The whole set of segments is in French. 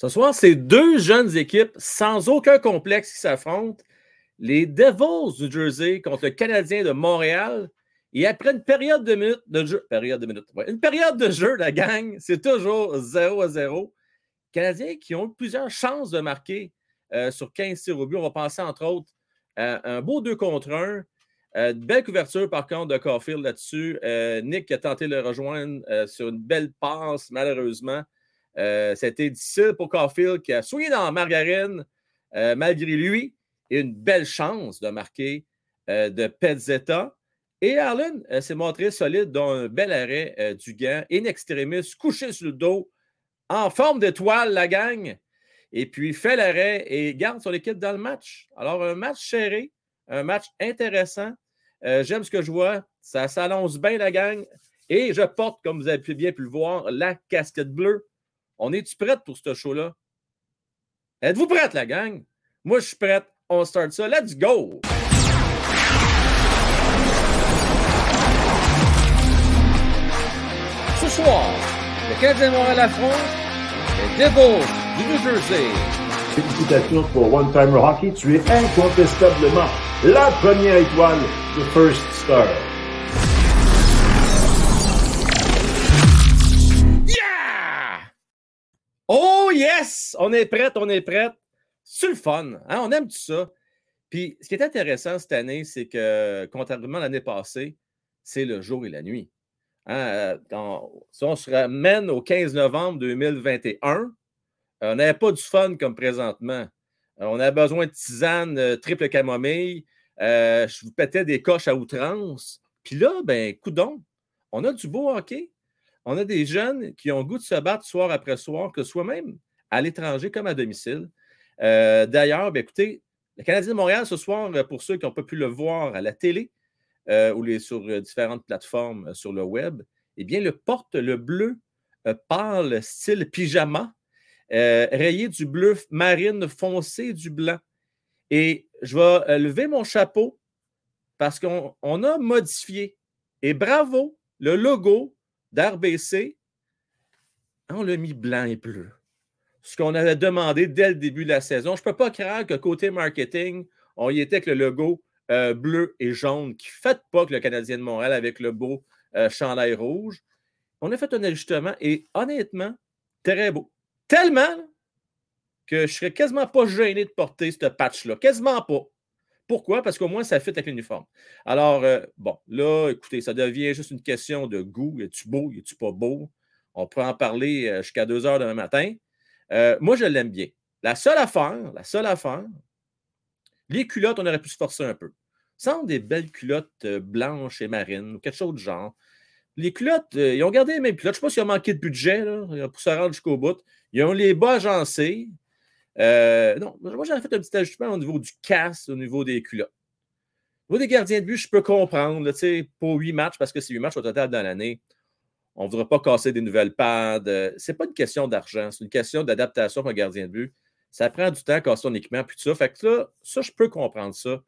Ce soir, c'est deux jeunes équipes sans aucun complexe qui s'affrontent. Les Devils du Jersey contre le Canadien de Montréal. Et après une période de minutes de jeu, une période de jeu, la gang, c'est toujours 0 à 0. Canadiens qui ont eu plusieurs chances de marquer euh, sur 15 tirs au but. On va penser entre autres à un beau 2 contre 1. Euh, belle couverture par contre de Caulfield là-dessus. Euh, Nick a tenté de le rejoindre sur une belle passe, malheureusement. C'était difficile pour Caulfield qui a soigné dans la margarine malgré lui une belle chance de marquer de Petzetta. Et Arlen s'est montré solide dans un bel arrêt du gant, in extremis, couché sur le dos, en forme d'étoile, la gang. Et puis fait l'arrêt et garde son équipe dans le match. Alors, un match serré, un match intéressant. Euh, j'aime ce que je vois. Ça s'annonce bien, la gang. Et je porte, comme vous avez bien pu le voir, la casquette bleue. On est-tu prête pour ce show-là? Êtes-vous prête, la gang? Moi, je suis prête. On start ça. Let's go! Ce soir, le Canadien Montréal affronte les Devils du New Jersey. Félicitations pour One Timer Hockey. Tu es incontestablement la première étoile de First Star. Oh yes! On est prête, on est prête. C'est le fun. Hein? On aime tout ça. Puis, ce qui est intéressant cette année, c'est que, contrairement à l'année passée, c'est le jour et la nuit. Hein? Euh, si on se ramène au 15 novembre 2021, on n'avait pas du fun comme présentement. Euh, on avait besoin de tisane euh, triple camomille. Euh, je vous pétais des coches à outrance. Puis là, ben, coudon, on a du beau hockey. On a des jeunes qui ont goût de se battre soir après soir, que ce soit même à l'étranger comme à domicile. D'ailleurs, ben, écoutez, le Canadien de Montréal ce soir, pour ceux qui n'ont pas pu le voir à la télé ou les, sur différentes plateformes sur le web, eh bien, le porte le bleu pâle style pyjama euh, rayé du bleu marine foncé du blanc. Et je vais euh, lever mon chapeau parce qu'on a modifié. Et bravo, le logo d'RBC, on l'a mis blanc et bleu. Ce qu'on avait demandé dès le début de la saison. Je ne peux pas croire que côté marketing, on y était avec le logo euh, bleu et jaune qui ne fait pas que le Canadien de Montréal avec le beau chandail rouge. On a fait un ajustement et honnêtement, très beau. Tellement que je serais quasiment pas gêné de porter ce patch-là. Quasiment pas. Pourquoi? Parce qu'au moins, ça fit avec l'uniforme. Alors, euh, bon, là, écoutez, ça devient juste une question de goût. Es-tu beau? Es-tu pas beau? On peut en parler euh, jusqu'à 2 heures demain matin. Euh, moi, je l'aime bien. La seule affaire, la seule affaire, les culottes, on aurait pu se forcer un peu. Sans des belles culottes blanches et marines ou quelque chose de genre. Les culottes, ils ont gardé les mêmes culottes. Je ne sais pas s'il a manqué de budget pour se rendre jusqu'au bout. Ils ont les bas agencés. Euh, non, moi, j'avais fait un petit ajustement au niveau du casse, au niveau des culottes. Au niveau des gardiens de but, je peux comprendre, pour huit matchs, parce que c'est huit matchs au total dans l'année. On ne voudra pas casser des nouvelles pads. Ce n'est pas une question d'argent, c'est une question d'adaptation pour un gardien de but. Ça prend du temps à casser son équipement, puis tout ça. Fait que là, ça, je peux comprendre ça.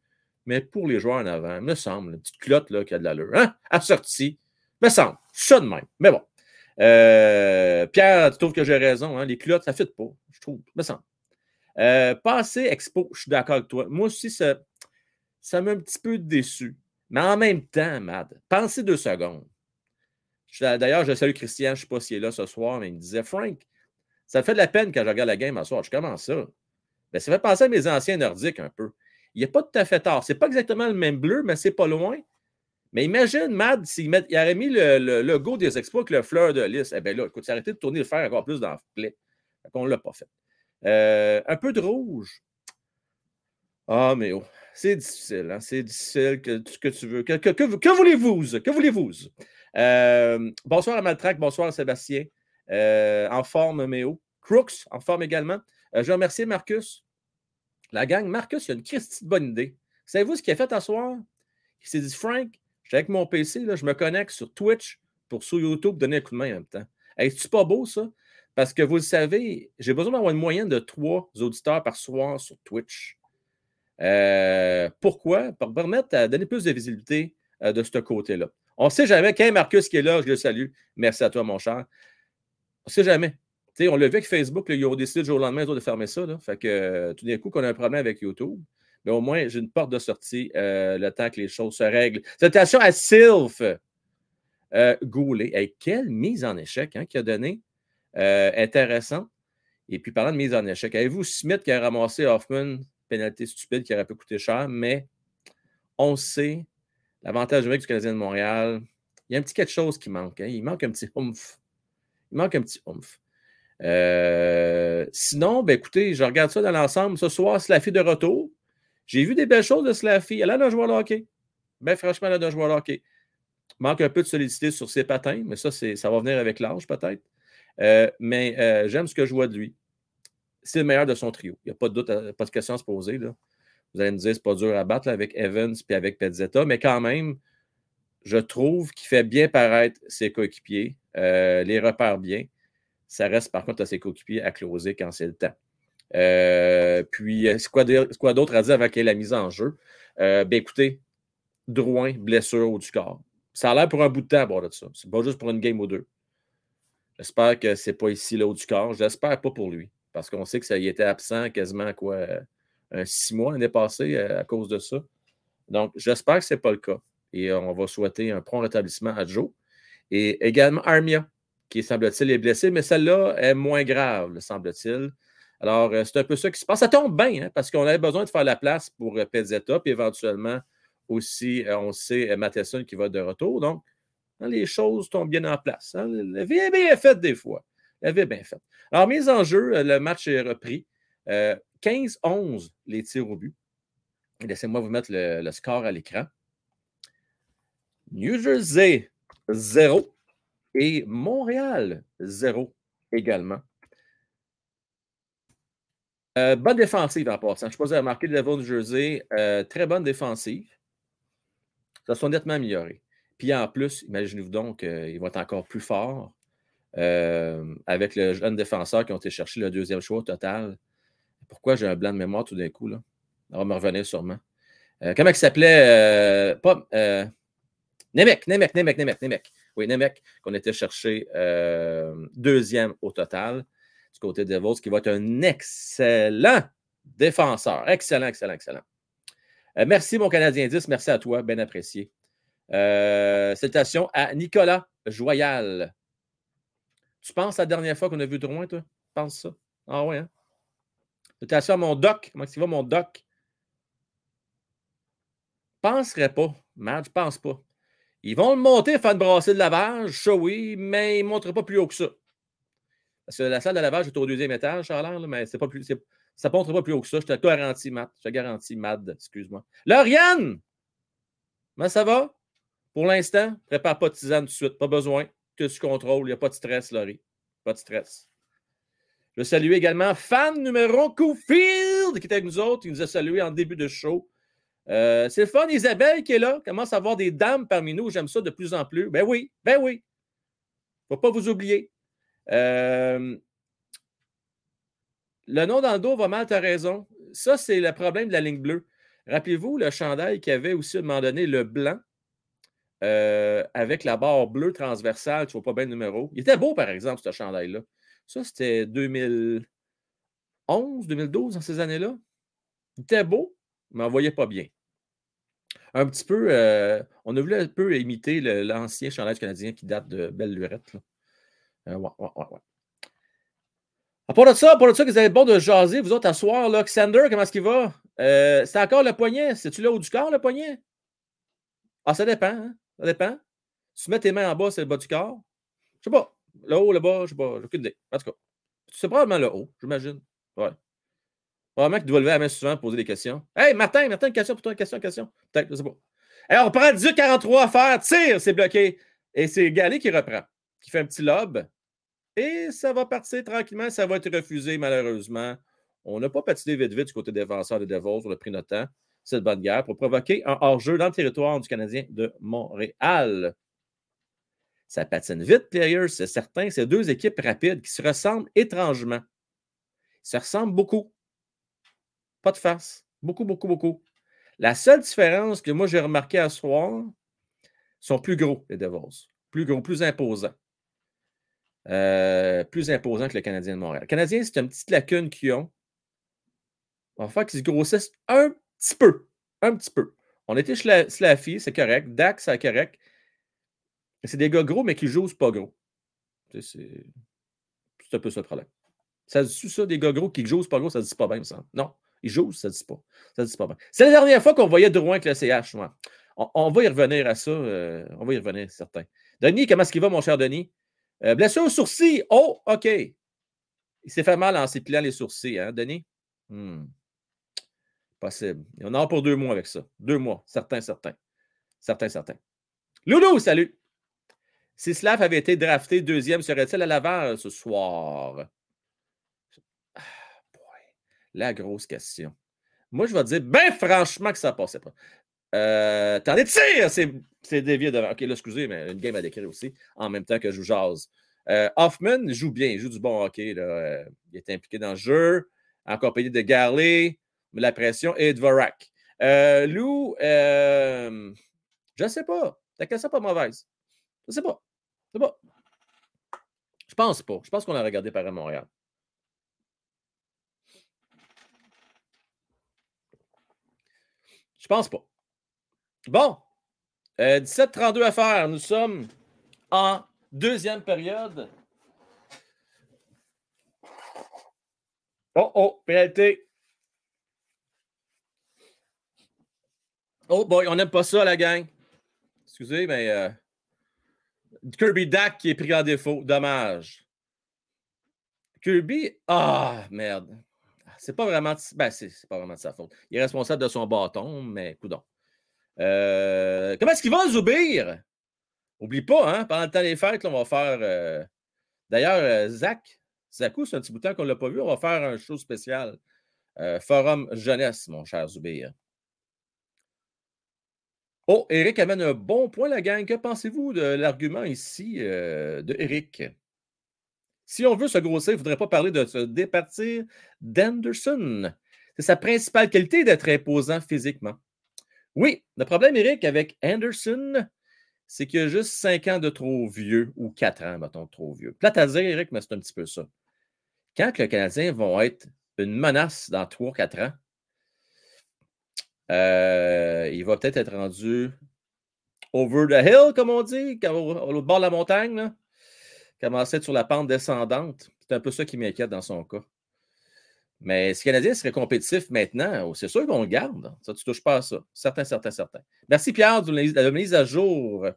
Mais pour les joueurs en avant, il me semble, une petite culotte là, qui a de l'allure. Hein? Assortie, me semble. Ça de même. Mais bon. Euh, Pierre, tu trouves que j'ai raison, hein? les culottes, ça ne fit pas, je trouve, me semble. Euh, passer Expo, je suis d'accord avec toi. Moi aussi, ça, ça m'a un petit peu déçu. Mais en même temps, Mad, pensez deux secondes. D'ailleurs, je salue Christian, je ne sais pas s'il est là ce soir, mais il me disait Frank, ça fait de la peine quand je regarde la game ce soir. Je commence ça. Ben, ça fait penser à mes anciens nordiques un peu. Il a pas tout à fait tard. Ce n'est pas exactement le même bleu, mais c'est pas loin. Mais imagine, Mad, s'il aurait mis le, logo des expos avec le fleur de lys. Eh bien là, écoute, arrêté de tourner le fer encore plus dans le play. On ne l'a pas fait. Euh, un peu de rouge. Ah, mais oh, c'est difficile. Hein? C'est difficile. Que, que tu veux. Que, voulez-vous? Que voulez-vous? Euh, bonsoir à Maltrac. Bonsoir à Sébastien. Euh, en forme, Méo. Crooks, en forme également. je remercie Marcus. La gang, Marcus, il a une Christie de bonne idée. Savez-vous ce qu'il a fait à soir? Il s'est dit, Frank, avec mon PC, je me connecte sur Twitch pour sur YouTube donner un coup de main en même temps. Est-ce pas beau, ça? Parce que vous le savez, j'ai besoin d'avoir une moyenne de trois auditeurs par soir sur Twitch. Euh, pourquoi? Pour permettre à donner plus de visibilité euh, de ce côté-là. On ne sait jamais. Quand Marcus qui est là, je le salue. Merci à toi, mon cher. On ne sait jamais. on l'a vu avec Facebook, ils ont décidé du jour au lendemain de fermer ça. Fait que tout d'un coup, qu'on a un problème avec YouTube, mais au moins, j'ai une porte de sortie le temps que les choses se règlent. Salutations à Sylph euh, Goulet. quelle mise en échec hein, qu'il a donné. Intéressant. Et puis, parlant de mise en échec, avez-vous Smith qui a ramassé Hoffman, pénalité stupide qui aurait pu coûter cher, mais on sait, l'avantage du Canadien de Montréal, il y a un petit quelque chose qui manque. Hein. Il manque un petit oomph. Il manque un petit oomph. Euh, sinon, ben écoutez, je regarde ça dans l'ensemble. Ce soir, Slaffy de retour. J'ai vu des belles choses de Slaffy. Elle a un joueur de hockey. Ben, franchement, elle a un joueur de hockey. Manque un peu de solidité sur ses patins, mais ça, ça va venir avec l'âge, peut-être. Euh, mais euh, j'aime ce que je vois de lui c'est le meilleur de son trio. Il n'y a pas de doute, euh, pas de question à se poser. Là. Vous allez me dire, c'est pas dur à battre avec Evans et avec Pezzetta, mais quand même, je trouve qu'il fait bien paraître ses coéquipiers, les repère bien. Ça reste par contre à ses coéquipiers à closer quand c'est le temps. Puis, c'est quoi d'autre à dire avec la mise en jeu? ben écoutez, Drouin, blessure au du corps. Ça a l'air pour un bout de temps à de ça. C'est pas juste pour une game ou deux. J'espère que c'est pas ici là haut du corps. J'espère pas pour lui parce qu'on sait que ça y était absent quasiment quoi, un six mois l'année passée euh, à cause de ça. Donc, j'espère que ce n'est pas le cas. Et on va souhaiter un prompt rétablissement à Joe. Et également Armia, qui semble-t-il est blessé, mais celle-là est moins grave, semble-t-il. Alors, euh, c'est un peu ça qui se passe. Ça tombe bien, hein, parce qu'on avait besoin de faire la place pour euh, Pezzetta, puis éventuellement aussi, on sait, Matheson qui va de retour. Donc, hein, les choses tombent bien en place. Hein. La vie est bien faite des fois. La vie est bien faite. Alors, mise en jeu, euh, le match est repris. 15-11 euh, les tirs au but. Laissez-moi vous mettre le, score à l'écran. New Jersey, 0. Et Montréal, 0 également. Euh, bonne défensive en passant. Je ne sais pas si vous avez remarqué le Devil New Jersey. très bonne défensive. Ça sont nettement améliorés. Puis en plus, imaginez-vous donc qu'ils vont être encore plus forts. Euh, avec le jeune défenseur qui ont été chercher le deuxième choix au total. Pourquoi j'ai un blanc de mémoire tout d'un coup? Là? On va me revenir sûrement. Euh, comment il s'appelait? Euh, pas. Nemec, Nemec, Nemec, Nemec, Nemec. Oui, Nemec, qu'on était chercher deuxième au total du côté des Devils, qui va être un excellent défenseur. Excellent, excellent, excellent. merci, mon Canadien 10. Merci à toi. Bien apprécié. Salutations à Nicolas Joyal. Tu penses la dernière fois qu'on a vu Drouin, toi? Pense ça. Ah ouais, hein? Salutations à mon doc. Comment il va, mon doc? Penserais pas. Madge, je pense pas. Ils vont le monter, faire une brassée de lavage, ça oui, mais ils ne montrent pas plus haut que ça. Parce que la salle de lavage est au deuxième étage, ça a mais c'est pas plus, ça ne montre pas plus haut que ça. Je te garantis, Matt. Je te garantis, Mad, excuse-moi. Lauriane! Comment ça va? Pour l'instant, prépare pas de tisane tout de suite, pas besoin que tu contrôles. Il n'y a pas de stress, Laurie. Pas de stress. Je salue également fan numéro Cofield qui était avec nous autres. Il nous a salué en début de show. Euh, c'est le fun, Isabelle qui est là. Commence à avoir des dames parmi nous. J'aime ça de plus en plus. Ben oui, ben oui. Faut pas vous oublier. Euh, le nom dans le dos va mal, tu as raison. Ça, c'est le problème de la ligne bleue. Rappelez-vous le chandail qui avait aussi à un moment donné le blanc euh, avec la barre bleue transversale, tu vois pas bien le numéro. Il était beau, par exemple, ce chandail-là. Ça, c'était 2011, 2012, dans ces années-là. Il était beau, mais on ne voyait pas bien. Un petit peu, euh, on a voulu un peu imiter l'ancien chandail canadien qui date de Belle Lurette. Euh, ouais, ouais, ouais, À part de ça, pour de ça que vous avez bon de jaser, vous autres, à soir, Xander, comment est-ce qu'il va? c'est encore le poignet? C'est-tu là haut du corps, le poignet? Ah, ça dépend. Hein? Ça dépend. Tu mets tes mains en bas, c'est le bas du corps. Je sais pas. Le haut, le bas, je sais pas. J'ai aucune idée. En tout cas, c'est probablement le haut, j'imagine. Ouais. Probablement que tu dois lever la main souvent pour poser des questions. Hey, Martin, Martin, une question pour toi, une question, une question. Peut-être, je sais pas. On prend 18-43 à faire. Tire, c'est bloqué. Et c'est Galé qui reprend, qui fait un petit lob. Et ça va partir tranquillement. Ça va être refusé, malheureusement. On n'a pas patiné vite vite du côté défenseur des Devils. On a pris notre temps cette bonne guerre pour provoquer un hors-jeu dans le territoire du Canadien de Montréal. Ça patine vite, Players, c'est certain. C'est deux équipes rapides qui se ressemblent étrangement. Ils se ressemblent beaucoup. Pas de face. Beaucoup, beaucoup, beaucoup. La seule différence que moi j'ai remarqué à ce soir, sont plus gros, les Devils. Plus gros, plus imposants. euh, plus imposant que le Canadien de Montréal. Le Canadien, c'est une petite lacune qu'ils ont. On va qu'ils se grossissent un petit. Un petit peu. On était Slaffy, c'est correct. Dax, c'est correct. C'est des gars gros, mais qui jouent pas gros. C'est un peu ça le problème. Ça ça, des gars gros qui jouent pas gros, ça ne dit pas bien, ça? Non, ils jouent, ça ne dit pas. Ça dit pas bien. C'est la dernière fois qu'on voyait Drouin avec le CH, moi. On, va y revenir à ça. Euh, on va y revenir, certain. Denis, comment est-ce qu'il va, mon cher Denis? Euh, blessure au sourcil. Oh, OK. Il s'est fait mal en s'épilant les sourcils, hein, Denis? Hmm. Possible. Il en a pour deux mois avec ça. Deux mois. Certain, certain. Certain, certain. Loulou, salut. Si Slav avait été drafté deuxième, serait-il à Laval ce soir? Ah, La grosse question. Moi, je vais dire, ben franchement, que ça passait pas. Euh, T'en es tir! C'est dévié devant. OK, là, excusez, mais une game à décrire aussi, en même temps que je joue jase. Euh, Hoffman joue bien, il joue du bon hockey. Euh, il est impliqué dans le jeu, en compagnie de Garley, la pression et Dvorak. Euh, Lou, euh, je ne sais pas. Ta question pas mauvaise. Je ne sais pas. Je sais pas. Je pense pas. Je pense qu'on a regardé par à Montréal. Je pense pas. Bon. 17-32 euh, à faire. Nous sommes en deuxième période. Oh, oh, pénalité. Oh boy, on n'aime pas ça, la gang. Excusez, mais euh, Kirby Dak qui est pris en défaut. Dommage. Kirby, ah, merde. C'est pas vraiment, ben, c'est pas vraiment de sa faute. Il est responsable de son bâton, mais coudon. Euh, comment est-ce qu'il va, Zoubir? Oublie pas, hein, pendant le temps des fêtes, on va faire. Euh, d'ailleurs, Zach, Zakou, c'est un petit bout de temps qu'on ne l'a pas vu. On va faire un show spécial. Forum Jeunesse, mon cher Zoubir. Oh, Eric amène un bon point, la gang. Que pensez-vous de l'argument ici de Eric? Si on veut se grossir, il ne faudrait pas parler de se départir d'Anderson. C'est sa principale qualité d'être imposant physiquement. Oui, le problème, Eric, avec Anderson, c'est qu'il a juste 5 ans de trop vieux ou 4 ans, mettons, de trop vieux. Plate à dire, Eric, mais c'est un petit peu ça. Quand les Canadiens vont être une menace dans 3-4 ans, euh, il va peut-être être rendu over the hill, comme on dit, au, bord de la montagne, là. commencer sur la pente descendante. C'est un peu ça qui m'inquiète dans son cas. Mais si le Canadien serait compétitif maintenant, oh, c'est sûr qu'on le garde. Ça, tu ne touches pas à ça. Certain, certain, certain. Merci Pierre de la mise à jour.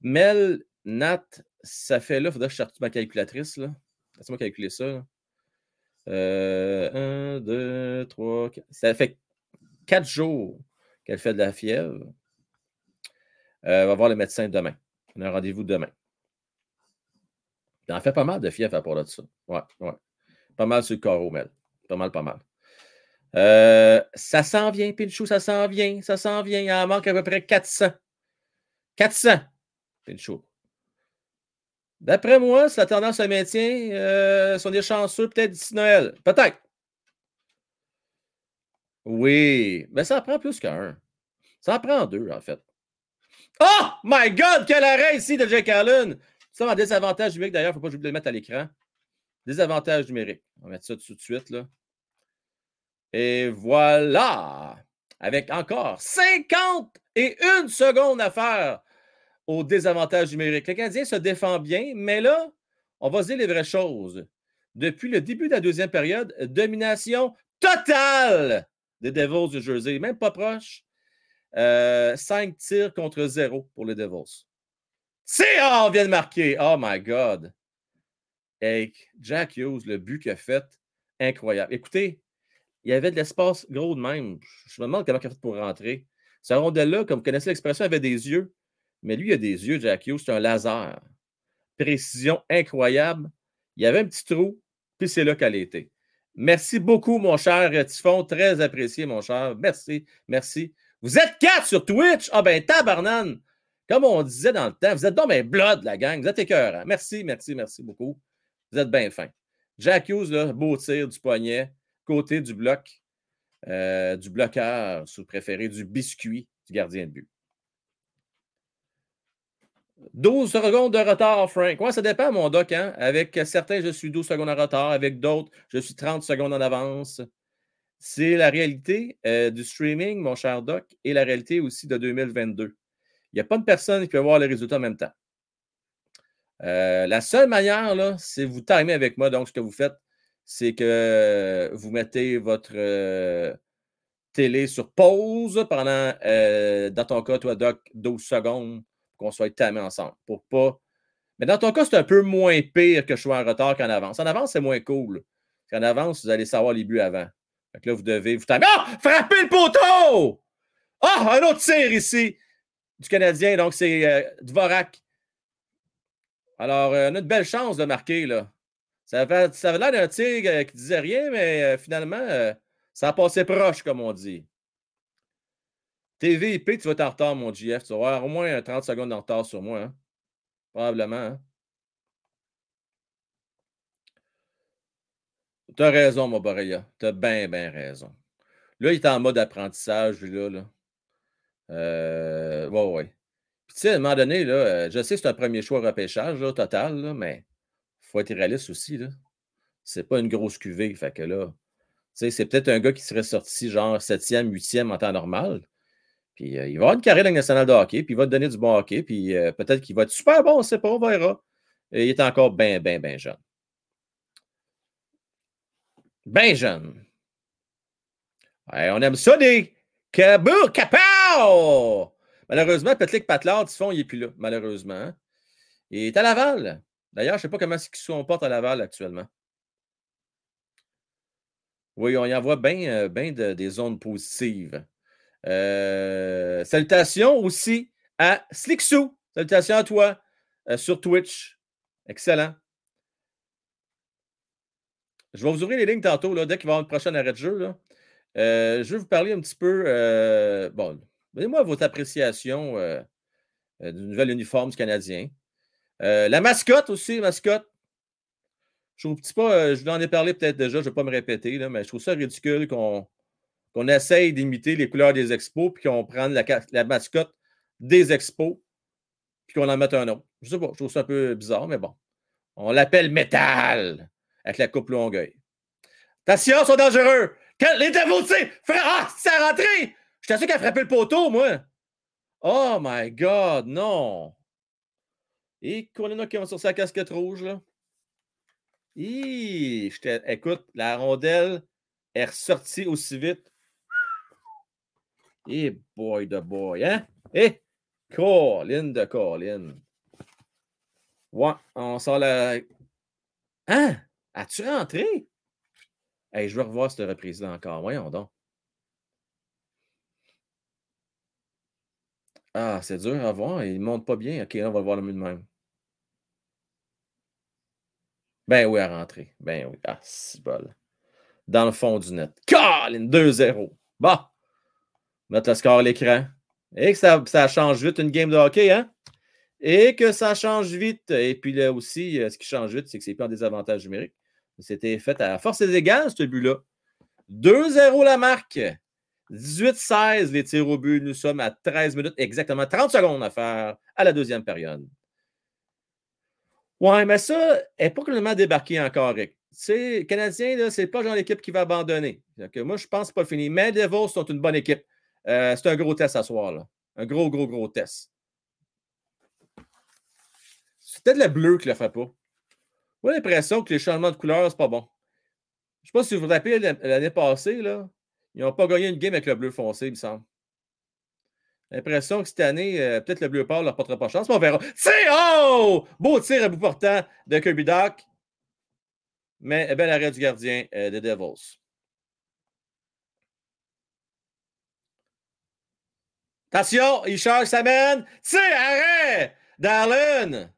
Mel, Nat, ça fait là, il faudrait que je cherche ma calculatrice. Laisse-moi calculer ça. Euh, un, deux, trois, quatre. Ça fait quatre jours qu'elle fait de la fièvre. Euh, on va voir le médecin demain. On a un rendez-vous demain. Il en fait pas mal de fièvre à part de ça. Ouais, ouais. Pas mal sur le carreau, Mel. Pas mal, pas mal. Euh, ça s'en vient, Pinchou, ça s'en vient, ça s'en vient. Il en manque à peu près 400. 400, Pinchou. D'après moi, si la tendance se maintient, euh, si on est chanceux, peut-être d'ici Noël. Peut-être. Oui, mais ça en prend plus qu'un. Ça en prend deux, en fait. Oh my God, quel arrêt ici de Jake Allen! Ça, en désavantage numérique, d'ailleurs, il ne faut pas oublier de le mettre à l'écran. Désavantage numérique. On va mettre ça tout de suite. Là. Et voilà! Avec encore 50 et à faire au désavantage numérique. Le Canadien se défend bien, mais là, on va se dire les vraies choses. Depuis le début de la deuxième période, domination totale des Devils du Jersey, même pas proche. Euh, cinq tirs contre zéro pour les Devils. C'est on vient de marquer. Oh my God avec Jack Hughes, le but qu'il a fait, incroyable. Écoutez, il y avait de l'espace gros de même. Je me demande comment il a fait pour rentrer. Ce rondelle-là, comme vous connaissez l'expression, avait des yeux. Mais lui, il a des yeux, Jack Hughes, c'est un laser. Précision incroyable. Il y avait un petit trou, puis c'est là qu'elle était. Merci beaucoup, mon cher Tifon. Très apprécié, mon cher. Merci, merci. Vous êtes quatre sur Twitch? Ah ben, tabarnane! Comme on disait dans le temps, vous êtes dans mes blood, la gang. Vous êtes écœurants. Merci, merci, merci beaucoup. Vous êtes bien fin. Jack Hughes, beau tir du poignet, côté du bloc, euh, du bloqueur, sous préféré, du biscuit du gardien de but. 12 secondes de retard, Frank. Ouais, ça dépend, mon doc. Hein? Avec certains, je suis 12 secondes en retard. Avec d'autres, je suis 30 secondes en avance. C'est la réalité euh, du streaming, mon cher doc, et la réalité aussi de 2022. Il n'y a pas de personne qui peut voir les résultats en même temps. Euh, la seule manière, là, c'est vous timer avec moi. Donc, ce que vous faites, c'est que vous mettez votre euh, télé sur pause pendant, dans ton cas, toi, Doc, 12 secondes qu'on soit tamés ensemble. Pour pas. Mais dans ton cas, c'est un peu moins pire que je sois en retard qu'en avance. En avance, c'est moins cool. En avance, vous allez savoir les buts avant. Fait là, vous devez vous tamer. Ah! Frappez le poteau! Ah! Un autre tir ici du Canadien. Donc, c'est euh, Dvorak. Alors, euh, on a une belle chance de marquer, là. Ça avait, l'air d'un tir euh, qui disait rien, mais finalement, ça a passé proche, comme on dit. TVP, tu vas être en retard, mon GF. Tu vas avoir au moins 30 secondes de retard sur moi. Hein? Probablement. Hein? Tu as raison, mon Boreya. Tu as bien, bien raison. Là, il est en mode apprentissage, lui, là. Euh, ouais, ouais. Puis, tu sais, à un moment donné, là, euh, je sais que c'est un premier choix repêchage, là, total, là, mais il faut être réaliste aussi, là. C'est pas une grosse cuvée. Fait que là, tu sais, c'est peut-être un gars qui serait sorti genre 7e, 8e en temps normal. Puis euh, il va avoir une carrière nationale de hockey, puis il va te donner du bon hockey, puis euh, peut-être qu'il va être super bon, on ne sait pas, on verra. il est encore bien, bien, bien jeune. Bien jeune. on aime ça des kabou, kapow! Malheureusement, Petlik Patlard, fond, il n'est plus là, malheureusement. Hein. Il est à Laval. D'ailleurs, je ne sais pas comment il se comporte à Laval actuellement. Oui, on y envoie bien ben des zones positives. Euh, salutations aussi à Slicksou. Salutations à toi euh, sur Twitch. Excellent. Je vais vous ouvrir les lignes tantôt, là, dès qu'il va y avoir une prochaine arrêt de jeu. Euh, je vais vous parler un petit peu. bon, donnez-moi votre appréciation du nouvel uniforme du Canadien. la mascotte aussi, mascotte. Je ne pas, je vous en ai parlé peut-être déjà, je ne vais pas me répéter, mais je trouve ça ridicule qu'on qu'on essaye d'imiter les couleurs des expos, puis qu'on prenne la, mascotte des expos, puis qu'on en mette un autre. Je sais pas, je trouve ça un peu bizarre, mais bon. On l'appelle métal avec la coupe longueuil. Attention, ils sont dangereux! les dévotés! Ah, c'est rentré! Je t'assure qu'elle a frappé le poteau, moi! Oh my God, non! Et qu'on a qui ont sur sa casquette rouge, là. écoute, la rondelle est ressortie aussi vite eh, boy de boy, hein? Eh, Colin de Colin. Ouais, on sort la. Hein? As-tu rentré? Hey, je veux revoir cette reprise-là encore. Voyons donc. Ah, c'est dur à voir. Il ne monte pas bien. OK, on va le voir le mieux de même. Ben oui, à rentrer. Ben oui. Ah, c'est bol. Dans le fond du net. Colin, 2-0. Bah! Mettre le score à l'écran. Et que ça, change vite une game de hockey, hein? Et que ça change vite. Et puis là aussi, euh, ce qui change vite, c'est que c'est plus en désavantage numérique. C'était fait à force égale, ce but-là. 2-0 la marque. 18-16 les tirs au but. Nous sommes à 13 minutes, exactement 30 secondes à faire à la deuxième période. Ouais, mais ça n'est pas complètement débarqué encore, Rick. C'est Canadien, ce n'est pas genre l'équipe qui va abandonner. moi, je pense que pas fini. Mais les Devils sont une bonne équipe. Euh, c'est un gros test à soir. Là. Un gros, gros, gros test. C'est peut-être le bleu qui ne le fait pas. J'ai l'impression que les changements de couleur, c'est pas bon. Je ne sais pas si vous vous rappelez l'année passée, là, ils n'ont pas gagné une game avec le bleu foncé, il me semble. L'impression que cette année, euh, peut-être le bleu pâle leur portera pas chance, mais on verra. C'est oh! Beau tir à bout portant de Kirby Doc. Mais bel arrêt du gardien euh, des Devils. Attention, il change sa mène. C'est arrêt! Darlene!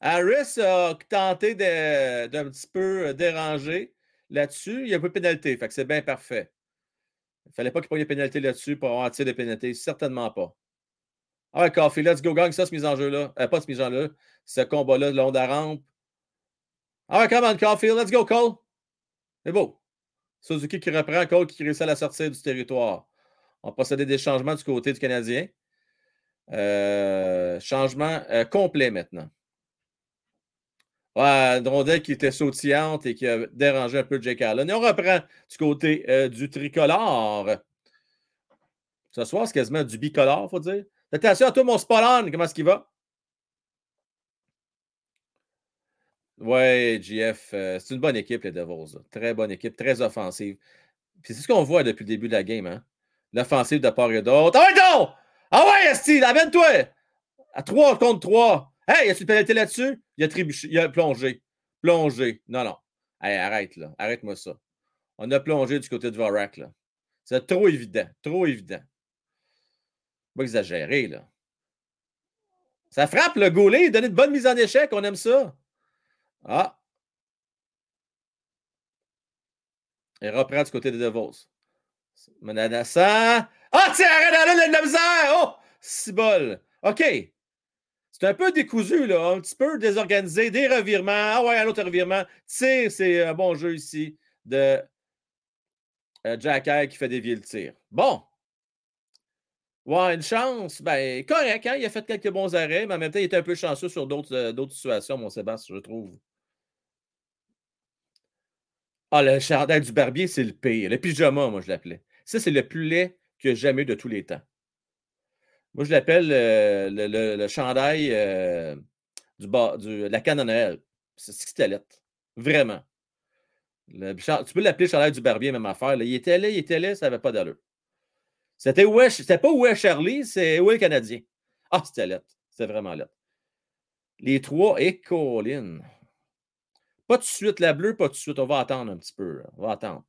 Harris a tenté d'un petit peu déranger là-dessus. Il y a un peu de pénalité, fait que c'est bien parfait. Il ne fallait pas qu'il prenne des pénalités là-dessus pour avoir un tir de pénalité. Certainement pas. Ah ouais, Coffee, let's go, gang ça, ce mise en jeu-là. Euh, pas ce mise en jeu-là. Ce combat-là, long de la rampe. Ah ouais, come on, Coffee, let's go, Cole. C'est beau. Suzuki qui reprend, Cole qui réussit à la sortir du territoire. On procédé des changements du côté du Canadien. Euh, changement euh, complet maintenant. Ouais, rondelle qui était sautillante et qui a dérangé un peu Jake Allen. Et on reprend du côté euh, du tricolore. Ce soir, c'est quasiment du bicolore, il faut dire. Attention à toi, mon Spallon, comment est-ce qu'il va? Ouais, GF, c'est une bonne équipe, les Devils. Très bonne équipe, très offensive. C'est ce qu'on voit depuis le début de la game. Hein? L'offensive de part et d'autre. Ah ouais, donc! Ah ouais, Esti, amène-toi! À 3 contre 3. Hey, y a-tu une pénalité là-dessus? Il a trébuché, il a plongé. Plongé. Non, non. Hey, arrête, là. Arrête-moi ça. On a plongé du côté de Vorak, là. C'est trop évident. Trop évident. Pas exagérer, là. Ça frappe le goaler, il donne de bonnes mises en échec, on aime ça. Ah. Il reprend du côté des Devils. Menadassa. Ah, tiens, arrête d'aller de la misère! Oh! Bol. OK. C'est un peu décousu, là, un petit peu désorganisé, des revirements. Ah ouais, un autre revirement. Tir, c'est un bon jeu ici de euh, Jack qui fait dévier le tir. Bon. Ouais, une chance. Ben, correct, hein? Il a fait quelques bons arrêts, mais en même temps, il était un peu chanceux sur d'autres euh, situations, mon Sébastien, je trouve. Ah, le chandail du barbier, c'est le pire. Le pyjama, moi, je l'appelais. Ça, c'est le plus laid que jamais de tous les temps. Moi, je l'appelle euh, le, chandail euh, du, la canne Noël. C'était lettre. Vraiment. tu peux l'appeler chandail du barbier, même affaire. Il était là, il était là, ça n'avait pas d'allure. C'était c'était pas où Charlie, c'est où est le Canadien. Ah, c'était lettre. C'était vraiment lettre. Les trois et Colin. Pas de suite la bleue, pas de suite. On va attendre un petit peu. On va attendre.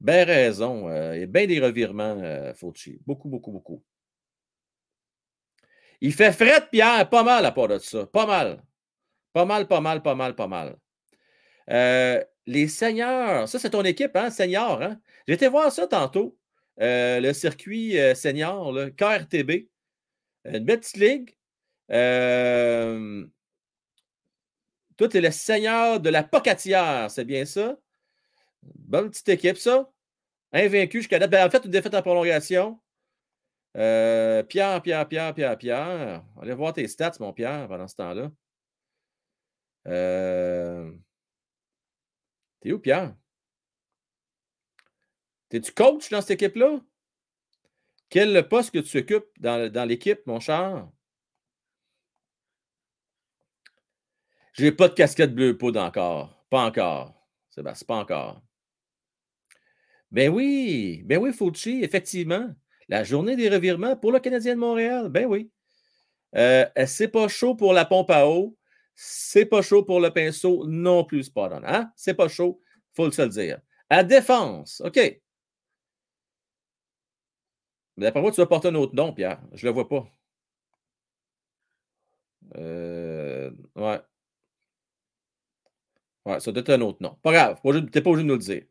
Bien raison. Euh, bien des revirements, euh, Fauci. Beaucoup, beaucoup, beaucoup. Il fait fret, Pierre, pas mal à part de ça. Pas mal. Pas mal, pas mal, pas mal, pas mal. Euh, les seigneurs, ça, c'est ton équipe, hein, senior. Hein? J'ai été voir ça tantôt. le circuit senior, le KRTB. Une belle petite ligue. Toi, tu es le seigneur de la pocatière, c'est bien ça? Bonne petite équipe, ça. Invaincu jusqu'à date. Ben, en fait, une défaite en prolongation. Euh, Pierre, Pierre, Pierre, Pierre, Pierre. Allez voir tes stats, mon Pierre, pendant ce temps-là. Euh... T'es où, Pierre? T'es-tu coach dans cette équipe-là? Quel poste que tu occupes dans, dans l'équipe, mon cher? J'ai pas de casquette bleu poudre encore. Pas encore. C'est pas encore. Ben oui, ben oui, Fauci, effectivement. La journée des revirements pour le Canadien de Montréal. Ben oui. Euh, c'est pas chaud pour la pompe à eau? C'est pas chaud pour le pinceau non plus, pas hein? C'est pas chaud, faut le se le dire. À défense, OK. Mais d'après moi, tu vas porter un autre nom, Pierre. Je le vois pas. Euh, ouais. Ouais, ça doit être un autre nom. Pas grave, tu n'es pas obligé de nous le dire.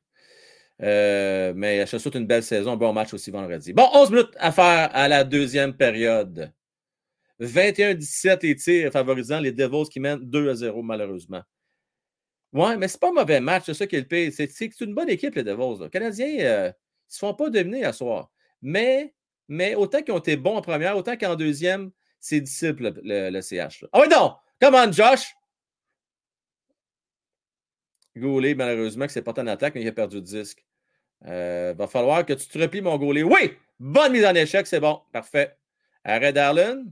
Euh, mais je te souhaite une belle saison, bon match aussi vendredi. Bon, 11 minutes à faire à la deuxième période. 21-17 et tirs favorisant les Devils qui mènent 2 à 0, malheureusement. Ouais, mais c'est pas un mauvais match, c'est ça qui est le pire. C'est une bonne équipe, les Devils. Les Canadiens, euh, ils se font pas dominer à soir. Mais, mais autant qu'ils ont été bons en première, autant qu'en deuxième, c'est difficile le, CH. Ah oui, non! Come on, Josh! Goulet, malheureusement, qui s'est porté en attaque, mais il a perdu le disque. Euh, va falloir que tu te replies, mon Goulet. Oui! Bonne mise en échec, c'est bon. Parfait. Arrêt Darlin.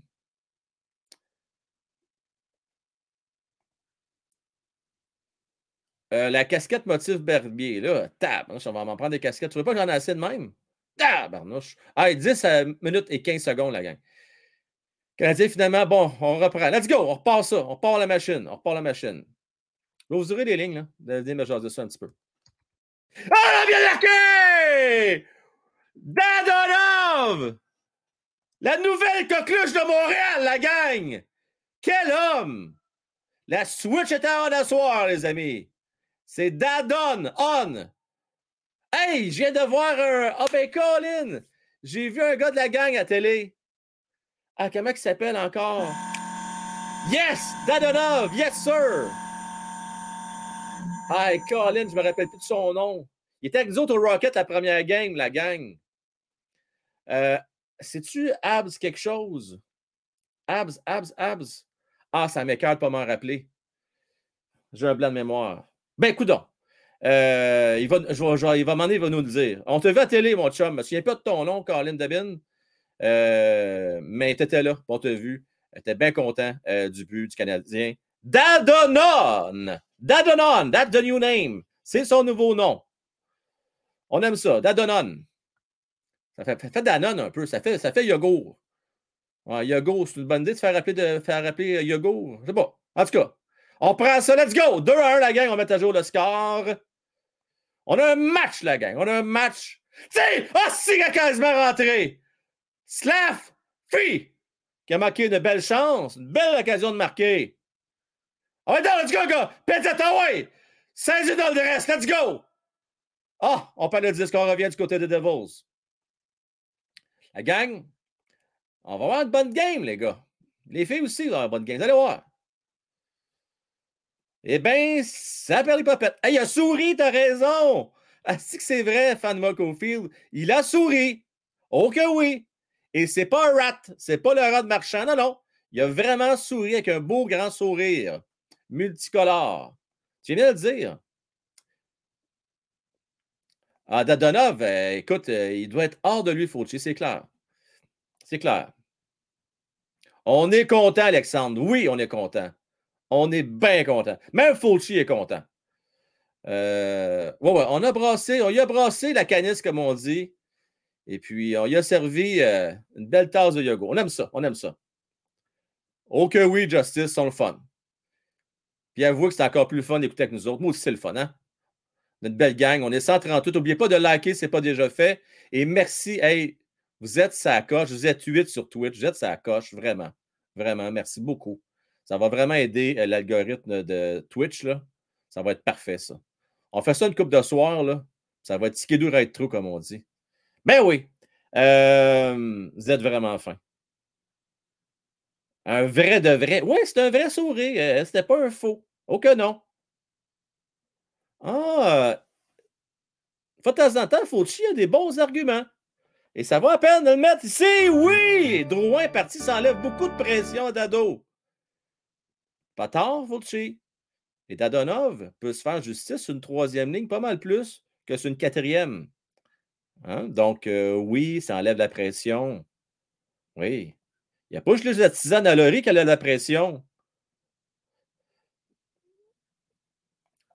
Euh, la casquette motif Berbier, là, tab, on va m'en prendre des casquettes. Tu veux pas que j'en ai assez de même? Tabarnouche. Ah, 10 minutes et 15 secondes, la gang. Canadien, finalement, bon, on reprend. Let's go, on repart ça. On repart la machine. On repart la machine. Vous aurez des lignes, là. Venez me jaser ça un petit peu. Ah, bien marqué! Dadonov! La nouvelle coqueluche de Montréal, la gang! Quel homme! La switch est à on soir, les amis. C'est Dadon, on. Hey, je viens de voir un. Oh ben, Colin! J'ai vu un gars de la gang à télé. Ah, comment il s'appelle encore? Yes! Dadonov! Yes, sir! Hey, Colin, je me rappelle plus de son nom. Il était avec nous autres au Rocket la première game, la gang. Euh, sais-tu Abs quelque chose? Abs, Abs, Abs. Ah, ça m'écarte pas m'en rappeler. J'ai un blanc de mémoire. Ben, coudon. Euh, il va, il va va nous le dire. On te vu à télé, mon chum. Je me souviens pas de ton nom, Colin Dabin. Euh, mais tu étais là, on t'a vu. Tu étais bien content euh, du but du Canadien. Dadonon! Dadonon, that's the new name. C'est son nouveau nom. On aime ça, Dadonon. Ça fait, fait un peu, ça fait, ça fait yogourt. Ouais, yogourt, c'est une bonne idée de faire rappeler, de faire rappeler yogourt. Je sais pas. En tout cas, on prend ça, let's go! 2 à 1, la gang, on met à jour le score. On a un match, la gang. On a un match. sais, oh, c'est quasiment rentré. Slav Fi, qui a marqué une belle chance, une belle occasion de marquer. On va dans, let's go, gars! Pétata, ouais! 16 dans le reste, let's go! Ah, on parle de disque, on revient du côté des Devils. La gang, on va avoir une bonne game, les gars. Les filles aussi vont avoir une bonne game. Vous allez voir. Eh bien, ça perd les popettes. Hey, il a souri, t'as raison. Si que c'est vrai, fan de Field. Il a souri. Oh que oui. Et c'est pas un rat. C'est pas le rat de marchand. Non, non. Il a vraiment souri avec un beau grand sourire. Multicolore. Tu viens de le dire. Ah, Dadonov, euh, écoute, euh, il doit être hors de lui, Fauci, c'est clair. C'est clair. On est content, Alexandre. Oui, on est content. On est bien content. Même Fauci est content. Euh, ouais, on a brassé, on a brassé la canisse, comme on dit. Et puis, on y a servi euh, une belle tasse de yoga. On aime ça, on aime ça. Ok, oui, Justice, sont le fun. Puis avouez que c'est encore plus fun d'écouter avec nous autres. Moi aussi, c'est le fun, hein? Notre belle gang. On est 138. N'oubliez pas de liker, ce n'est pas déjà fait. Et merci. Hey, vous êtes sa coche. Vous êtes 8 sur Twitch. Vous êtes sa coche, vraiment. Vraiment. Merci beaucoup. Ça va vraiment aider euh, l'algorithme de Twitch. Là. Ça va être parfait, ça. On fait ça une coupe de soir. Là. Ça va être ticket dur à être trop, comme on dit. Ben oui. Euh, vous êtes vraiment fin. Un vrai de vrai. Oui, c'est un vrai sourire. Euh, c'était pas un faux. Oh que non. Ah. De temps en Fauci a des bons arguments. Et ça va à peine de le mettre ici. Oui! Drouin parti, ça enlève beaucoup de pression à Dado. Pas tard, Fauci. Et Dadonov peut se faire justice sur une troisième ligne pas mal plus que sur une quatrième. Hein? Donc, euh, oui, ça enlève la pression. Oui. Il n'y a pas juste la tisane à l'oreille qui a la pression.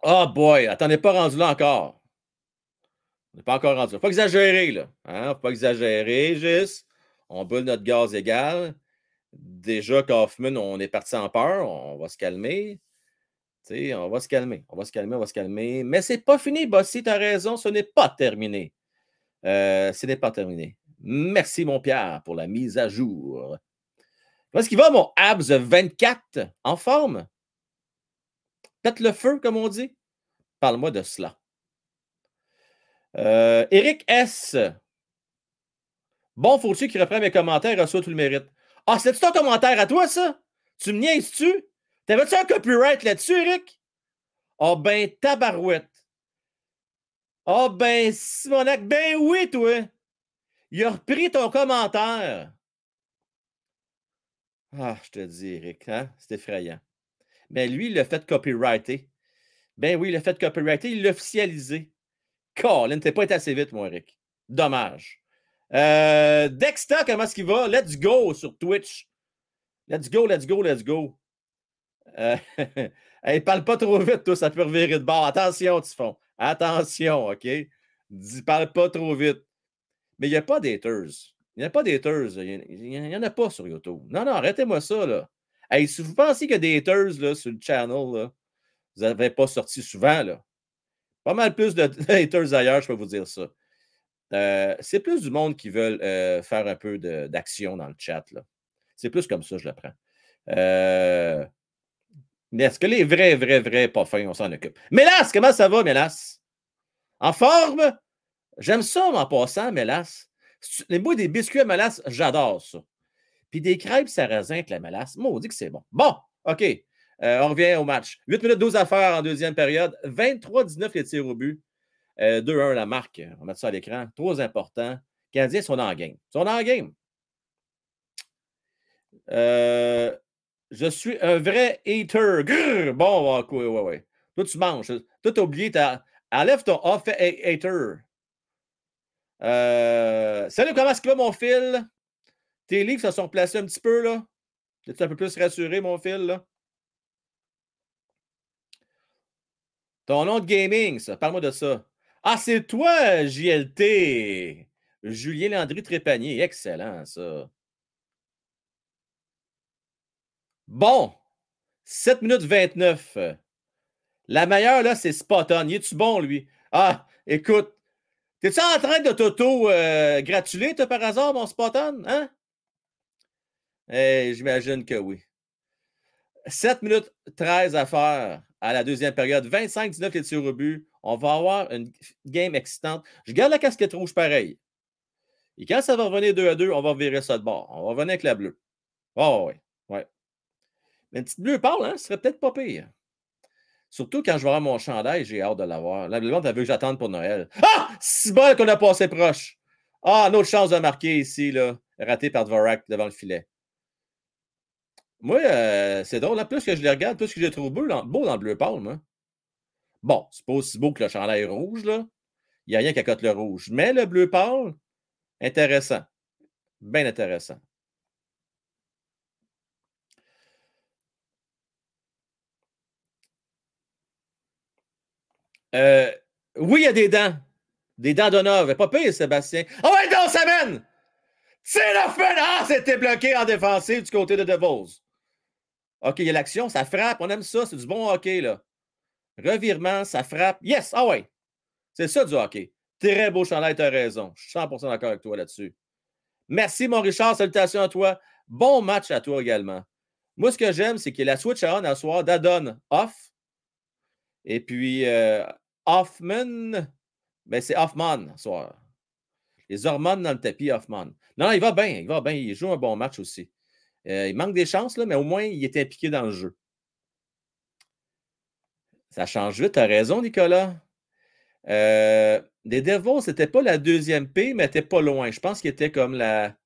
Oh boy, attendez pas rendu là encore. On n'est pas encore rendu là. Faut pas exagérer, là. Hein? Faut pas exagérer, juste. On brûle notre gaz égal déjà Kaufman, on est parti en peur, on va se calmer. sais, on va se calmer, on va se calmer, on va se calmer. Mais c'est pas fini, Bossy, tu as raison, ce n'est pas terminé. Euh, ce n'est pas terminé. Merci, mon Pierre, pour la mise à jour. Est-ce qu'il va, mon Abs 24 en forme? Pète le feu, comme on dit. Parle-moi de cela. Euh, Eric S. Bon, faut-tu qu'il mes commentaires et reçoit tout le mérite? Ah, c'est-tu ton commentaire à toi, ça? Tu me niaises-tu? T'avais-tu un copyright là-dessus, Eric? Ah, oh, ben, tabarouette. Ah, oh, ben, Simonac, ben oui, toi. Il a repris ton commentaire. Ah, je te dis, Eric, hein? c'est effrayant. Mais ben, lui, il l'a fait copyrighter. Ben oui, il l'a fait copyrighter, il l'a officialisé. Colin, t'es pas été assez vite, mon Eric. Dommage. Euh, Dexter, comment est-ce qu'il va? Let's go sur Twitch. Let's go, let's go, let's go. Euh, parle pas trop vite, toi, ça peut revirer de bord. Attention, Typhon. Attention, OK? Dis, parle pas trop vite. Mais il n'y a pas d'haters. Il n'y a pas d'haters. Il n'y en a pas sur YouTube. Non, non, arrêtez-moi ça, là. Si vous pensez a des haters sur le channel, vous n'avez pas sorti souvent. Pas mal plus de haters ailleurs, je peux vous dire ça. Euh, c'est plus du monde qui veulent euh, faire un peu d'action dans le chat. C'est plus comme ça, je le prends. Euh, est-ce que les vrais, vrais, vrais pas fins, on s'en occupe? Mélas, comment ça va, Mélas? En forme? J'aime ça en passant, Mélas. Les mots des biscuits à mélasse, j'adore ça. Puis des crêpes sarrasin avec la mélasse, moi, on dit que c'est bon. Bon, OK. on revient au match. 8 minutes 12 à faire en deuxième période. 23-19 les tirs au but. 2-1 euh, la marque. On va mettre ça à l'écran. Trop important. Canadiens sont en game. Ils sont en game. Euh, je suis un vrai hater. Bon, ouais, ouais, ouais. Toi, tu manges. Toi, t'as oublié. ta. Enlève ton off hater. Euh, salut, comment est-ce que va mon fil? Tes livres se sont placés un petit peu, là? Es-tu un peu plus rassuré, mon fil, là? Ton nom de gaming, ça. Parle-moi de ça. Ah, c'est toi, JLT. Julien Landry Trépanier. Excellent, ça. Bon. 7 minutes 29. La meilleure, là, c'est Spot On. Y est-tu bon, lui? Ah, écoute. T'es-tu en train de t'auto-gratuler, toi, par hasard, mon Spot On? Hein? J'imagine que oui. 7 minutes 13 à faire à la deuxième période. 25-19 les tirs au but. On va avoir une game excitante. Je garde la casquette rouge pareil. Et quand ça va revenir 2 à 2, on va virer ça de bord. On va revenir avec la bleue. Oh, oui. Ouais. Mais une petite bleue parle, hein? Ce serait peut-être pas pire. Surtout quand je vais avoir mon chandail, j'ai hâte de l'avoir. La bleue, t'as vu que j'attende pour Noël. Ah! Si bon qu'on a passé proche. Ah, une autre chance de marquer ici, là. Raté par Dvorak devant le filet. Moi, euh, c'est drôle. plus que je les regarde, plus que je les trouve dans, beau dans le bleu pâle, moi. Bon, c'est pas aussi beau que le chandail rouge, là. Il n'y a rien qui accote le rouge. Mais le bleu pâle, intéressant. Bien intéressant. Euh, oui, il y a des dents. Des dents d'honneur. Pas pire, Sébastien. Oh, ouais, non, ça mène! C'est la fin! Ah, c'était bloqué en défensive du côté de DeVos. OK, il y a l'action, ça frappe. On aime ça. C'est du bon hockey, là. Revirement, ça frappe. Yes! Ah ouais! C'est ça du hockey. Très beau chandail, tu as raison. Je suis 100% d'accord avec toi là-dessus. Merci, mon Richard. Salutations à toi. Bon match à toi également. Moi, ce que j'aime, c'est a la switch on à soir d'Adon off. Et puis euh, Hoffman, ben c'est Hoffman soir. Les hormones dans le tapis, Hoffman. Non, il va bien, il va bien. Il joue un bon match aussi. Euh, il manque des chances, mais au moins, il est impliqué dans le jeu. Ça change vite, tu as raison, Nicolas. Euh, les Devils, c'était pas la deuxième P, mais n'était pas loin. Je pense qu'il était comme la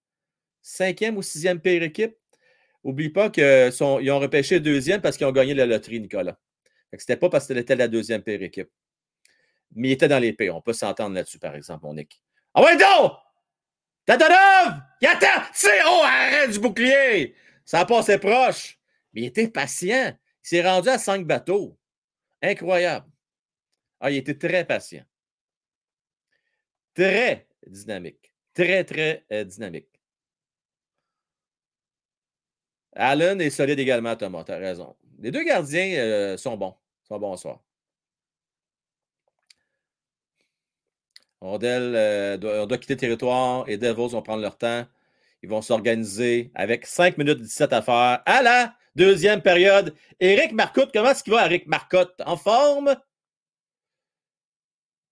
cinquième ou sixième pire équipe. Oublie pas qu'ils ont repêché deuxième parce qu'ils ont gagné la loterie, Nicolas. Ce n'était pas parce que c'était la deuxième pire équipe. Mais il était dans les P. On peut s'entendre là-dessus, par exemple, mon Nick. Ah ouais, donc! Tadonov! Il attend! C'est oh, arrête du bouclier! Ça a passé proche. Mais il était patient. Il s'est rendu à cinq bateaux. Incroyable. Ah, il était très patient. Très dynamique. Très, très euh, dynamique. Allen est solide également, Thomas. Tu as raison. Les deux gardiens euh, sont bons. Sont bons. Rondel, euh, doit quitter le territoire et Devils vont prendre leur temps. Ils vont s'organiser avec 5 minutes 17 à faire à la deuxième période. Éric Marcotte, comment est-ce qu'il va, Éric Marcotte? En forme?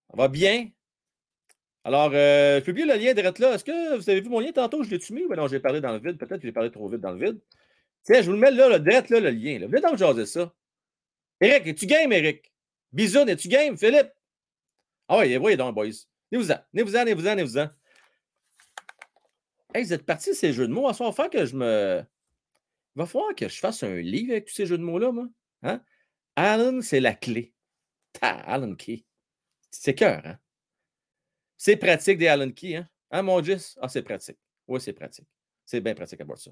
On va bien? Alors, euh, je publie le lien direct là. Est-ce que vous avez vu mon lien tantôt? Je l'ai-tu mis? ou non, j'ai parlé dans le vide. Peut-être que j'ai parlé trop vite dans le vide. Tiens, je vous le mets là, le direct là, le lien. Là. Venez donc jaser ça. Éric, es-tu game, Éric? Bisoun, es-tu game, Philippe? Ah oui, voyez donc, boys. Venez-vous-en, venez-vous-en, venez-vous-en, venez-vous-en. Hey, vous êtes partis de ces jeux de mots. Il va falloir que je me. Il va falloir que je fasse un livre avec tous ces jeux de mots-là, moi. Hein? Alan, c'est la clé. Alan Key. C'est cœur, hein? C'est pratique des Alan Key, hein? Hein, mon Gis? Ah, c'est pratique. Oui, c'est pratique. C'est bien pratique à voir ça.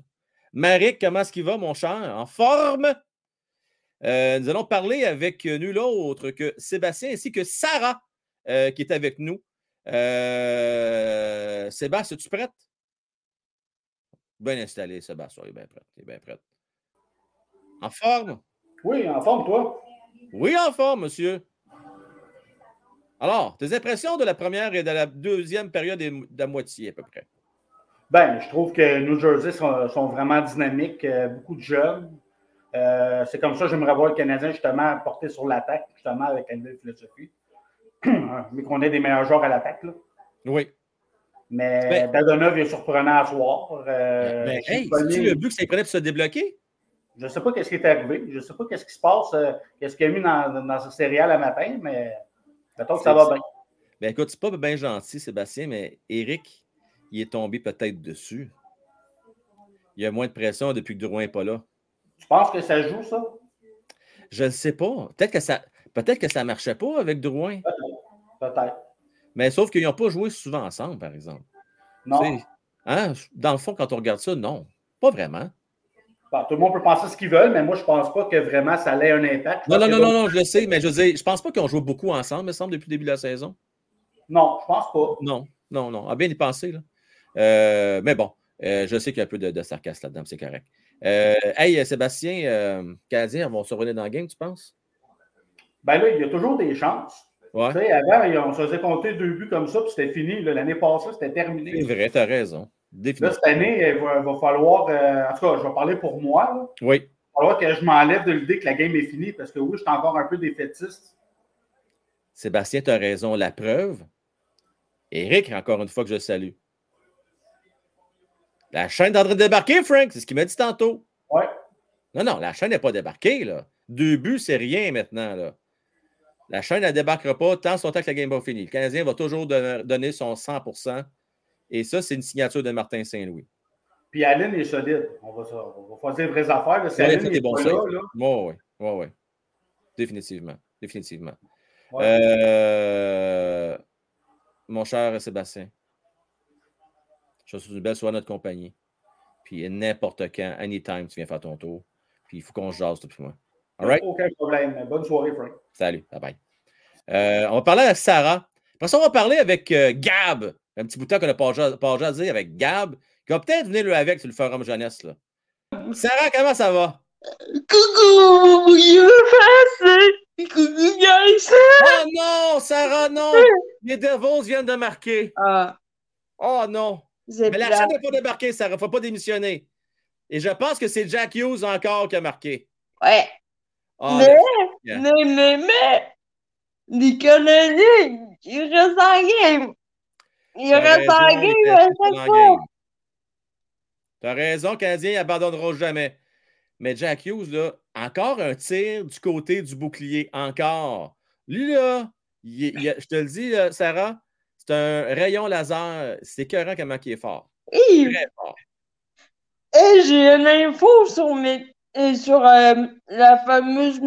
Marik, comment est-ce qu'il va, mon cher? En forme? Euh, nous allons parler avec nul autre que Sébastien ainsi que Sarah euh, qui est avec nous. Euh, Sébastien, es-tu prête? Bien installé, Sébastien. Il est bien prêt. Il est bien prêt. En forme? Oui, en forme, toi? Oui, en forme, monsieur. Alors, tes impressions de la première et de la deuxième période de la moitié, à peu près? Ben, je trouve que New Jersey sont, vraiment dynamiques, euh, beaucoup de jeunes. Euh, c'est comme ça que j'aimerais voir le Canadien justement porter sur l'attaque, justement avec la nouvelle philosophie. Mais qu'on ait des meilleurs joueurs à l'attaque. Oui. Mais ben, Dadonov est surprenant à soir. Euh, ben, hey, tu le but que ça prenait pour se débloquer? Je ne sais pas ce qui est arrivé. Je ne sais pas ce qui se passe, euh, qu'est-ce qu'il y a mis dans, dans ce céréal à matin, mais mettons que ça va bien. Ben écoute, c'est pas bien gentil, Sébastien, mais Eric, il est tombé peut-être dessus. Il y a moins de pression depuis que Drouin n'est pas là. Tu penses que ça joue, ça? Je ne sais pas. Peut-être que ça peut-être que ça ne marchait pas avec Drouin. Peut-être. Mais sauf qu'ils n'ont pas joué souvent ensemble, par exemple. Non. Hein? Dans le fond, quand on regarde ça, non. Pas vraiment. Bon, tout le monde peut penser ce qu'ils veulent, mais moi, je ne pense pas que vraiment ça ait un impact. Non, non, non, non, non, je le sais, mais je veux dire, je pense pas qu'ils ont joué beaucoup ensemble, me semble, depuis le début de la saison. Non, je pense pas. Non, non, non. À bien y penser, là. Euh, mais bon, euh, je sais qu'il y a un peu de, sarcasme là-dedans, c'est correct. Euh, hey, Sébastien, euh, Canadien, vont se revenir dans le game, tu penses? Ben là, il y a toujours des chances. Ouais. Tu sais, avant, on se faisait compter deux buts comme ça, puis c'était fini. L'année passée, c'était terminé. C'est vrai, tu as raison. Là, cette année, il va, falloir. Euh, en tout cas, je vais parler pour moi. Là. Oui. Il va falloir que je m'enlève de l'idée que la game est finie parce que oui, je suis encore un peu défaitiste. Sébastien, tu as raison. La preuve, Eric, encore une fois que je salue. La chaîne est en train de débarquer, Frank. C'est ce qu'il m'a dit tantôt. Oui. Non, non, la chaîne n'est pas débarquée. Là. Deux buts, c'est rien maintenant. Là. La chaîne ne débarquera pas tant son temps que la game va finir. Le Canadien va toujours donner son 100% Et ça, c'est une signature de Martin Saint-Louis. Puis Allen est solide. On va, on va faire des vraies affaires. C'est Allen est bon là, là. Oui, oui, oui. Définitivement. Définitivement. Euh, mon cher Sébastien, je suis une belle soirée notre compagnie. Puis n'importe quand, anytime, tu viens faire ton tour. Puis il faut qu'on se jase, tout moi. Aucun problème. Bonne soirée, Frank. Salut. Bye bye. Euh, on va parler avec Sarah. Après ça, on va parler avec euh, Gab. Un petit bout de temps qu'on n'a pas, pas jasé avec Gab, qui va peut-être venir le avec sur le forum jeunesse. Là. Sarah, comment ça va? Coucou, je Coucou, guys! Oh non, Sarah, non! Les Devils viennent de marquer. Ah. Oh non! Mais la chaîne n'a pas débarqué, Sarah. Il ne faut pas démissionner. Et je pense que c'est Jack Hughes encore qui a marqué. Ouais. Oh, mais, mais, mais, mais, les Canadiens, ils restent en game. Ils restent en game à chaque fois. T'as raison, Canadiens n'abandonneront jamais. Mais Jack Hughes, là, encore un tir du côté du bouclier. Encore. Lui, là, je te le dis, Sarah, c'est un rayon laser. C'est écœurant comment il est fort. Très fort. Et j'ai une info sur, mes, sur euh, la fameuse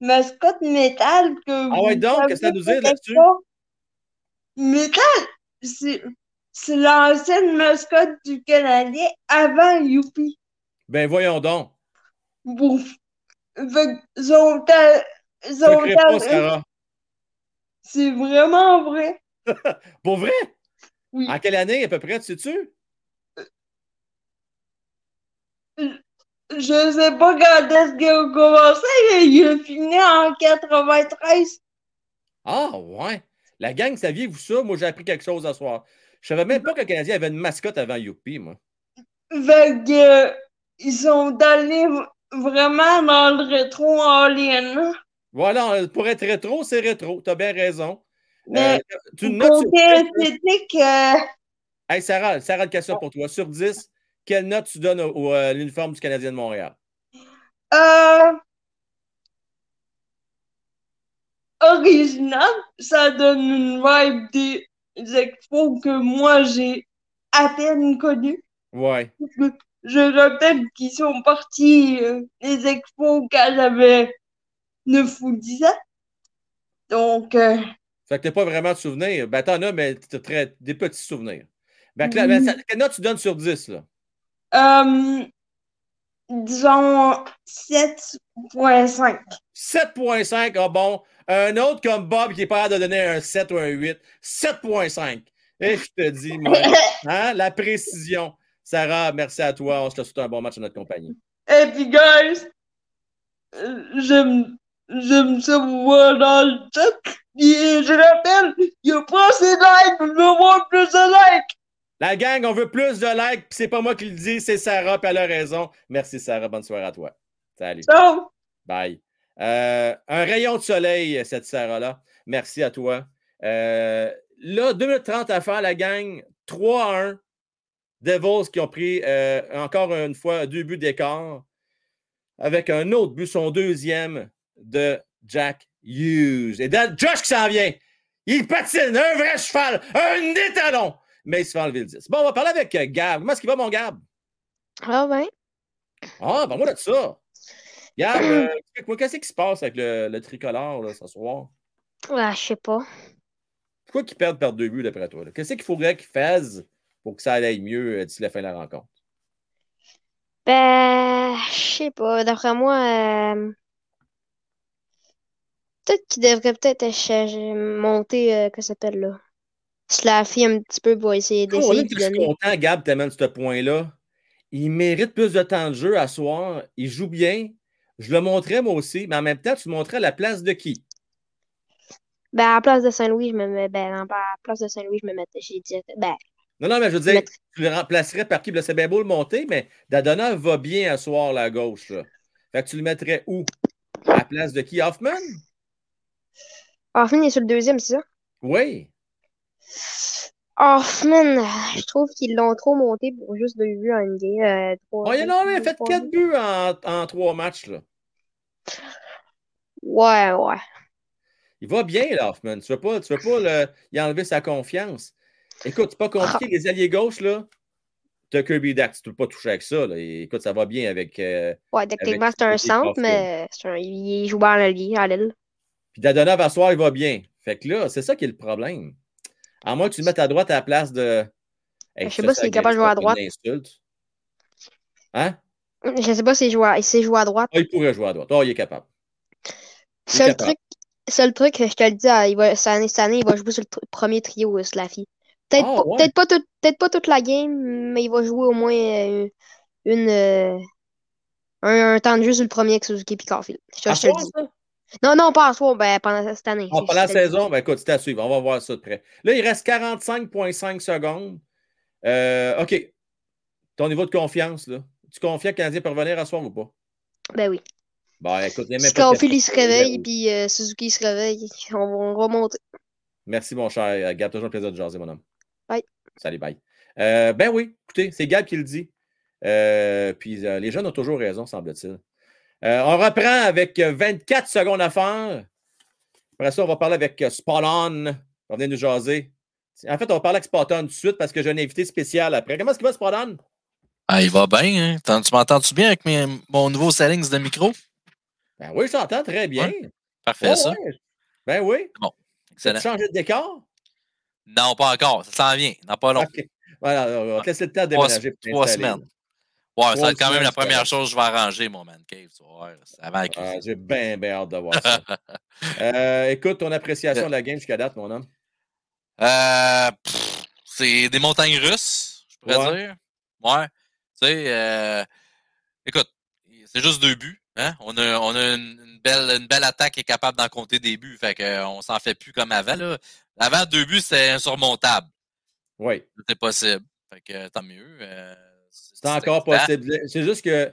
mascotte métal que Ah ouais, donc, qu'est-ce que ça nous dit là-dessus? Métal, c'est l'ancienne mascotte du Canadien avant Youpi. Ben voyons donc. Bon. Son, C'est vraiment vrai. Pour vrai? Oui. En quelle année à peu près, tu sais-tu? Je sais pas quand est-ce qu'il a commencé, mais il a fini en 93. Ah, ouais. La gang, saviez-vous ça? Moi, j'ai appris quelque chose à soir. Je savais même pas que le Canadien avait une mascotte avant Youpi, moi. Fait que, ils sont allés vraiment dans le rétro en ligne. Voilà, pour être rétro, c'est rétro. Tu as bien raison. Mais euh, tu notes côté esthétique. Euh... Hey, Sarah, Sarah, une question pour toi. Sur 10, quelle note tu donnes au, à l'uniforme du Canadien de Montréal? Euh... Original, ça donne une vibe des expos que moi j'ai à peine connues. Ouais. Je rappelle qu'ils sont partis euh, les expos quand j'avais 9 ou 10 ans. Donc. Euh, fait que t'as pas vraiment de souvenirs. Ben, t'en as, mais t'as très, des petits souvenirs. Ben, ben quelle note tu donnes sur 10, là? Euh, disons 7.5. 7.5, ah bon. Un autre comme Bob qui est pas de donner un 7 ou un 8. 7.5. Et je te dis, moi, hein, la précision. Sarah, merci à toi. On se souhaite un bon match à notre compagnie. Et puis, guys, j'aime, j'aime ça vous voir dans le chat. Et je rappelle, il n'y a pas assez de likes, je veux voir plus de likes. La gang, on veut plus de likes, puis c'est pas moi qui le dis, c'est Sarah, puis elle a raison. Merci Sarah, bonne soirée à toi. Salut. Ciao. Bye. Euh, un rayon de soleil, cette Sarah-là. Merci à toi. Euh, là, 2 minutes 30 à faire, la gang. 3 à 1. Devils qui ont pris euh, encore une fois deux buts d'écart avec un autre but, son deuxième de Jack Hughes. Et Josh qui s'en vient. Il patine, un vrai cheval, un étalon. Mais il se fait enlever le 10. Bon, on va parler avec Gab. Comment est-ce qu'il va, mon Gab? Ah ben. Ah, ben moi, de ça. Regarde, euh, qu'est-ce qui se passe avec le, le tricolore là, ce soir? Ouais, je sais pas. Pourquoi qu'ils perdent par deux buts d'après toi? Qu'est-ce qu'il faudrait qu'ils fassent pour que ça aille mieux euh, d'ici la fin de la rencontre? Ben, je sais pas. D'après moi, euh, peut-être qu'il devrait peut-être monter, euh, que ça s'appelle là? Slaffy un petit peu pour essayer Oh, d'essayer de je suis content, Gab, t'amènes ce point-là. Il mérite plus de temps de jeu à soir. Il joue bien. Je le montrais moi aussi, mais en même temps, tu montrais la place de qui? Ben, à la place de Saint-Louis, je me mets. Ben, à la place de Saint-Louis, je me mettais. J'ai dit. Ben, Non, non, mais je veux dire, tu le remplacerais par qui? C'est bien beau le monter, mais Dadona va bien à soir là, à gauche. là. Fait que tu le mettrais où? À la place de qui? Hoffman? Hoffman est sur le deuxième, c'est ça? Oui. Hoffman, je trouve qu'ils l'ont trop monté pour juste deux buts en NBA. Euh, trois, Oh, il, a, non, il a fait quatre buts. en, en trois matchs. Là. Ouais, ouais. Il va bien, là, Hoffman. Tu ne veux pas, tu veux pas le- y enlever sa confiance. Écoute, c'est pas compliqué. Les alliés gauches, là, tu as Kirby Dax. Tu ne peux pas toucher avec ça. Là. Et écoute, ça va bien avec. euh, Ouais, techniquement, c'est un centre, mais un- il joue à l'aile. à l'aile. Puis Dadona, à soir, il va bien. Fait que là, c'est ça qui est le problème. À moins que tu le mettes à droite à la place de. Hey, Je sais ça, pas s'il est capable de jouer à droite. insulte. Hein? Je sais pas s'il joue à, s'il joue à droite. Ah, il pourrait jouer à droite. Oh, il est capable. Il est Seul capable. truc, seul truc, je te le dis, ah, il va, cette année, cette année, il va jouer sur le premier trio, euh, Slaffy. Peut-être Ah, pas, ouais. pas, tout- peut-être pas toute la game, mais il va jouer au moins euh, une, euh, un, un temps de jeu sur le premier avec Suzuki et je te le dis. ça? Non, non, pas à soir, ben, pendant cette année. Ah, pendant la saison, ben écoute, c'est à suivre. On va voir ça de près. Là, il reste 45,5 secondes. Euh, OK. Ton niveau de confiance, là. Tu confies que le Canadien peut revenir à soir ou pas? Ben oui. Bon, écoute, il y a même Si pas de Caulfield, il se réveille, puis euh, Suzuki se réveille, on va, on va monter. Merci, mon cher. Gab, toujours un plaisir de jaser, mon homme. Bye. Salut, bye. Euh, ben oui, écoutez, c'est Gab qui le dit. Euh, puis euh, les jeunes ont toujours raison, semble-t-il. Euh, on reprend avec euh, 24 secondes à faire. Après ça, on va parler avec euh, Spot On. Venir nous jaser. En fait, on va parler avec Spot On tout de suite parce que j'ai un invité spécial après. Comment est-ce qu'il va, Spot On? Ah, il va bien, hein? Tu m'entends-tu bien avec mes- mon nouveau settings de micro? Ben oui, je t'entends très bien. Parfait, Oh, ça. ouais. Ben oui. Tu Excellent. as changé de décor? Non, pas encore. Ça s'en vient. Dans pas long. OK. Voilà, on va te laisser le temps de Trois- déménager. trois t'installer, semaines. Ouais, ça va être quand même la c'est première chose que je vais arranger, mon man cave. Tu c'est avant la Ah. J'ai bien, bien hâte de voir ça. Euh, écoute, ton appréciation de la game jusqu'à date, mon homme? Euh, c'est des montagnes russes, je pourrais Ouais. dire. Ouais. Tu sais, euh, écoute, c'est juste deux buts. Hein? On a, on a une, une belle, une belle attaque qui est capable d'en compter des buts. Fait qu'on s'en fait plus comme avant. Là. Avant, deux buts, c'était insurmontable. Oui, C'est possible. Fait que tant mieux. euh, c'est encore possible. C'est juste que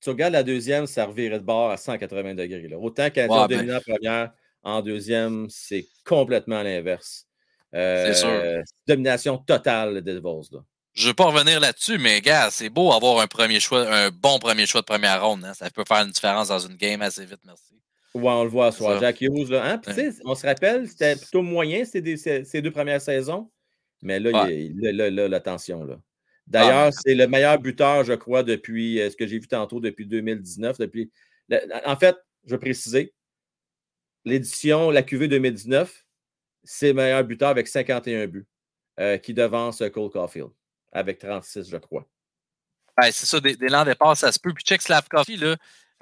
tu regardes la deuxième, ça revirait de bord à 180 degrés. Là. Autant Ouais, ont ben- dominé en première, en deuxième, c'est complètement l'inverse. Euh, C'est sûr. Domination totale des Devils. Là. Je veux pas revenir là-dessus, mais gars, c'est beau avoir un premier choix, un bon premier choix de première ronde. Hein? Ça peut faire une différence dans une game assez vite, merci. Ouais, on le voit ce soir. Jack Hughes, là, hein? On se rappelle, c'était plutôt moyen ces, deux premières saisons. Mais là, Ouais. il là, là, là, l'attention. Là. D'ailleurs, Ah, mais- c'est le meilleur buteur, je crois, depuis euh, ce que j'ai vu tantôt, depuis 2019. Depuis... en fait, je veux préciser, l'édition, la QV 2019, c'est le meilleur buteur avec 51 buts, euh, qui devance Cole Caulfield, avec 36, je crois. Ben, c'est ça, des, des lents départ, ça se peut. Puis check Slavkovski, là.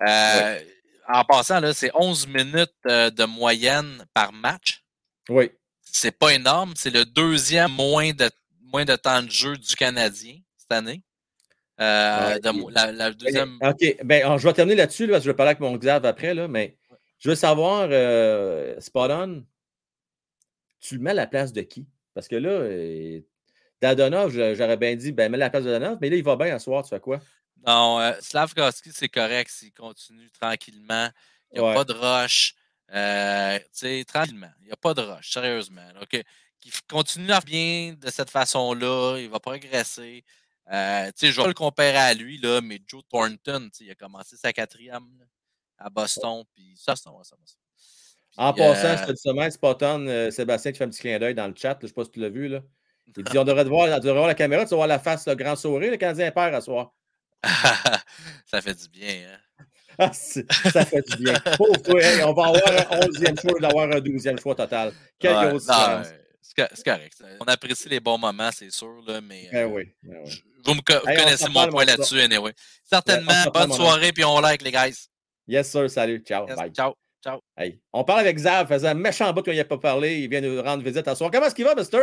euh, En passant, là, c'est 11 minutes euh, de moyenne par match. Oui. C'est pas énorme. C'est le deuxième moins de, moins de temps de jeu du Canadien cette année. Euh, Ouais, de mo- la, la deuxième. OK. Ben, je vais terminer là-dessus, là, parce que je vais parler avec mon Xav après, là, mais je veux savoir, euh, Spot On, tu le mets à la place de qui? Parce que là, euh, Dadonov, j'aurais bien dit, ben, mets la place de Dadonov, mais là, il va bien à soir, tu fais quoi? Non, euh, Slavkovski, c'est correct s'il continue tranquillement. Il n'y a Ouais. pas de rush. Euh, tu sais, tranquillement. Il n'y a pas de rush, sérieusement. là, F- continue à bien de cette façon-là. Il va progresser. Euh, je vais pas le comparer à lui, là, mais Joe Thornton, il a commencé sa quatrième là, à Boston. Puis ça, ça. En passant, euh, je te dis semaine, Spot On, euh, Sébastien qui fait un petit clin d'œil dans le chat, là, je ne sais pas si tu l'as vu, là. Il dit, on devrait voir, on devrait voir la caméra, tu vas voir la face, le grand sourire, le Canadien perd à soir. ça fait du bien, hein? Ah, ça fait du bien. Pauvre on va avoir un 11e choix d'avoir un 12e choix total. Quelle Ouais, grosse différence. ouais, c'est correct. On apprécie les bons moments, c'est sûr, là, mais Ben euh, oui, ben oui. vous, me co- Hey, connaissez mon point là-dessus, anyway. Ouais, Certainement, bonne soirée, puis on like, les guys. Yes, sir, salut. Ciao. Yes, Bye. ciao. Hey. On parle avec Zav, faisait un méchant bout qu'il n'a pas parlé. Il vient nous rendre visite à soir. Comment est-ce qu'il va, Mister?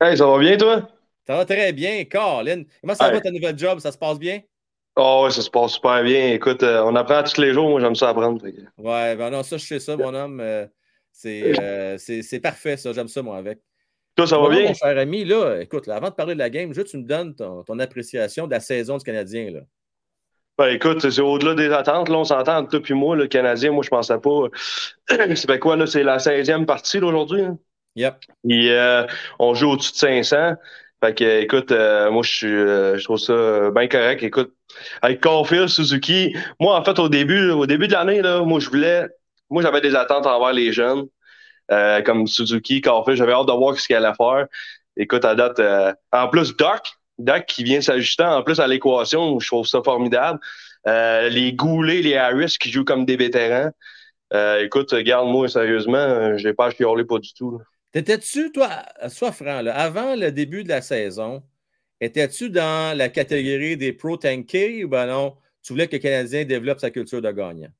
Hey, ça va bien, toi? Ça va très bien, Colin. Comment ça Hey. va ta nouvelle job? Ça se passe bien? Oh, ouais, ça se passe super bien. Écoute, euh, on apprend tous les jours. Moi, j'aime ça apprendre. fait Ouais, ben non, ça, je sais ça, mon homme. euh, c'est euh, c'est- c'est parfait, ça. J'aime ça, moi, avec. Toi, ça va bien? Mon cher ami, là, écoute, là, avant de parler de la game, juste tu me donnes ton, ton appréciation de la saison du Canadien. Là. Ben, écoute, c'est au-delà des attentes. Là, on s'entend, toi puis moi, le Canadien, moi, je pensais pas. C'est quoi, là? C'est la 16e partie, là, aujourd'hui. hein? Yep. Puis, euh, on joue au-dessus de 500. Fait que, écoute, euh, moi, je suis, euh, je trouve ça bien correct. Écoute, avec Caulfield, Suzuki, moi, en fait, au début, au début de l'année, là, moi, je voulais, moi, j'avais des attentes envers les jeunes, euh, comme Suzuki, Caulfield. J'avais hâte de voir ce qu'il allait faire. Écoute, à date, euh, en plus, Doc, Doc qui vient s'ajuster en plus à l'équation, je trouve ça formidable. Euh, les Goulet, les Harris qui jouent comme des vétérans. Écoute, regarde-moi, sérieusement, j'ai pas à chialer pas du tout. T'étais-tu, toi, sois franc, là, avant le début de la saison, étais-tu dans la catégorie des pro tankés ou ben non, tu voulais que le Canadien développe sa culture de gagnant?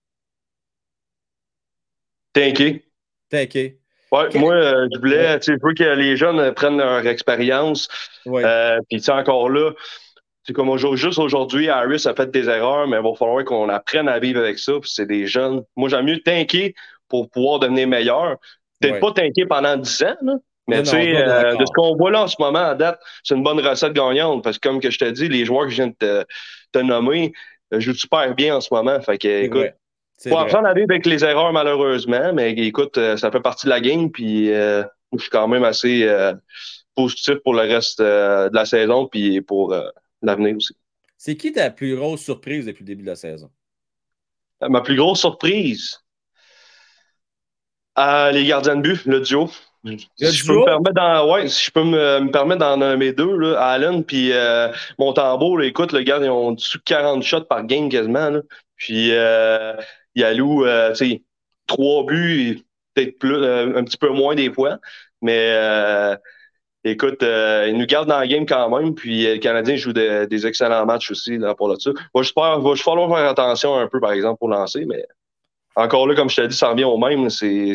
T'inquiète. Tanké. Ouais, Quel- moi, euh, je voulais, je veux que les jeunes prennent leur expérience. Oui. Euh, Puis, tu sais, encore là, c'est comme aujourd'hui- juste aujourd'hui, Harris a fait des erreurs, mais il va falloir qu'on apprenne à vivre avec ça. Puis, c'est des jeunes. Moi, j'aime mieux tanker pour pouvoir devenir meilleur. Peut-être Ouais. pas tanker pendant 10 ans, là. Mais tu sais, euh, de ce qu'on voit là en ce moment, à date, c'est une bonne recette gagnante. Parce que, comme que je te dis, les joueurs que je viens de te, te nommer euh, jouent super bien en ce moment. Fait que, écoute. C'est faut vrai. apprendre à vivre avec les erreurs, malheureusement, mais écoute, euh, ça fait partie de la game, puis euh, je suis quand même assez euh, positif pour le reste euh, de la saison, puis pour l'avenir aussi. C'est qui ta plus grosse surprise depuis le début de la saison? Ma plus grosse surprise, les gardiens de but, le duo. Si je peux me permettre ouais, si je peux me, me permettre d'en nommer deux, là, Allen puis euh, Montembeau, là, écoute, le gars, ils ont dessous de 40 shots par game quasiment. Là. Puis euh, Yalou, euh, tu sais, trois buts, peut-être plus, euh, un petit peu moins des fois. Mais euh, écoute, euh, ils nous gardent dans la game quand même. Puis euh, le Canadien joue de- des excellents matchs aussi là, pour là-dessus. Va juste falloir faire attention un peu, par exemple, pour lancer, mais encore là, comme je te dis, ça revient au même. C'est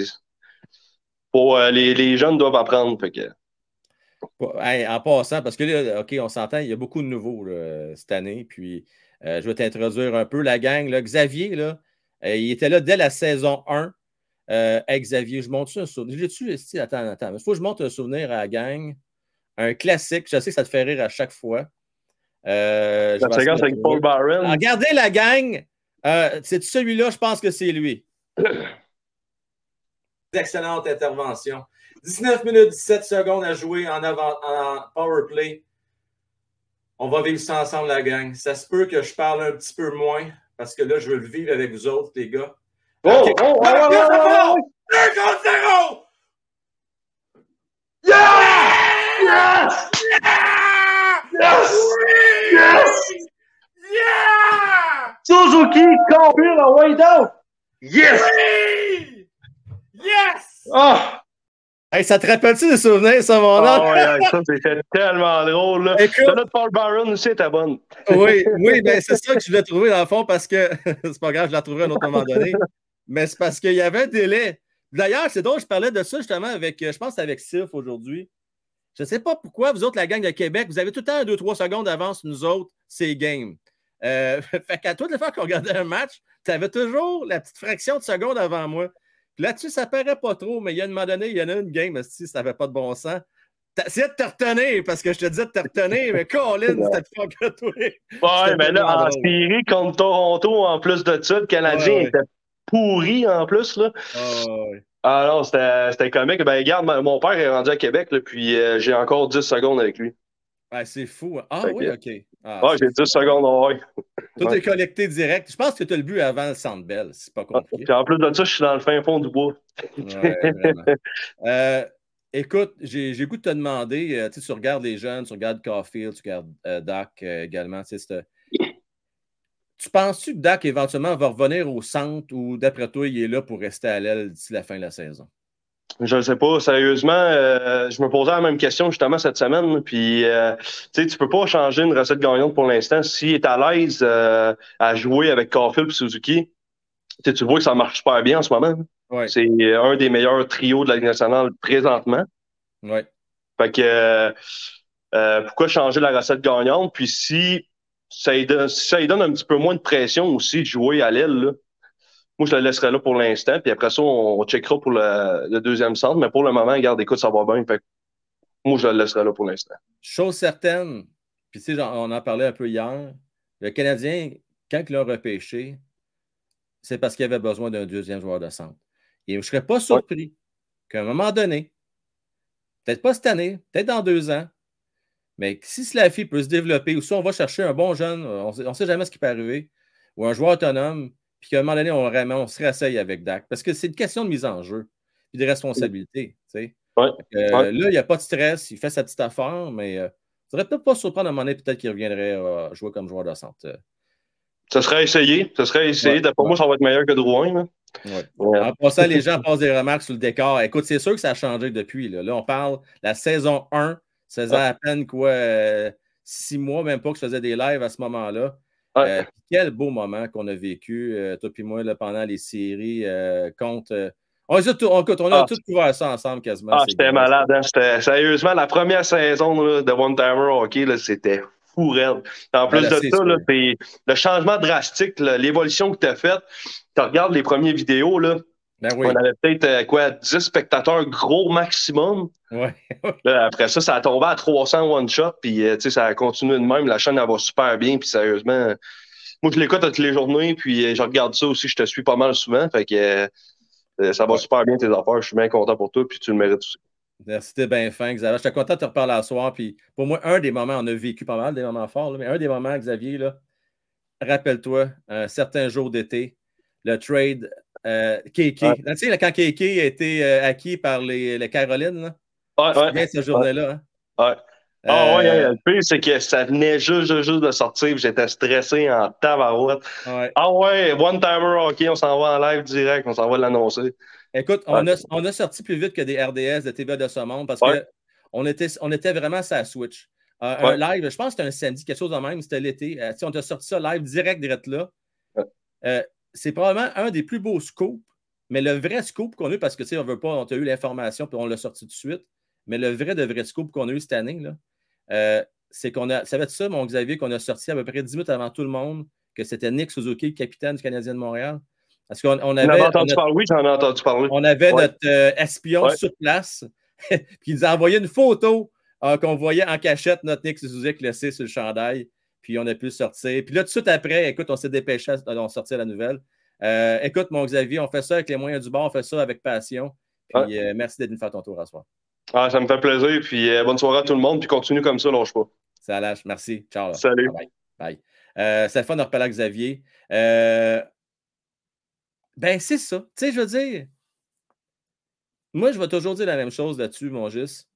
pour euh, les, les jeunes doivent apprendre. Que, en passant, parce que là, OK, on s'entend, il y a beaucoup de nouveaux cette année. Puis, euh, je vais t'introduire un peu la gang. Là. Xavier, là, euh, il était là dès la saison 1. Euh, Xavier, je monte un souvenir. J'ai-tu, esti, attends, attends. Il faut que je monte un souvenir à la gang. Un classique. Je sais que ça te fait rire à chaque fois. Euh, je la vais séquence avec Paul trouver. Byron. Regardez la gang. Euh, c'est celui-là, je pense que c'est lui. Excellente intervention. 19 minutes 17 secondes à jouer en, avant, en power play. On va vivre ça ensemble, la gang. Ça se peut que je parle un petit peu moins parce que là, je veux le vivre avec vous autres, les gars. Oh, Ok. oh, oh, oh, regarde, oh, oh! Deux contre zéro! Yes! Yes! Oui! Yes! Yeah! Suzuki, Campbell, en white out! Yes! Yes! Ah! Hey, ça te rappelle-tu des souvenirs, ça, mon homme? Ah ouais, ouais, ça, c'était tellement drôle, là. Écoute, de Paul Byron aussi était bonne. oui, oui, ben c'est ça que je voulais trouver dans le fond parce que c'est pas grave, je la trouverai à un autre moment donné. Mais c'est parce qu'il y avait un délai. D'ailleurs, c'est drôle, je parlais de ça justement avec, euh, je pense que c'est avec Sif aujourd'hui. Je ne sais pas pourquoi, vous autres, la gang de Québec, vous avez tout le temps 2-3 secondes d'avance, nous autres, c'est game. Euh, fait qu'à toutes les fois qu'on regardait un match, tu avais toujours la petite fraction de seconde avant moi. Puis là-dessus, ça paraît pas trop, mais il y a un moment donné, il y en a une game, si ça n'avait pas de bon sens. Essayé de te retenir parce que je te disais de te retenir, mais Colin, c'était fort que toi. Ouais, mais là, en drôle. série contre Toronto, en plus de ça, le Canadien Ouais, ouais. était pourri en plus, là. Ah, ouais. Ah non, c'était c'était comique. Ben, regarde, mon père est rendu à Québec, là, puis euh, j'ai encore 10 secondes avec lui. Ouais, c'est fou. hein. Ah Fait oui, OK. Ah, c'est j'ai 10 fou. secondes, ouais. Tout Ouais. est collecté direct. Je pense que tu as le but avant le Centre Bell. C'est pas Ah, compliqué. Puis en plus de ça, je suis dans le fin fond du bois. Ouais. Euh, écoute, j'ai le goût de te demander, euh, tu regardes les jeunes, tu regardes Caulfield, tu regardes euh, Doc euh, également. tu penses-tu que Dak éventuellement va revenir au centre ou d'après toi, il est là pour rester à l'aile d'ici la fin de la saison? Je ne sais pas, sérieusement, euh, je me posais la même question justement cette semaine. Puis, euh, tu sais, tu peux pas changer une recette gagnante pour l'instant. S'il est à l'aise euh, à jouer avec Caulfield et Suzuki, tu vois que ça marche super bien en ce moment. Ouais. C'est un des meilleurs trios de la Ligue nationale présentement. Ouais. Fait que euh, pourquoi changer la recette gagnante? Puis si ça lui donne, si ça lui donne un petit peu moins de pression aussi de jouer à l'aile, là, moi, je le laisserai là pour l'instant. Puis après ça, on, on checkera pour le, le deuxième centre. Mais pour le moment, regarde, écoute, ça va bien. Fait moi, je le laisserai là pour l'instant. Chose certaine, puis tu sais, on en parlait un peu hier, le Canadien, quand il l'a repêché, c'est parce qu'il avait besoin d'un deuxième joueur de centre. Et je ne serais pas surpris qu'à un moment donné, peut-être pas cette année, peut-être dans deux ans, mais si Slaffy peut se développer, ou si on va chercher un bon jeune, on ne sait jamais ce qui peut arriver, ou un joueur autonome, puis qu'à un moment donné, on, vraiment, on se réessaye avec Dak. Parce que c'est une question de mise en jeu, puis de responsabilité. Ouais. Euh, Ouais. Là, il n'y a pas de stress, il fait sa petite affaire, mais euh, ça ne peut-être pas surprendre à un moment donné, peut-être qu'il reviendrait euh, jouer comme joueur de centre. Euh, Ça serait essayé. Ça serait essayé. Ouais. D'après moi, ça va être meilleur que Drouin. En passant, les gens passent des remarques sur le décor. Écoute, c'est sûr que ça a changé depuis. Là, Là, on parle la saison 1. Ça faisait à peine quoi, euh, six mois, même pas que je faisais des lives à ce moment-là. Ouais. Euh, quel beau moment qu'on a vécu, euh, toi et moi, là, pendant les séries euh, contre. on, les a tout- on- écoute, on a Ah. tout couvert ça ensemble quasiment. Ah, j'étais malade. Hein? Sérieusement, la première saison là, de One Timer Hockey, c'était fou raide. En plus Ben, là, de ça, là, le changement drastique, l'évolution que tu as faite. Tu regardes les premières vidéos, là, Ben oui. on avait peut-être euh, quoi, 10 spectateurs gros maximum. Ouais. Là, après ça, ça a tombé à 300 one-shot, puis euh, tu sais, ça a continué de même. La chaîne, elle va super bien, puis sérieusement, moi, je l'écoute toutes les journées, puis euh, je regarde ça aussi, je te suis pas mal souvent, fait que euh, ça va Ouais. super bien tes affaires, je suis bien content pour toi, puis tu le mérites aussi. Merci, t'es bien fin, Xavier. J'étais content de te reparler à soir. Puis pour moi, un des moments, on a vécu pas mal des moments forts, là, mais un des moments, Xavier, là, rappelle-toi, un certain jour d'été, le trade euh. Ouais. Tu sais, là, quand KK a été euh, acquis par les, les Carolines, là, Ouais, de cette journée-là. hein? ouais. Ah ouais, Euh, ouais, le pire, c'est que ça venait juste, juste, juste de sortir, j'étais stressé en tabarouette. ouais. Ah ouais, One Timer Hockey, on s'en va en live direct, on s'en va l'annoncer. Écoute, on, a, on a sorti plus vite que des RDS de TVA de ce monde parce Ouais. qu'on était, on était vraiment sa switch. Euh, Ouais. Un live, je pense que c'était un samedi, quelque chose de même, c'était l'été. Euh, on a sorti ça live direct, direct là. Ouais. Euh, c'est probablement un des plus beaux scoops, mais le vrai scoop qu'on a eu, parce que tu sais, on veut pas, on a eu l'information puis on l'a sorti tout de suite, mais le vrai de vrai scoop qu'on a eu cette année, là, euh, c'est qu'on a, ça va être ça, mon Xavier, qu'on a sorti à peu près 10 minutes avant tout le monde, que c'était Nick Suzuki, le capitaine du Canadien de Montréal? Parce qu'on on avait. entendu a- parler, oui, j'en ai entendu parler. on avait Ouais. notre euh, espion Ouais. sur place, puis il nous a envoyé une photo euh, qu'on voyait en cachette notre Nick Suzuki laissé sur le chandail, puis on a pu le sortir. Puis là, tout de suite après, écoute, on s'est dépêché à à sortir la nouvelle. Euh, écoute, mon Xavier, on fait ça avec les moyens du bord, on fait ça avec passion. Puis euh, merci d'être venu faire ton tour à soir. Ah, ça me fait plaisir, puis euh, bonne soirée à tout le monde, puis continue comme ça, lâche pas. Ça lâche. Merci. Ciao. là. Salut. Bye. Bye. C'est le fun de reparler à Xavier. Ben, c'est ça. Tu sais, je veux dire, moi, je vais toujours dire la même chose là-dessus, mon Gis.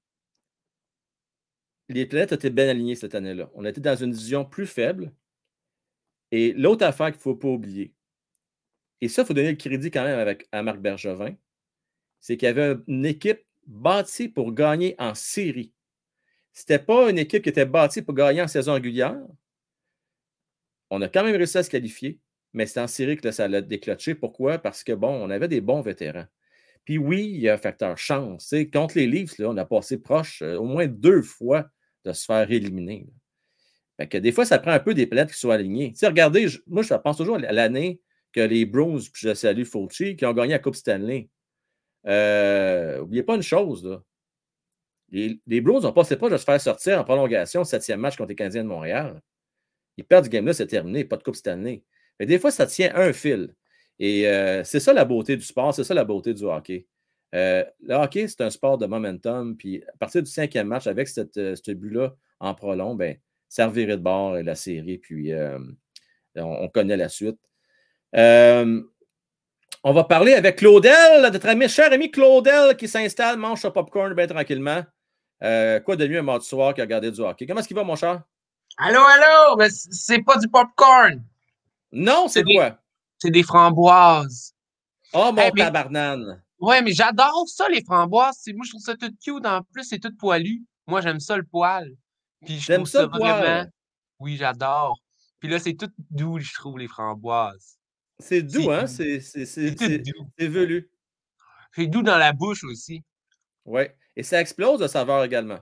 Les planètes étaient bien alignées cette année-là. On était dans une vision plus faible. Et l'autre affaire qu'il ne faut pas oublier, et ça, il faut donner le crédit quand même à Marc Bergevin, c'est qu'il y avait une équipe bâtie pour gagner en série. C'était pas une équipe qui était bâtie pour gagner en saison régulière. On a quand même réussi à se qualifier, mais c'est en série que ça l'a déclenché. Pourquoi? Parce que, bon, on avait des bons vétérans. Puis oui, il y a un facteur chance. Tu sais, contre les Leafs, on a passé proche euh, au moins deux fois de se faire éliminer. Fait que des fois, ça prend un peu des planètes qui soient alignées. Regardez, moi, je pense toujours à l'année que les Bruins, puis je salue Fauci, qui ont gagné la Coupe Stanley. Euh, N'oubliez pas une chose. Les, les n'ont pas c'est pas de se faire sortir en prolongation, septième match contre les Canadiens de Montréal. Ils perdent ce game-là, c'est terminé, pas de Coupe Stanley. Mais des fois, ça tient un fil. Et euh, c'est ça la beauté du sport, c'est ça la beauté du hockey. Euh, le hockey, c'est un sport de momentum. Puis à partir du cinquième match, avec cette, euh, ce but-là en prolong, ben, ça revirait de bord et la série, puis euh, on, on connaît la suite. Euh, on va parler avec Claudel, notre ami, cher ami Claudel, qui s'installe, mange son popcorn bien tranquillement. Euh, quoi de mieux un mardi soir qu'à regarder du hockey? Comment est-ce qu'il va, mon cher? Allô, allô, mais c'est pas du popcorn. Non, c'est des- quoi? C'est des framboises. Oh, mon Hey, mais- tabarnane. Ouais, mais j'adore ça, les framboises. C'est- Moi, je trouve ça tout cute. En plus, c'est tout poilu. Moi, j'aime ça, le poil. Puis je T'aimes trouve ça, ça le poil? vraiment. Oui, j'adore. Puis là, c'est tout doux, je trouve, les framboises. C'est doux, C'est hein? doux. C'est c'est- C'est c'est- tout c'est- doux. c'est velu. C'est doux dans la bouche aussi. Oui. Et ça explose de saveur également.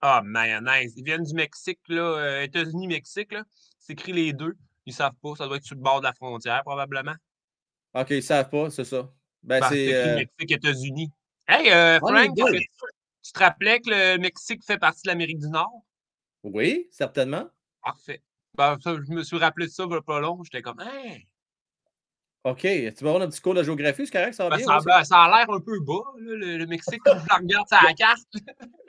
Ah, mayonnaise. Ils viennent du Mexique, là, euh, États-Unis, Mexique, là. C'est écrit les deux. Ils savent pas. Ça doit être sur le bord de la frontière, probablement. OK, ils savent pas, c'est ça. Ben, Ben, c'est. euh, Mexique, États-unis. Hey, euh, est Frank, tu, tu te rappelais que le Mexique fait partie de l'Amérique du Nord? Oui, certainement. Parfait. Ben, ça, je me suis rappelé de ça il a pas long. J'étais comme, hey, OK. Tu vas avoir un petit cours de géographie, c'est correct, ça va ben, bien? ça, ben, a l'air un peu bas, là, le, le Mexique, quand je la regarde sur la carte.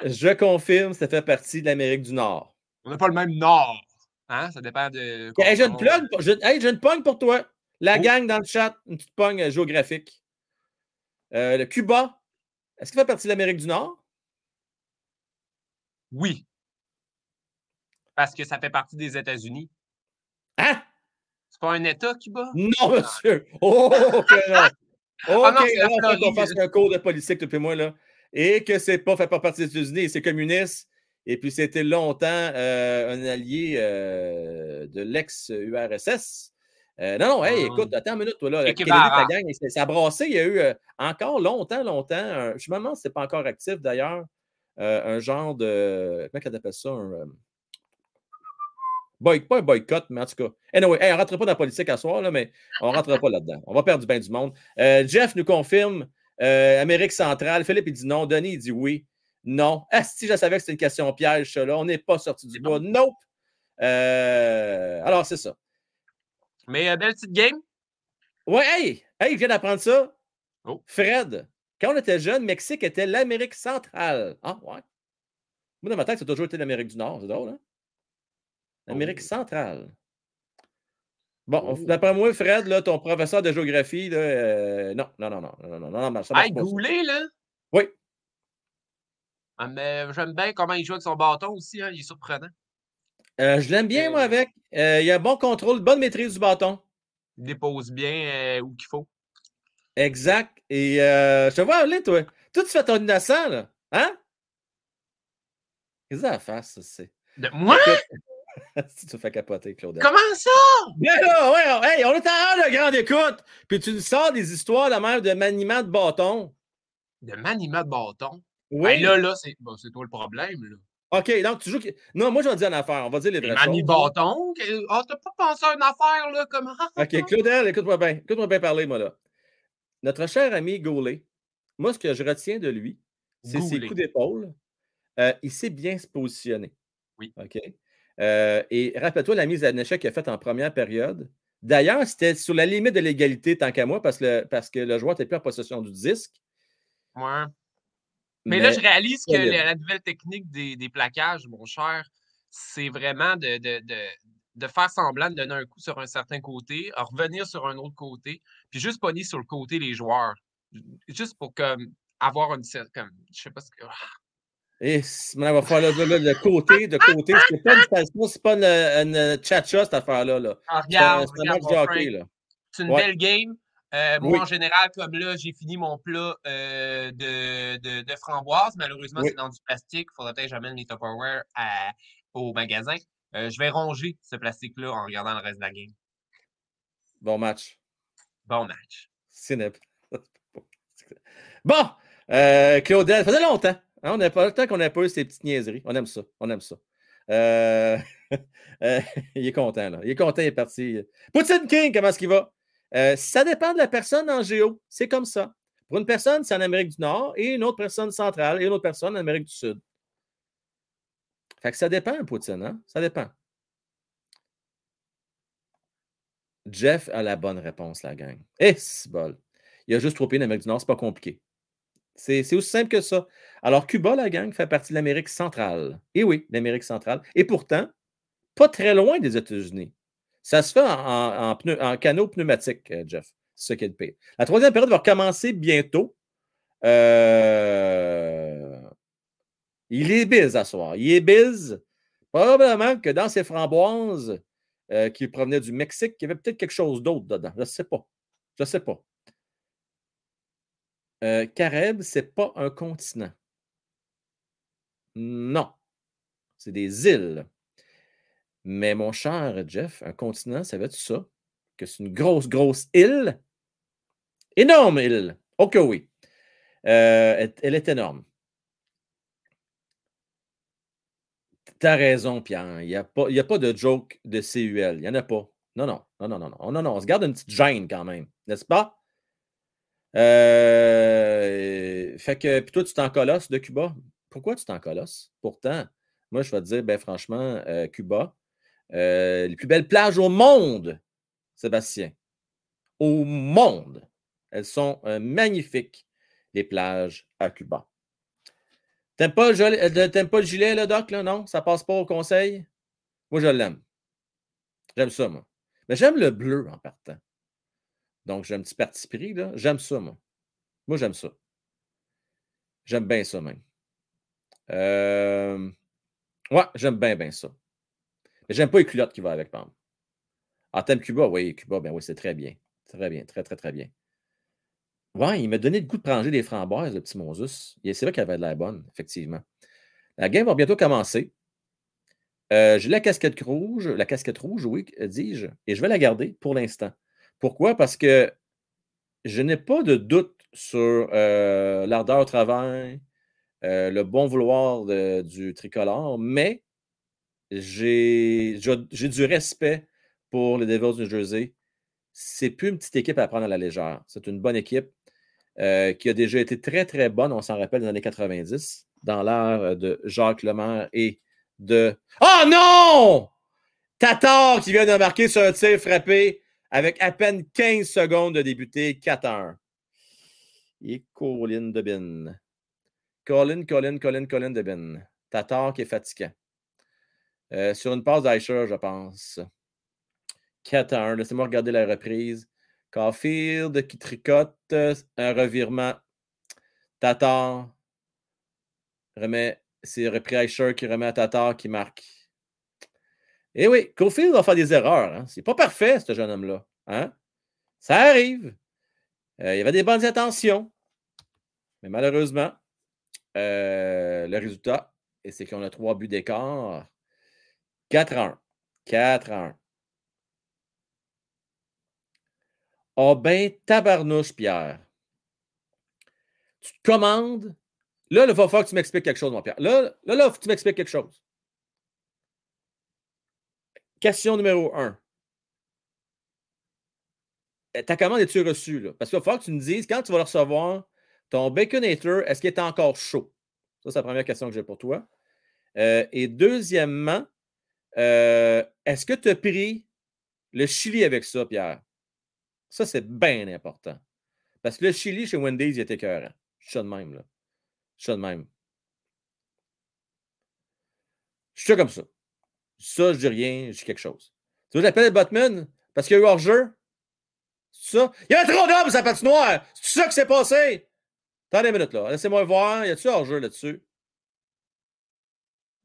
Je confirme, ça fait partie de l'Amérique du Nord. On n'a pas le même Nord. Hein? Ça dépend de. Hey, j'ai une plug. Hey, j'ai une pogne pour toi. La Oh. gang dans le chat, une petite pogne euh, géographique. Euh, le Cuba, est-ce qu'il fait partie de l'Amérique du Nord? Oui. Parce que ça fait partie des États-Unis. Hein? C'est pas un État, Cuba? Non, monsieur. Oh. OK, Ah alors, faut qu'on fasse un cours de politique depuis moi, là. Et que c'est pas fait pas partie des États-Unis, c'est communiste. Et puis, c'était longtemps euh, un allié euh, de l'ex-URSS. Euh, non, non, hey, Ah. écoute, attends une minute, toi, là. Équipe Kennedy, ta arabe. gang, ça- a brassé. Il y a eu euh, encore longtemps, longtemps, un- je me demande si c'est pas encore actif d'ailleurs, euh, un genre de. Comment on appelle ça? Un, boy- pas un boycott, mais en tout cas. Anyway, hey, on ne rentre pas dans la politique à soir, là, mais on ne rentrera pas là-dedans. On va perdre du bien du monde. Jeff nous confirme Amérique centrale. Philippe, il dit non. Denis, il dit oui. Non. Ah, si je savais que c'était une question piège, ça, là. On n'est pas sorti du bois. Nope. Alors, c'est ça. Mais euh, belle petite game. Ouais, hey, hey, je viens d'apprendre ça. Oh. Fred, quand on était jeune, Mexique était l'Amérique centrale. Ah, ouais. Moi, dans ma tête, ça a toujours été l'Amérique du Nord. C'est drôle, hein? L'Amérique Oh. centrale. Bon, Oh. d'après moi, Fred, là, ton professeur de géographie, là, euh, non, non, non, non, non, non, non, non, ça marche Hey, pas. ça. Goulet, là? Oui. Ah, mais j'aime bien comment il joue avec son bâton aussi. Hein, il est surprenant. Euh, je l'aime bien, moi, Euh, avec. Euh, il a un bon contrôle, bonne maîtrise du bâton. Il dépose bien où qu'il faut. Exact. Et je te vois aller, toi. Toi, tu fais ton innocent, là. Hein? Qu'est-ce que ça face, ça, c'est? De... Moi? si tu te fais capoter, Claudette. Comment ça? Ben là, ouais, hey, on est en heure de grande écoute. Puis tu nous sors des histoires de même de maniement de bâton. De maniement de bâton? Oui. Ben là, là, c'est bon, c'est toi le problème. Là. OK, donc tu joues. Non, moi, je vais dire une affaire. On va dire les vraies choses. mani-bâtons? que- Ah, t'as pas pensé à une affaire, là? Comment? OK, Claudel, écoute-moi bien. Écoute-moi bien parler, moi, là. Notre cher ami Goulet, moi, ce que je retiens de lui, c'est ses coups d'épaule. Euh, il sait bien se positionner. Oui. OK? Euh, et rappelle-toi la mise en échec qu'il a faite en première période. D'ailleurs, c'était sur la limite de l'égalité, tant qu'à moi, parce que le, parce que le joueur n'était plus en possession du disque. Ouais. Mais, là, je réalise que la, la nouvelle technique des, des plaquages, mon cher, c'est vraiment de, de, de, de faire semblant de donner un coup sur un certain côté, revenir sur un autre côté, puis juste pogner sur le côté les joueurs. Juste pour comme, avoir une comme, je sais pas ce que. ah, Et on va faire le côté, de côté. C'est pas une station, c'est pas une, une cha-cha, cette affaire-là. Là. Ah, C'est regarde, c'est un regarde, match de mon hockey. Frank, Là. C'est une Ouais. belle game. Euh, moi, en général, comme là, j'ai fini mon plat euh, de, de, de framboise. Malheureusement, Oui. c'est dans du plastique. Il faudrait peut-être que j'amène les Tupperware à- au magasin. Euh, je vais ronger ce plastique-là en regardant le reste de la game. Bon match. Bon match. C'est n'importe Bon, euh, Claudel, ça faisait longtemps. hein, on n'a pas le temps qu'on n'ait pas eu ces petites niaiseries. On aime ça. On aime ça. Il est content, là. Il est content, il est parti. Poutine King, comment est-ce qu'il va? Euh, ça dépend de la personne en géo. C'est comme ça. Pour une personne, c'est en Amérique du Nord et une autre personne centrale et une autre personne en Amérique du Sud. Fait que ça dépend, Poutine, hein? Ça dépend. Jeff a la bonne réponse, la gang. Eh, bol. Il y a juste trois pays d'Amérique du Nord, c'est pas compliqué. C'est aussi simple que ça. Alors, Cuba, la gang, fait partie de l'Amérique centrale. Et oui, l'Amérique centrale. Et pourtant, pas très loin des États-Unis. Ça se fait en, en, canot pneumatique, euh, Jeff. Ce qui est. La troisième période va recommencer bientôt. Euh, Il est biz à soir. Il est biz. Probablement que dans ses framboises, euh, qui provenait du Mexique. Il y avait peut-être quelque chose d'autre dedans. Je ne sais pas. Je ne sais pas. Euh, ce n'est pas un continent. Non. C'est des îles. Mais mon cher Jeff, un continent, ça veut dire ça? Que c'est une grosse, grosse île? Énorme île. Ok, oui. Euh, elle est énorme. T'as raison, Pierre. Il n'y a, pas, de joke de CUL. Il n'y en a pas. Non, non. Non, non, non, non. Non, non. On se garde une petite gêne quand même. N'est-ce pas? Euh, fait que, puis toi, tu t'en colosses de Cuba? Pourquoi tu t'en colosses? Pourtant, moi, je vais te dire, ben franchement, euh, Cuba, euh, les plus belles plages au monde, Sébastien. Au monde. Elles sont magnifiques, les plages à Cuba. T'aimes pas, euh, pas, le gilet, le doc, là, non? Ça passe pas au conseil? Moi, je l'aime. J'aime ça, moi. Mais j'aime le bleu en partant. Donc, j'ai un petit parti pris, là. J'aime ça, moi. Moi, j'aime ça. J'aime bien ça, même. Euh... Ouais, j'aime bien, bien ça. J'aime pas les culottes qui vont avec, par Ah, t'aimes Cuba? Oui, Cuba, ben oui, c'est très bien. Très bien, très, très, très bien. Ouais, il m'a donné le goût de prendre des framboises, le petit Moses. C'est vrai qu'elle avait de l'air bonne, effectivement. La game va bientôt commencer. Euh, j'ai la casquette rouge, la casquette rouge, oui, dis-je, et je vais la garder pour l'instant. Pourquoi? Parce que je n'ai pas de doute sur euh, l'ardeur au travail, euh, le bon vouloir du tricolore, mais j'ai du respect pour les Devils du New Jersey. C'est plus une petite équipe à prendre à la légère. C'est une bonne équipe. Euh, qui a déjà été très, très bonne, on s'en rappelle, dans les années 90, dans l'ère euh, de Jacques Lemaire et de. Oh non! Tatar qui vient de marquer sur un tir frappé avec à peine 15 secondes de débuter, 4 1. Et Colin Debin. Colin, Colin, Colin, Colin Debin. Tatar qui est fatiguant. Euh, sur une passe d'Aisher, je pense. 4 1. Laissez-moi regarder la reprise. Caulfield qui tricote un revirement. Tatar remet. C'est repris Eicher qui remet à Tatar qui marque. Eh oui, Caulfield va faire des erreurs. Hein. C'est pas parfait, ce jeune homme-là. Hein? Ça arrive. Euh, il y avait des bonnes intentions. Mais malheureusement, euh, le résultat, c'est qu'on a trois buts d'écart. 4 1. 4 1. Oh ben, tabarnouche, Pierre. Tu te commandes. Là, il va falloir que tu m'expliques quelque chose, mon Pierre. Là, là, là, il faut que tu m'expliques quelque chose. Question numéro un. Eh, ta commande est-tu reçue? Là? Parce qu'il va falloir que tu me dises, quand tu vas le recevoir, ton Baconator, est-ce qu'il est encore chaud? Ça, c'est la première question que j'ai pour toi. Euh, et deuxièmement, euh, est-ce que tu as pris le chili avec ça, Pierre? Ça, c'est bien important. Parce que le chili chez Wendy's, il était écœurant. Je suis de même, là. Je suis de même. Je suis comme ça. Ça, je dis rien, je dis quelque chose. Tu veux j'appelle Batman parce qu'il y a eu hors-jeu? C'est ça? Il y avait trop d'hommes sa patinoire! C'est ça qui s'est passé? Attendez une minute, là. Laissez-moi voir. Y a-tu hors-jeu là-dessus?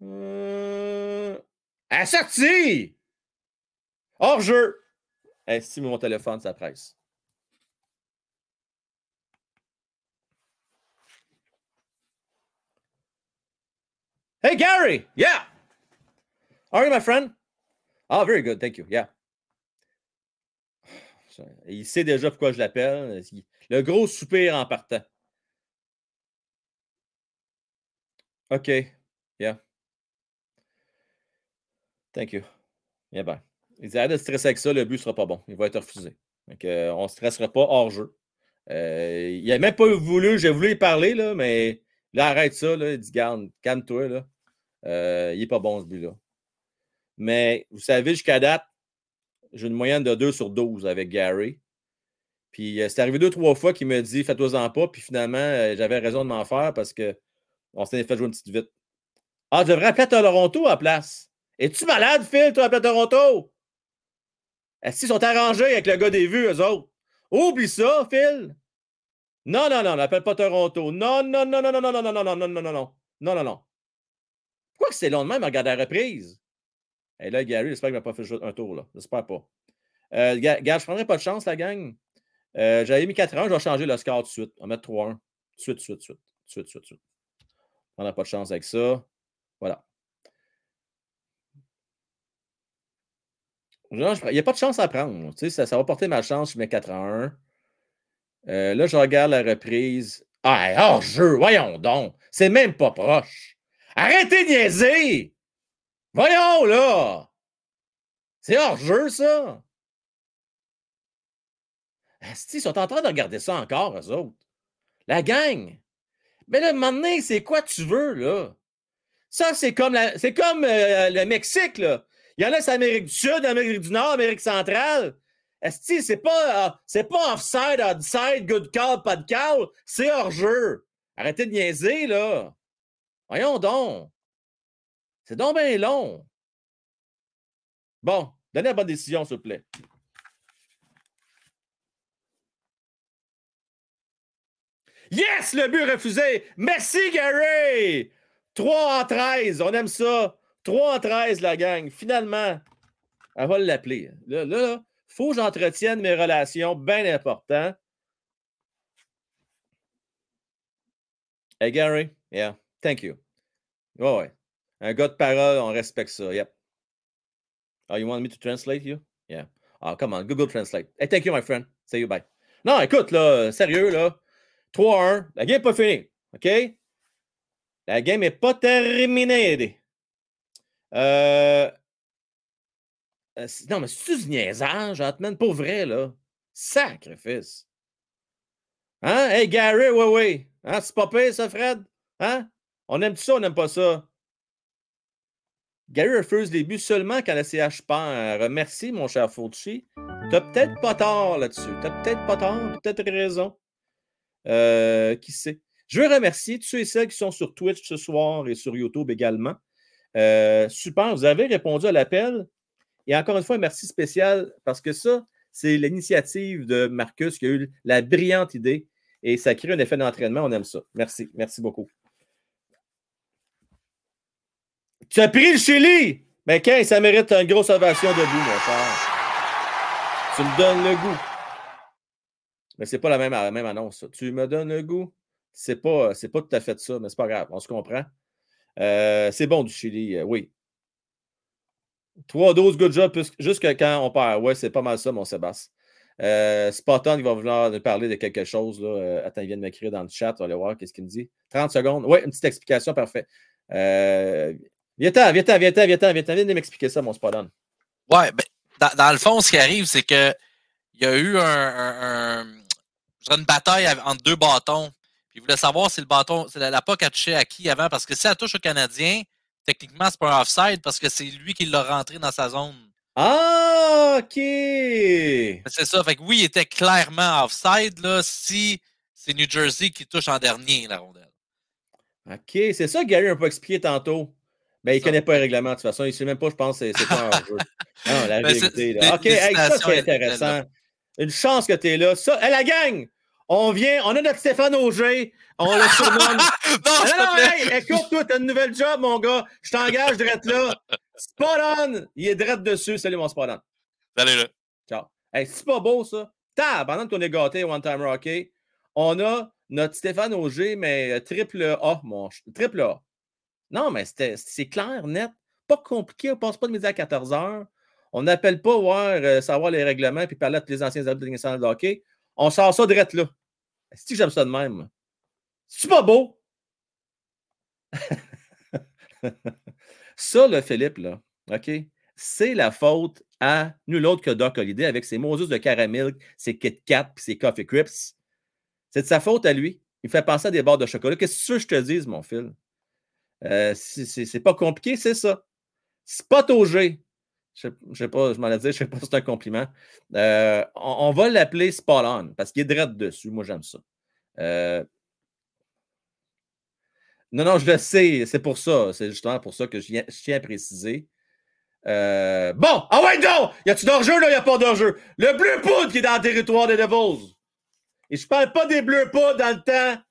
Euh... À sortie! Hors-jeu! Hey, mon téléphone, ça presse. Hey, Gary! Yeah! How are you, my friend? Oh, very good. Thank you. Yeah. Il sait déjà pourquoi je l'appelle. Le gros soupir en partant. OK. Yeah. Thank you. Yeah, bye. Il dit arrête de stresser avec ça, le but ne sera pas bon. Il va être refusé. Donc, euh, on ne stressera pas hors jeu. Euh, il n'a même pas voulu, j'ai voulu y parler, là, mais là, arrête ça. Là, il dit Garde, calme-toi. Là. Euh, il n'est pas bon ce but-là. Mais vous savez, jusqu'à date, j'ai une moyenne de 2 sur 12 avec Gary. Puis c'est arrivé deux, trois fois qu'il me dit Fais-toi-en pas. Puis finalement, j'avais raison de m'en faire parce qu'on s'est fait jouer une petite vite. Ah, je devrais appeler à Toronto à place. Es-tu malade, Phil, toi, à Toronto? Est-ce qu'ils sont arrangés avec le gars des vues, eux autres? Oublie ça, Phil! Non, non, non, n'appelle pas Toronto. Non, non, non, non, non, non, non, non, non, non, non, non, non, non, non, non. Pourquoi c'est long de même à la reprise? Et là, Gary, j'espère qu'il ne va pas faire un tour. là. J'espère pas. Euh, gars, je ne prendrai pas de chance, la gang. Euh, J'avais mis 4 ans, je vais changer le score tout de suite. On va mettre 3-1. Tout de suite, tout de suite, tout de suite, tout de suite. On n'a pas de chance avec ça. Voilà. Il n'y a pas de chance à prendre. Ça, ça va porter ma chance, je mets 4 à 1. Euh, là, je regarde la reprise. Ah, hors jeu, voyons donc. C'est même pas proche. Arrêtez de niaiser! Voyons, là! C'est hors jeu, ça! ils sont en train de regarder ça encore, eux autres. La gang! Mais là, maintenant, c'est quoi tu veux, là? Ça, c'est comme, c'est comme euh, le Mexique, là. Il y en a, c'est Amérique du Sud, Amérique du Nord, Amérique centrale. Est-ce c'est pas, euh, c'est pas offside, outside, good call, pas de call, c'est hors-jeu. Arrêtez de niaiser, là. Voyons donc. C'est donc bien long. Bon, donnez la bonne décision, s'il vous plaît. Yes, le but refusé. Merci, Gary. 3 en 13. On aime ça. 3 en 13, la gang. Finalement, elle va l'appeler. Là, là, faut que j'entretienne mes relations, bien important. Hey, Gary. Yeah. Thank you. Oh, ouais. Un gars de parole, on respecte ça. Yep. Oh, you want me to translate you? Yeah. Oh, come on. Google Translate. Hey, thank you, my friend. Say you bye. Non, écoute, là, sérieux, là. 3-1. La game n'est pas finie. OK? La game n'est pas terminée. Euh, euh non, mais c'est du niaisage, Atman, pour vrai, là. Sacrifice. Hein? Hey, Gary, oui, oui. Hein? C'est pas pire, ça, Fred? Hein? On aime ça, on n'aime pas ça? Gary refuse les buts seulement quand la CH perd. Merci, mon cher Fauci. T'as peut-être pas tort là-dessus. T'as peut-être pas tort, peut-être raison. Euh, qui sait? Je veux remercier tous et celles qui sont sur Twitch ce soir et sur YouTube également. Euh, super, vous avez répondu à l'appel. Et encore une fois, merci spécial parce que ça, c'est l'initiative de Marcus qui a eu la brillante idée et ça crée un effet d'entraînement. On aime ça. Merci. Merci beaucoup. Tu as pris le Chili! Mais quand ça mérite une grosse ovation debout, mon frère. Tu me donnes le goût. Mais c'est pas la même, même annonce. Tu me donnes le goût. C'est pas, c'est pas tout à fait ça, mais c'est pas grave. On se comprend. Euh, c'est bon du Chili, euh, oui. 3-12, good job, jusqu'à quand on perd. Ouais, c'est pas mal ça, mon Sébastien. Euh, il va vouloir nous parler de quelque chose. Euh, attends, il vient de m'écrire dans le chat. On va aller voir qu'est-ce qu'il me dit. 30 secondes. Oui, une petite explication, parfait. Viens-t'en, viens-t'en, viens-t'en, viens-t'en, viens-t'en, viens m'expliquer ça, mon Spotton. Ouais, ben, dans, dans, le fond, ce qui arrive, c'est que il y a eu un, un, un une bataille entre deux bâtons. Il voulait savoir si le bâton, c'est la, la POC a touché à qui avant. Parce que si elle touche au Canadien, techniquement, c'est pas un offside parce que c'est lui qui l'a rentré dans sa zone. Ah, OK! C'est ça. Fait que oui, il était clairement offside là, si c'est New Jersey qui touche en dernier la rondelle. OK, c'est ça que Gary a pas expliqué tantôt. Ben, il ne connaît pas le règlement, de toute façon. Il ne sait même pas, je pense, c'est quoi un jeu. Non, la ben, vérité. Là. OK, ça, c'est intéressant. Une chance que tu es là. Ça, la gang! On vient, on a notre Stéphane Auger, on le surnomme. non, non, hey, écoute, toi, t'as une nouvelle job, mon gars. Je t'engage d'être là. Spot on! Il est direct dessus. Salut, mon spot on. Salut, là. Ciao. Hey, c'est pas beau, ça. Tab, pendant qu'on est gâté One Time Rocky, on a notre Stéphane Auger, mais triple A, mon triple A. Non, mais c'est clair, net. Pas compliqué. On passe pas de midi à 14 h. On n'appelle pas voir, euh, savoir les règlements puis parler à tous les anciens arbitres de hockey. On sort ça direct là. Est-ce j'aime ça de même? C'est pas beau? ça, le Philippe, là, OK? C'est la faute à nul autre que Doc Holliday avec ses Moses de caramel, ses Kit Kat ses Coffee Crips. C'est de sa faute à lui. Il fait penser à des barres de chocolat. Qu'est-ce que je te dise, mon fils? Euh, c'est pas compliqué, c'est ça. Spot au G. Je ne sais pas, je m'en ai dit, je sais pas si c'est un compliment. Euh, on, va l'appeler Spot parce qu'il est direct dessus. Moi, j'aime ça. Euh, non, non, je le sais. C'est pour ça. C'est justement pour ça que je, tiens à préciser. Euh, bon, ah ouais, non! Y a-tu d'enjeu, là? Y a pas d'enjeu. Le bleu poudre qui est dans le territoire des Devils. Et je parle pas des bleus poudres dans le temps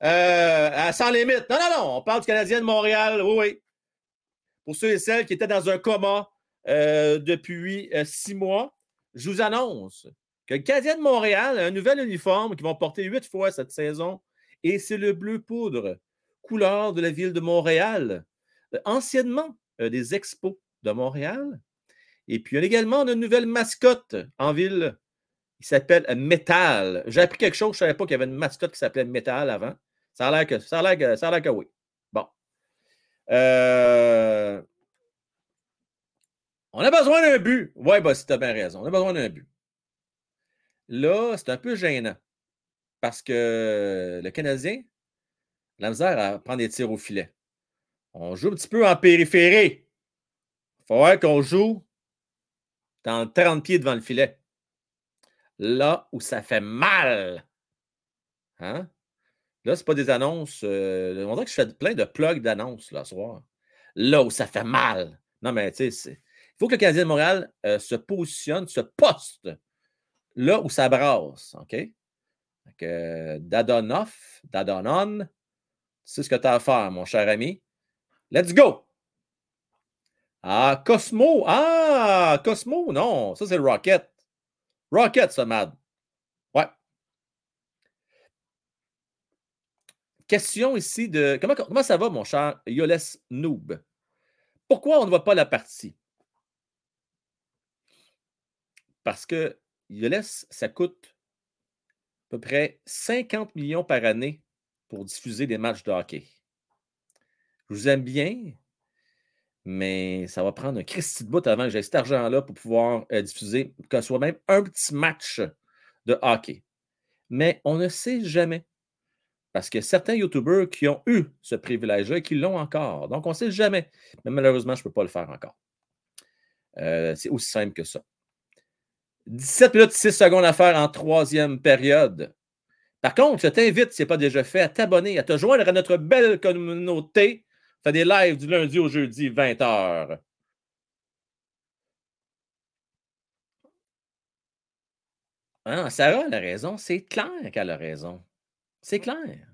à sans limite. Non, non, non. On parle du Canadien de Montréal. Oui, oui. Pour ceux et celles qui étaient dans un coma euh, depuis euh, six mois, je vous annonce que le Canadien de Montréal a un nouvel uniforme qu'ils vont porter huit fois cette saison et c'est le bleu poudre, couleur de la ville de Montréal, euh, anciennement des expos de Montréal. Et puis, il y a également une nouvelle mascotte en ville. Il s'appelle Metal. J'ai appris quelque chose, je ne savais pas qu'il y avait une mascotte qui s'appelait Metal avant. Ça a l'air que, l'air que oui. Bon. Euh, on a besoin d'un but. Oui, bah, si tu as bien raison. On a besoin d'un but. Là, c'est un peu gênant parce que le Canadien, la misère à prendre des tirs au filet. On joue un petit peu en périphérie. Il faut voir qu'on joue dans 30 pieds devant le filet. Là où ça fait mal. Hein? Là, ce pas des annonces. Euh, on dirait que je fais plein de plugs d'annonces là, ce soir. Là où ça fait mal. Non, mais tu sais, il faut que le Canadien de Montréal euh, se positionne, se poste là où ça brasse. OK? Donc, euh, Dadonoff, Dadonon, c'est ce que tu as à faire, mon cher ami. Let's go! Ah, Cosmo! Ah, Cosmo! Non, ça c'est le Rocket. Rocket, ça, Mad. Question ici de. Comment, comment ça va, mon cher Yoles Noob? Pourquoi on ne voit pas la partie? Parce que Yoles, ça coûte à peu près 50 millions par année pour diffuser des matchs de hockey. Je vous aime bien, mais ça va prendre un Christy de bout avant que j'ai cet argent-là pour pouvoir euh, diffuser, que soit même un petit match de hockey. Mais on ne sait jamais. Parce que certains YouTubers qui ont eu ce privilège-là et qui l'ont encore. Donc, on ne sait jamais. Mais malheureusement, je ne peux pas le faire encore. Euh, c'est aussi simple que ça. 17 minutes 6 secondes à faire en troisième période. Par contre, je t'invite, si ce n'est pas déjà fait, à t'abonner, à te joindre à notre belle communauté. On fait des lives du lundi au jeudi, 20h. Ah, Sarah a raison. C'est clair qu'elle a raison. C'est clair.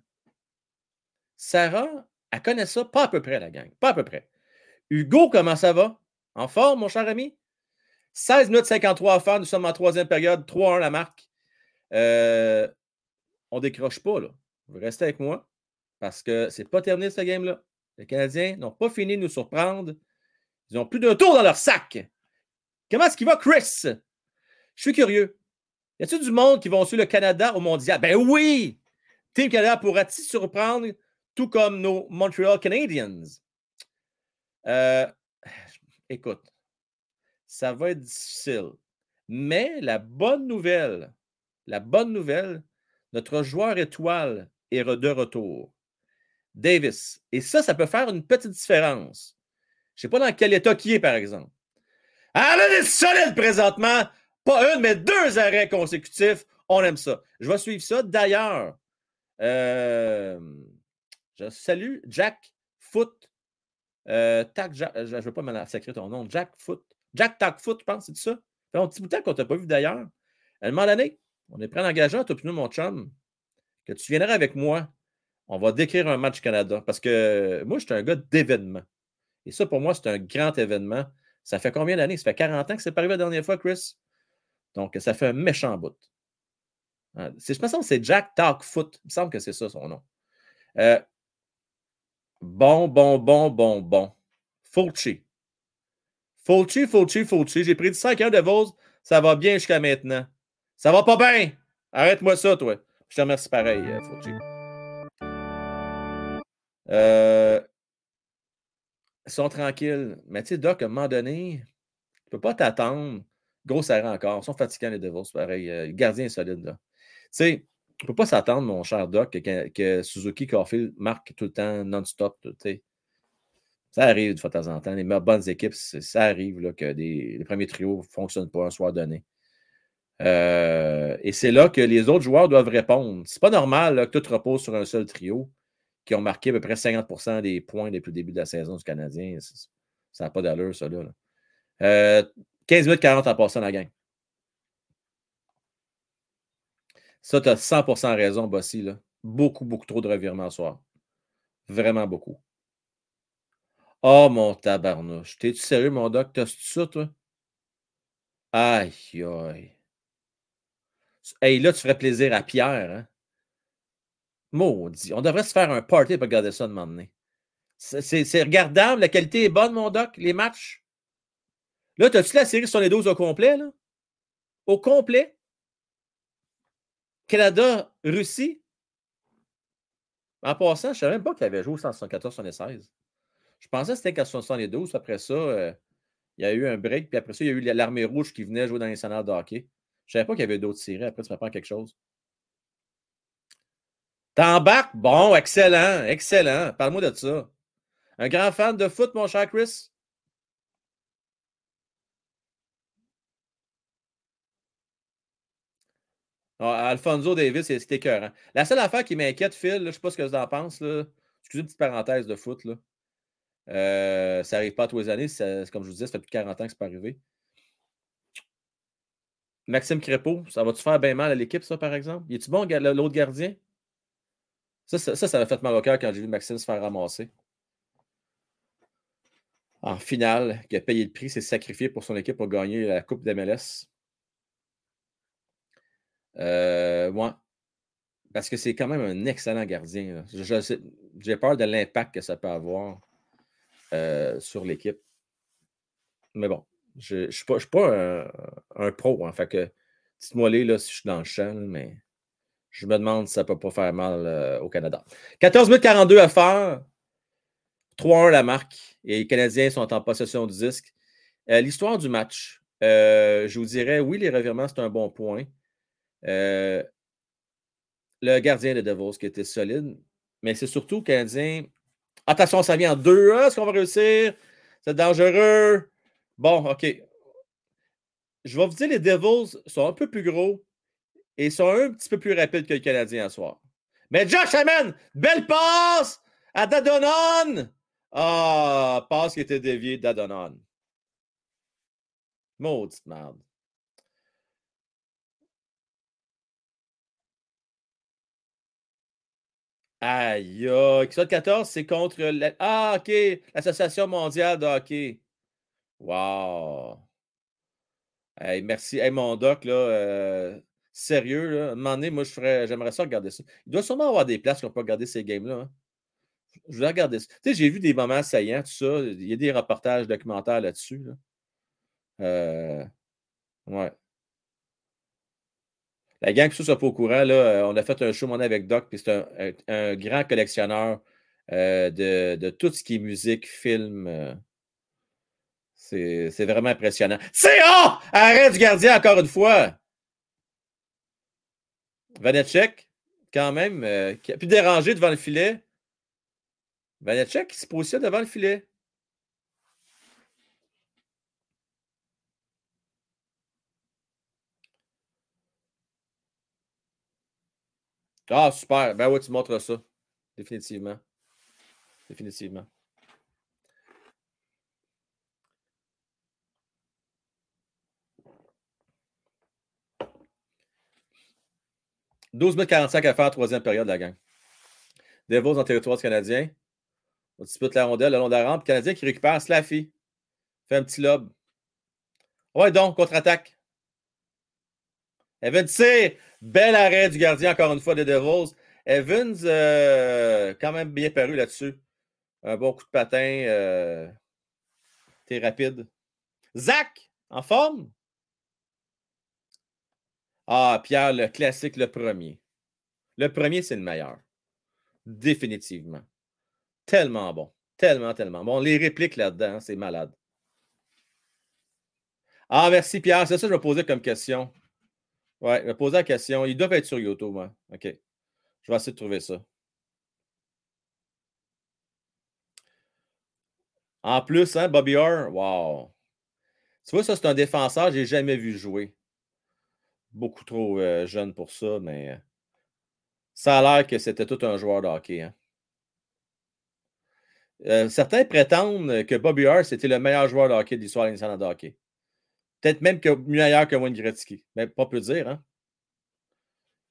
Sarah, elle connaît ça pas à peu près, la gang. Pas à peu près. Hugo, comment ça va? En forme, mon cher ami? 16 minutes 53 à faire. Nous sommes en troisième période. 3-1 la marque. Euh, on ne décroche pas, là. Vous restez avec moi parce que c'est pas terminé, ce game-là. Les Canadiens n'ont pas fini de nous surprendre. Ils ont plus d'un tour dans leur sac. Comment est-ce qu'il va, Chris? Je suis curieux. Y a-t-il du monde qui va suivre le Canada au mondial? Ben oui! Team Canada pourra-t-il surprendre, tout comme nos Montreal Canadiens? Euh, écoute, ça va être difficile. Mais la bonne nouvelle, la bonne nouvelle, notre joueur étoile est de retour. Davis. Et ça, ça peut faire une petite différence. Je ne sais pas dans quel état qui est, par exemple. Ah, là, est solide présentement. Pas une, mais deux arrêts consécutifs. On aime ça. Je vais suivre ça. D'ailleurs, euh, je salue Jack Foot. Euh, tac, je ne veux pas me sacrer ton nom. Jack Foot. Jack Tac Foot, je pense, c'est ça? Ça fait un petit bout de temps qu'on t'a pas vu d'ailleurs. À un moment donné, on est prêt à engager, toi nous, mon chum, que tu viendrais avec moi. On va décrire un match Canada. Parce que moi, je suis un gars d'événement. Et ça, pour moi, c'est un grand événement. Ça fait combien d'années? Ça fait 40 ans que c'est pas arrivé la dernière fois, Chris? Donc, ça fait un méchant bout. Hein, je me semble que c'est Jack Talk Foot. Il me semble que c'est ça son nom. Euh, bon, bon, bon, bon, bon. Fulci. Fulci, Fulci, Fulci. J'ai pris 5 ans de Vos. Ça va bien jusqu'à maintenant. Ça va pas bien. Arrête-moi ça, toi. Je te remercie pareil, euh. Euh, ils sont tranquilles. Mais tu sais, Doc, à un moment donné, tu peux pas t'attendre. Gros arrêt encore. Ils sont fatigants, les Devils, pareil. Le gardien solide, là sais, on ne pas s'attendre, mon cher Doc, que, Suzuki Caulfield marque tout le temps non-stop. Ça arrive de fois temps en temps. Les bonnes équipes, ça arrive là, que les premiers trios ne fonctionnent pas un soir donné. Euh, et c'est là que les autres joueurs doivent répondre. C'est pas normal que tout repose sur un seul trio qui ont marqué à peu près 50% des points depuis le début de la saison du Canadien. Ça n'a pas d'allure, ça. Là, 15 euh, minutes 40 en passant la gang. Ça, tu as 100% raison, Bossy. Beaucoup, beaucoup trop de revirements ce soir. Vraiment beaucoup. Oh, mon tabarnouche. T'es-tu sérieux, mon doc? T'as ça, toi? Aïe, aïe. Hey, là, tu ferais plaisir à Pierre, hein? Maudit. On devrait se faire un party pour regarder ça de m'emmener. C'est regardable. La qualité est bonne, mon doc, les matchs. Là, as-tu la série sur les 12 au complet, là? Au complet? Canada, Russie? En passant, je ne savais même pas qu'il avait joué au 174-116. Je pensais que c'était qu'à 72. Après ça, euh, il y a eu un break. Puis après ça, il y a eu l'armée rouge qui venait jouer dans les scénarios de hockey. Je ne savais pas qu'il y avait d'autres séries. Après, tu m'apprends quelque chose. T'embarques? Bon, excellent, excellent. Parle-moi de ça. Un grand fan de foot, mon cher Chris? Ah, Alfonso Davis, c'est écœurant. La seule affaire qui m'inquiète, Phil, je ne sais pas ce que tu en penses. Là. Excusez une petite parenthèse de foot. Là. Euh, ça n'arrive pas tous les années. comme je vous disais, ça fait plus de 40 ans que c'est pas arrivé. Maxime Crépeau, ça va-tu faire bien mal à l'équipe, ça, par exemple? Il est-tu bon, l'autre gardien? Ça, ça, m'a fait mal au cœur quand j'ai vu Maxime se faire ramasser. En finale, qui a payé le prix, s'est sacrifié pour son équipe pour gagner la Coupe d'MLS. Euh, Parce que c'est quand même un excellent gardien. J'ai peur de l'impact que ça peut avoir euh, sur l'équipe. Mais bon, je ne suis pas, un, pro. Hein, fait que, dites-moi là si je suis dans le champ, mais je me demande si ça ne peut pas faire mal euh, au Canada. 14 minutes 42 à faire. 3-1 la marque. Et les Canadiens sont en possession du disque. Euh, l'histoire du match. je vous dirais, oui, les revirements, c'est un bon point. le gardien de Devos qui était solide, mais c'est surtout Canadien Attention, ça vient en deux. Est-ce qu'on va réussir? C'est dangereux. Bon, OK. Je vais vous dire, les Devils sont un peu plus gros et sont un petit peu plus rapides que les Canadiens à soir. Mais Josh Hammond, belle passe à Dadonon. Ah, passe qui était déviée Dadonon. Maudite merde. Aïe, aïe. 14, c'est contre la... Ah, OK. l'Association mondiale de hockey. Wow. Hey, merci. Hey, mon doc, là, euh, sérieux, là, à un moment donné, moi, j'aimerais ça regarder ça. Il doit sûrement avoir des places qu'on peut regarder ces games-là. Hein. Je vais regarder ça. Tu sais, j'ai vu des moments saillants, tout ça. Il y a des reportages documentaires là-dessus. Là. Euh, ouais. La gang qui ne soit pas au courant, là, euh, on a fait un show avec Doc, puis c'est un, grand collectionneur euh, de, tout ce qui est musique, film. Euh. c'est vraiment impressionnant. C'est oh! Arrête du gardien encore une fois! Vanetchek, quand même, qui a pu déranger devant le filet. Vanetchek qui se positionne devant le filet. Ah, super. Ben oui, tu montres ça. Définitivement. Définitivement. « 12 minutes 45 à faire, troisième période, la gang. Devils en territoire canadien. On dispute la rondelle le long de la rampe. Canadien qui récupère Slaffy. Fait un petit lob. Ouais, donc, contre-attaque. Evans. Bel arrêt du gardien, encore une fois, des Devils. Evans, euh, quand même bien paru là-dessus. Un bon coup de patin. Euh, T'es rapide. Zach, en forme? Ah, Pierre, le classique, le premier. Le premier, c'est le meilleur. Définitivement. Tellement bon. Tellement, tellement bon. Les répliques là-dedans, c'est malade. Ah, merci Pierre. C'est ça que je vais poser comme question. Ouais, vais poser la question. Ils doivent être sur YouTube, moi. OK. Je vais essayer de trouver ça. En plus, hein, Bobby Orr, wow. Tu vois, ça, c'est un défenseur que je n'ai jamais vu jouer. Beaucoup trop euh, jeune pour ça, mais euh, ça a l'air que c'était tout un joueur de hockey. Hein. Euh, certains prétendent que Bobby Orr, c'était le meilleur joueur de hockey de l'histoire de hockey. Peut-être même que ailleurs que Wayne Gretzky. Mais pas peu dire, hein?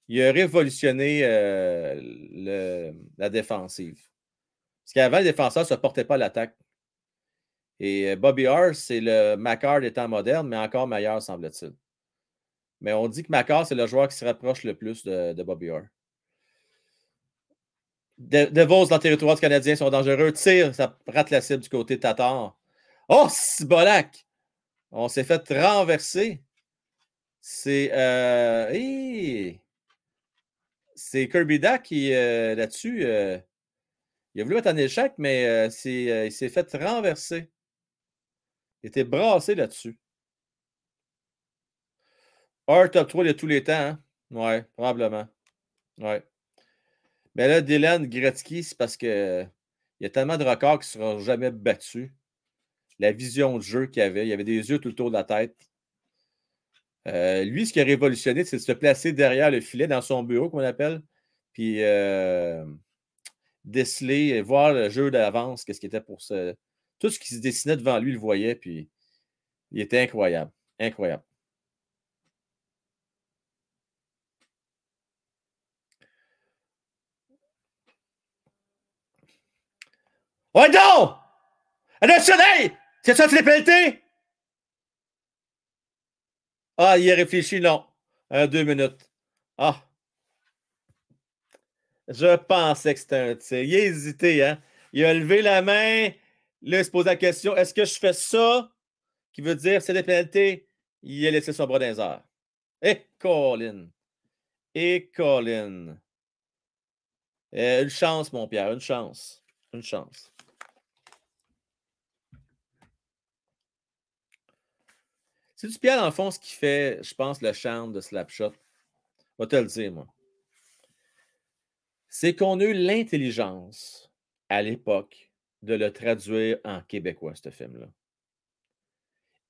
Il a révolutionné euh, la défensive. Parce qu'avant, le défenseur ne se pas l'attaque. Et euh, Bobby Orr, c'est le Macard des temps modernes, mais encore meilleur, semble-t-il. Mais on dit que Macard, c'est le joueur qui se rapproche le plus de, de Bobby Orr. De, Devos dans le territoire canadien sont dangereux. Tire, ça rate la cible du côté de Tatar. Oh, Bolak! On s'est fait renverser. C'est. Euh, c'est Kirby Dack qui, euh, là-dessus, euh, il a voulu être en échec, mais il s'est fait renverser. Il était brassé là-dessus. Un top 3 de tous les temps, hein? Ouais, probablement. Ouais. Mais là, Dylan Gretzky, c'est parce que il y a tellement de records qui ne seront jamais battus. La vision de jeu qu'il avait, il avait des yeux tout autour de la tête. Euh, lui, ce qui a révolutionné, c'est de se placer derrière le filet dans son bureau, qu'on appelle, puis euh, déceler voir le jeu d'avance, qu'est-ce qui était pour ce. Tout ce qui se dessinait devant lui, il le voyait, puis il était incroyable. Incroyable. Ouais! C'est ça, les pelleté? Ah, il a réfléchi, non. deux minutes. Ah. Je pensais que c'était un tir. Il a hésité, hein? Il a levé la main. Là, il se pose la question est-ce que je fais ça? Qui veut dire c'est des pénalités? Il a laissé son bras dans les airs. Et Colin. Et Colin. Euh, une chance, mon Pierre, une chance. Une chance. C'est du Pierre, dans fond, ce qui fait, je pense, le charme de Slapshot? Je vais te le dire, moi. C'est qu'on a eu l'intelligence à l'époque de le traduire en québécois, ce film-là.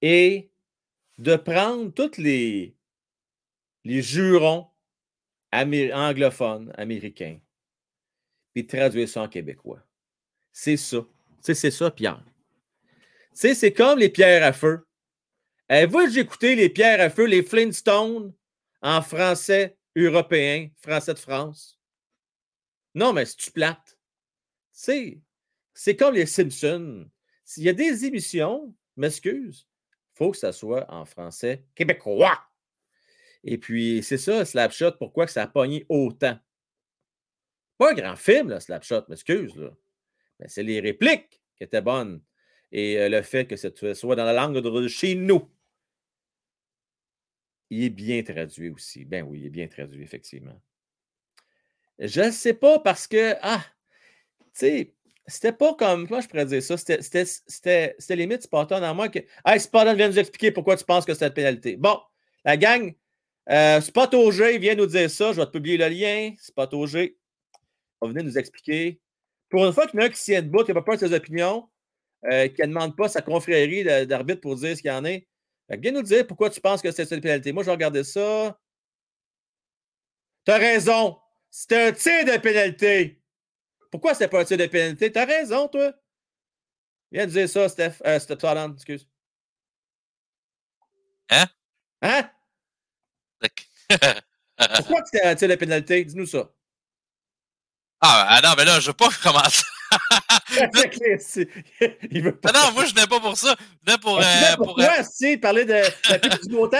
Et de prendre tous les, les jurons anglophones, américains, puis traduire ça en québécois. C'est ça. c'est ça, Pierre. c'est comme les pierres à feu. Avez-vous j'ai écouté les pierres à feu, les Flintstones en français européen, français de France? Non, mais c'est-tu plate? C'est, c'est comme les Simpsons. S'il y a des émissions, m'excuse, faut que ça soit en français québécois. Et puis, c'est ça, Slapshot, pourquoi que ça a pogné autant? Pas un grand film, là, Slapshot, m'excuse. Là. Mais c'est les répliques qui étaient bonnes. Et euh, le fait que ça soit dans la langue de chez nous. Il est bien traduit aussi. Ben oui, il est bien traduit, effectivement. Je ne sais pas parce que, ah, tu sais, c'était pas comme, comment je pourrais dire ça? C'était limite Spartan en moi que, hey, Spartan vient nous expliquer pourquoi tu penses que c'est une pénalité. Bon, la gang, euh, Spot OG vient nous dire ça. Je vais te publier le lien. Spot OG va venir nous expliquer. Pour une fois qu'il y en a un qui s'y debout, qui n'a pas peur de ses opinions, euh, qui ne demande pas sa confrérie d'arbitre pour dire ce qu'il y en est, viens nous dire pourquoi tu penses que c'est une pénalité. Moi, je vais regarder ça. Tu as raison. C'est un tir de pénalité. Pourquoi c'est pas un tir de pénalité? Tu as raison, toi. Viens nous dire ça, Steph. Euh, Steph excuse. Hein? Hein? pourquoi c'est un tir de pénalité? Dis-nous ça. Ah, ah, non, mais là, je veux pas commencer. il veut pas. Non, non, moi, je n'ai pas pour ça. Je venais pour. Ah, euh, pour euh... si, parler de la du beau temps?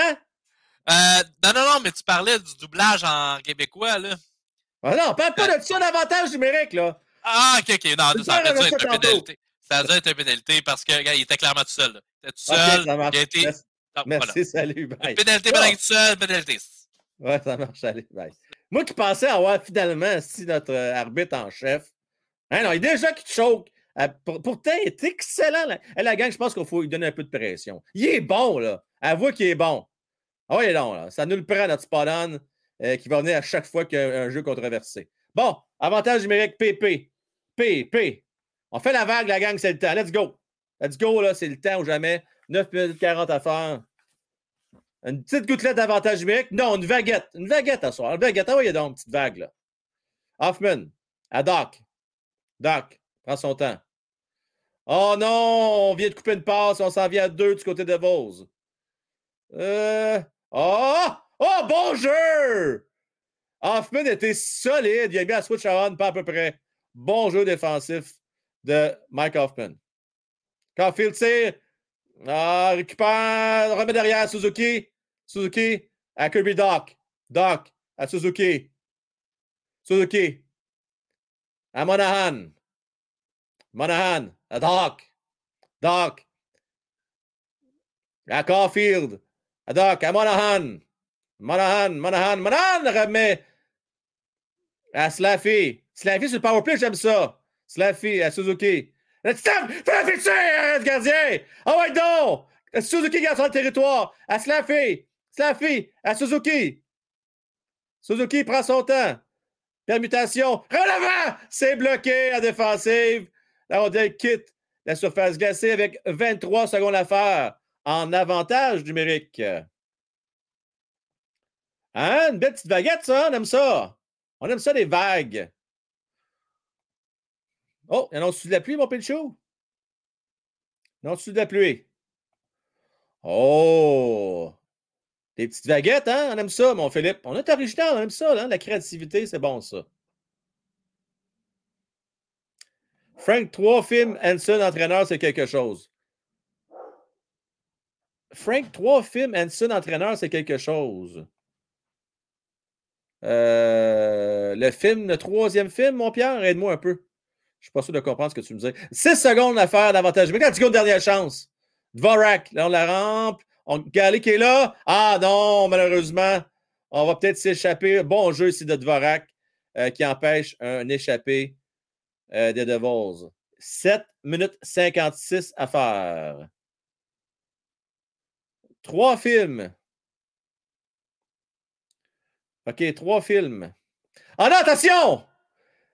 Euh, non, non, non, mais tu parlais du doublage en québécois, là. Ah non, parle pas de ça d'avantage numérique, là. Ah, ok, ok. Non, ça, a dû être une pénalité. Ça a dû être une pénalité parce qu'il était clairement tout seul. Il était tout seul. Okay. Il a été... Merci, non, Merci voilà. salut, bye. Pénalité tout seul, pénalité. Ouais, ça marche, allez, bye. Moi qui pensais avoir finalement si notre euh, arbitre en chef. Hein, non, il est déjà qui te choque. Euh, pourtant, il est excellent. La gang, je pense qu'il faut lui donner un peu de pression. Il est bon, là. Avoue qu'il est bon. Ah oui, non, là. Ça nous le prend, notre spot euh, qui va venir à chaque fois qu'il y a un jeu controversé. Bon, avantage numérique PP. PP. On fait la vague, la gang, c'est le temps. Let's go. Let's go, là, c'est le temps ou jamais. 9 minutes 40 à faire. Une petite gouttelette d'avantage numérique? Non, une vaguette. Une vaguette à soir. Une vaguette. Ah oui, il y a donc une petite vague, là. Hoffman, à Doc. Prends son temps. Oh non, on vient de couper une passe, on s'en vient à deux du côté de Vos. Oh! Oh, bon jeu! Hoffman était solide. Il a mis à switch on, pas à peu près. Bon jeu défensif de Mike Hoffman. Caulfield tire. Ah, récupère, remet derrière Suzuki. Suzuki à Kirby Doc. Doc à Suzuki. Suzuki à Monahan. Monahan à Doc. Doc à Caulfield. À à Monahan. Monahan, Monahan, Monahan remet à Slaffy. Slaffy sur le powerplay, j'aime ça. Slaffy à Suzuki. Stop! Fais la fichier, gardien! Oh ouais, donc! Suzuki garde son territoire. À Slaffy. Slaffy à Suzuki. Suzuki prend son temps. Permutation. Relevant! C'est bloqué à défensive. La rondelle quitte la surface glacée avec 23 secondes à faire en avantage numérique. Hein? Une belle petite vaguette, ça. On aime ça. On aime ça, des vagues. Oh, il y en a de la pluie, mon pinchou? Non, dessus de la pluie. Oh! Des petites vaguettes, hein? On aime ça, mon Philippe. On est original, on aime ça, hein? La créativité, c'est bon, ça. Frank, trois films, Hanson, entraîneur, c'est quelque chose. Frank, trois films, Hanson, entraîneur, c'est quelque chose. Euh, le film, le troisième film, mon Pierre, aide-moi un peu. Je suis pas sûr de comprendre ce que tu me dis. 6 secondes à faire d'avantage. Mais quand tu dernière chance. Dvorak, là, on la rampe. On... Gali qui est là. Ah non, malheureusement, on va peut-être s'échapper. Bon jeu ici de Dvorak euh, qui empêche un échappé euh, des Devils. 7 minutes 56 à faire. Trois films. OK, trois films. Ah non, attention!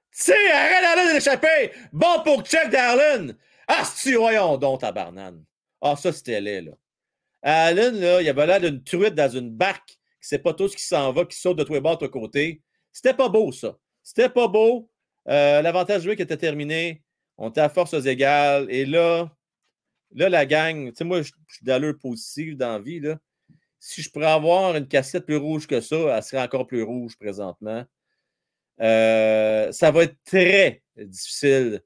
C'est arrête Darlin d'échapper! Bon pour Chuck Darlin! Ah, si, voyons donc, tabarnane. Ah, ça, c'était laid, là. Allen, là, il avait l'air d'une truite dans une barque qui sait pas tout ce qui s'en va, qui saute de tous les bords de côté. C'était pas beau, ça. C'était pas beau. Euh, L'avantage joué qui était terminé. On était à forces égales. Et là, là, la gang, tu sais, moi, je suis d'allure positive dans la vie, si je pourrais avoir une cassette plus rouge que ça, elle serait encore plus rouge présentement. Euh, ça va être très difficile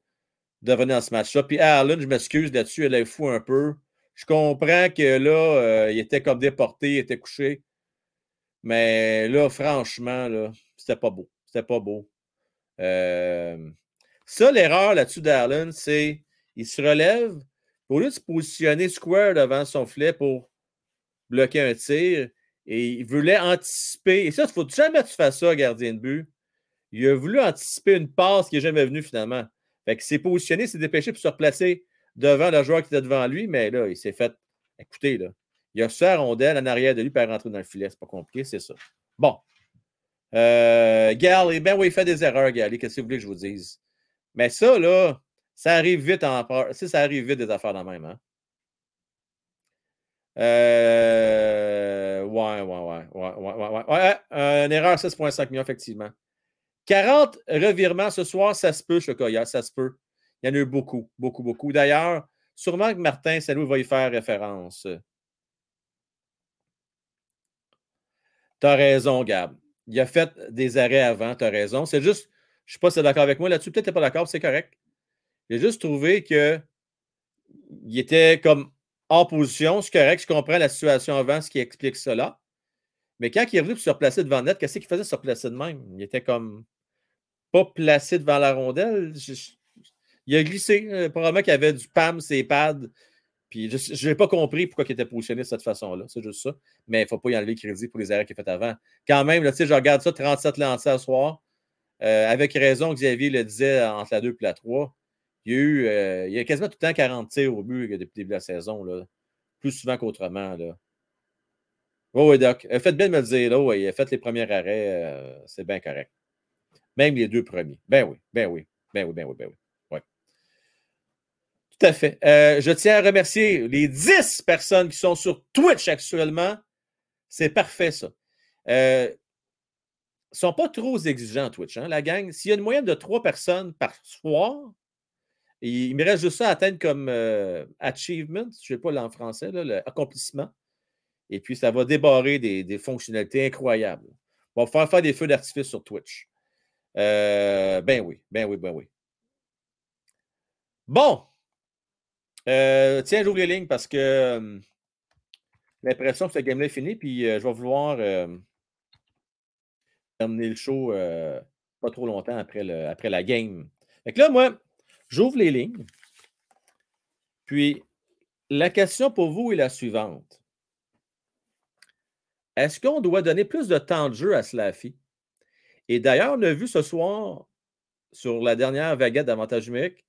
de revenir dans ce match-là. Puis Arlen, je m'excuse là-dessus, elle est fou un peu. Je comprends que là, euh, il était comme déporté, il était couché. Mais là, franchement, là, c'était pas beau. C'était pas beau. Euh, ça, l'erreur là-dessus d'Arlen, c'est il se relève. Au lieu de se positionner square devant son filet pour bloquer un tir et il voulait anticiper. Et ça, il ne faut jamais que tu fasses ça, gardien de but. Il a voulu anticiper une passe qui n'est jamais venue finalement. Fait qu'il s'est positionné, s'est dépêché pour se replacer devant le joueur qui était devant lui, mais là, il s'est fait. Écoutez, là, il a sa rondelle en arrière de lui pour rentrer dans le filet. C'est pas compliqué, c'est ça. Bon. Euh, Gal, ben oui, il fait des erreurs, Gali. Qu'est-ce que vous voulez que je vous dise? Mais ça, là, ça arrive vite en ça arrive vite des affaires dans même. Hein? Euh, ouais, ouais, ouais, ouais, ouais, ouais, ouais. Euh, une erreur 6,5 millions, effectivement. 40 revirements ce soir, ça se peut, Chocoya, ça se peut. Il y en a eu beaucoup, beaucoup, beaucoup. D'ailleurs, sûrement que Martin Salou va y faire référence. Tu as raison, Gab. Il a fait des arrêts avant, tu as raison. C'est juste, je ne sais pas si tu es d'accord avec moi là-dessus, peut-être que pas d'accord, c'est correct. J'ai juste trouvé que il était comme en position. C'est correct, je comprends la situation avant, ce qui explique cela. Mais quand il est venu pour se replacer devant net, qu'est-ce qu'il faisait se replacer de même? Il était comme pas placé devant la rondelle. Il a glissé. Euh, probablement qu'il avait du PAM, ses pads. Puis je n'ai pas compris pourquoi il était positionné de cette façon-là. C'est juste ça. Mais il ne faut pas y enlever le crédit pour les erreurs qu'il a fait avant. Quand même, là, je regarde ça, 37 lancés à soir. Euh, avec raison, Xavier le disait entre la 2 et la 3. Il y a eu euh, il y a quasiment tout le temps 40 tirs au but depuis le début de la saison, plus souvent qu'autrement. Là. Oui, Doc. Faites bien de me le dire, là, oui, fait les premiers arrêts, c'est bien correct. Même les deux premiers. Ben oui, ben oui, ben oui, ben oui, ben oui. Tout à fait. Euh, je tiens à remercier les 10 personnes qui sont sur Twitch actuellement. C'est parfait, ça. Ils ne sont pas trop exigeants, Twitch, hein, la gang. S'il y a une moyenne de 3 personnes par soir, il me reste juste ça à atteindre comme euh, achievement, je ne sais pas en français, l'accomplissement. Et puis, ça va débarrer des, fonctionnalités incroyables. On va faire faire des feux d'artifice sur Twitch. Euh, ben oui, ben oui, ben oui. Bon. Euh, tiens, j'ouvre les lignes parce que euh, l'impression que ce game-là est fini, puis euh, je vais vouloir terminer le show pas trop longtemps après, la game. Fait là, moi, j'ouvre les lignes. Puis, la question pour vous est la suivante. Est-ce qu'on doit donner plus de temps de jeu à Slaffy? Et d'ailleurs, on a vu ce soir, sur la dernière vaguette d'avantage numérique,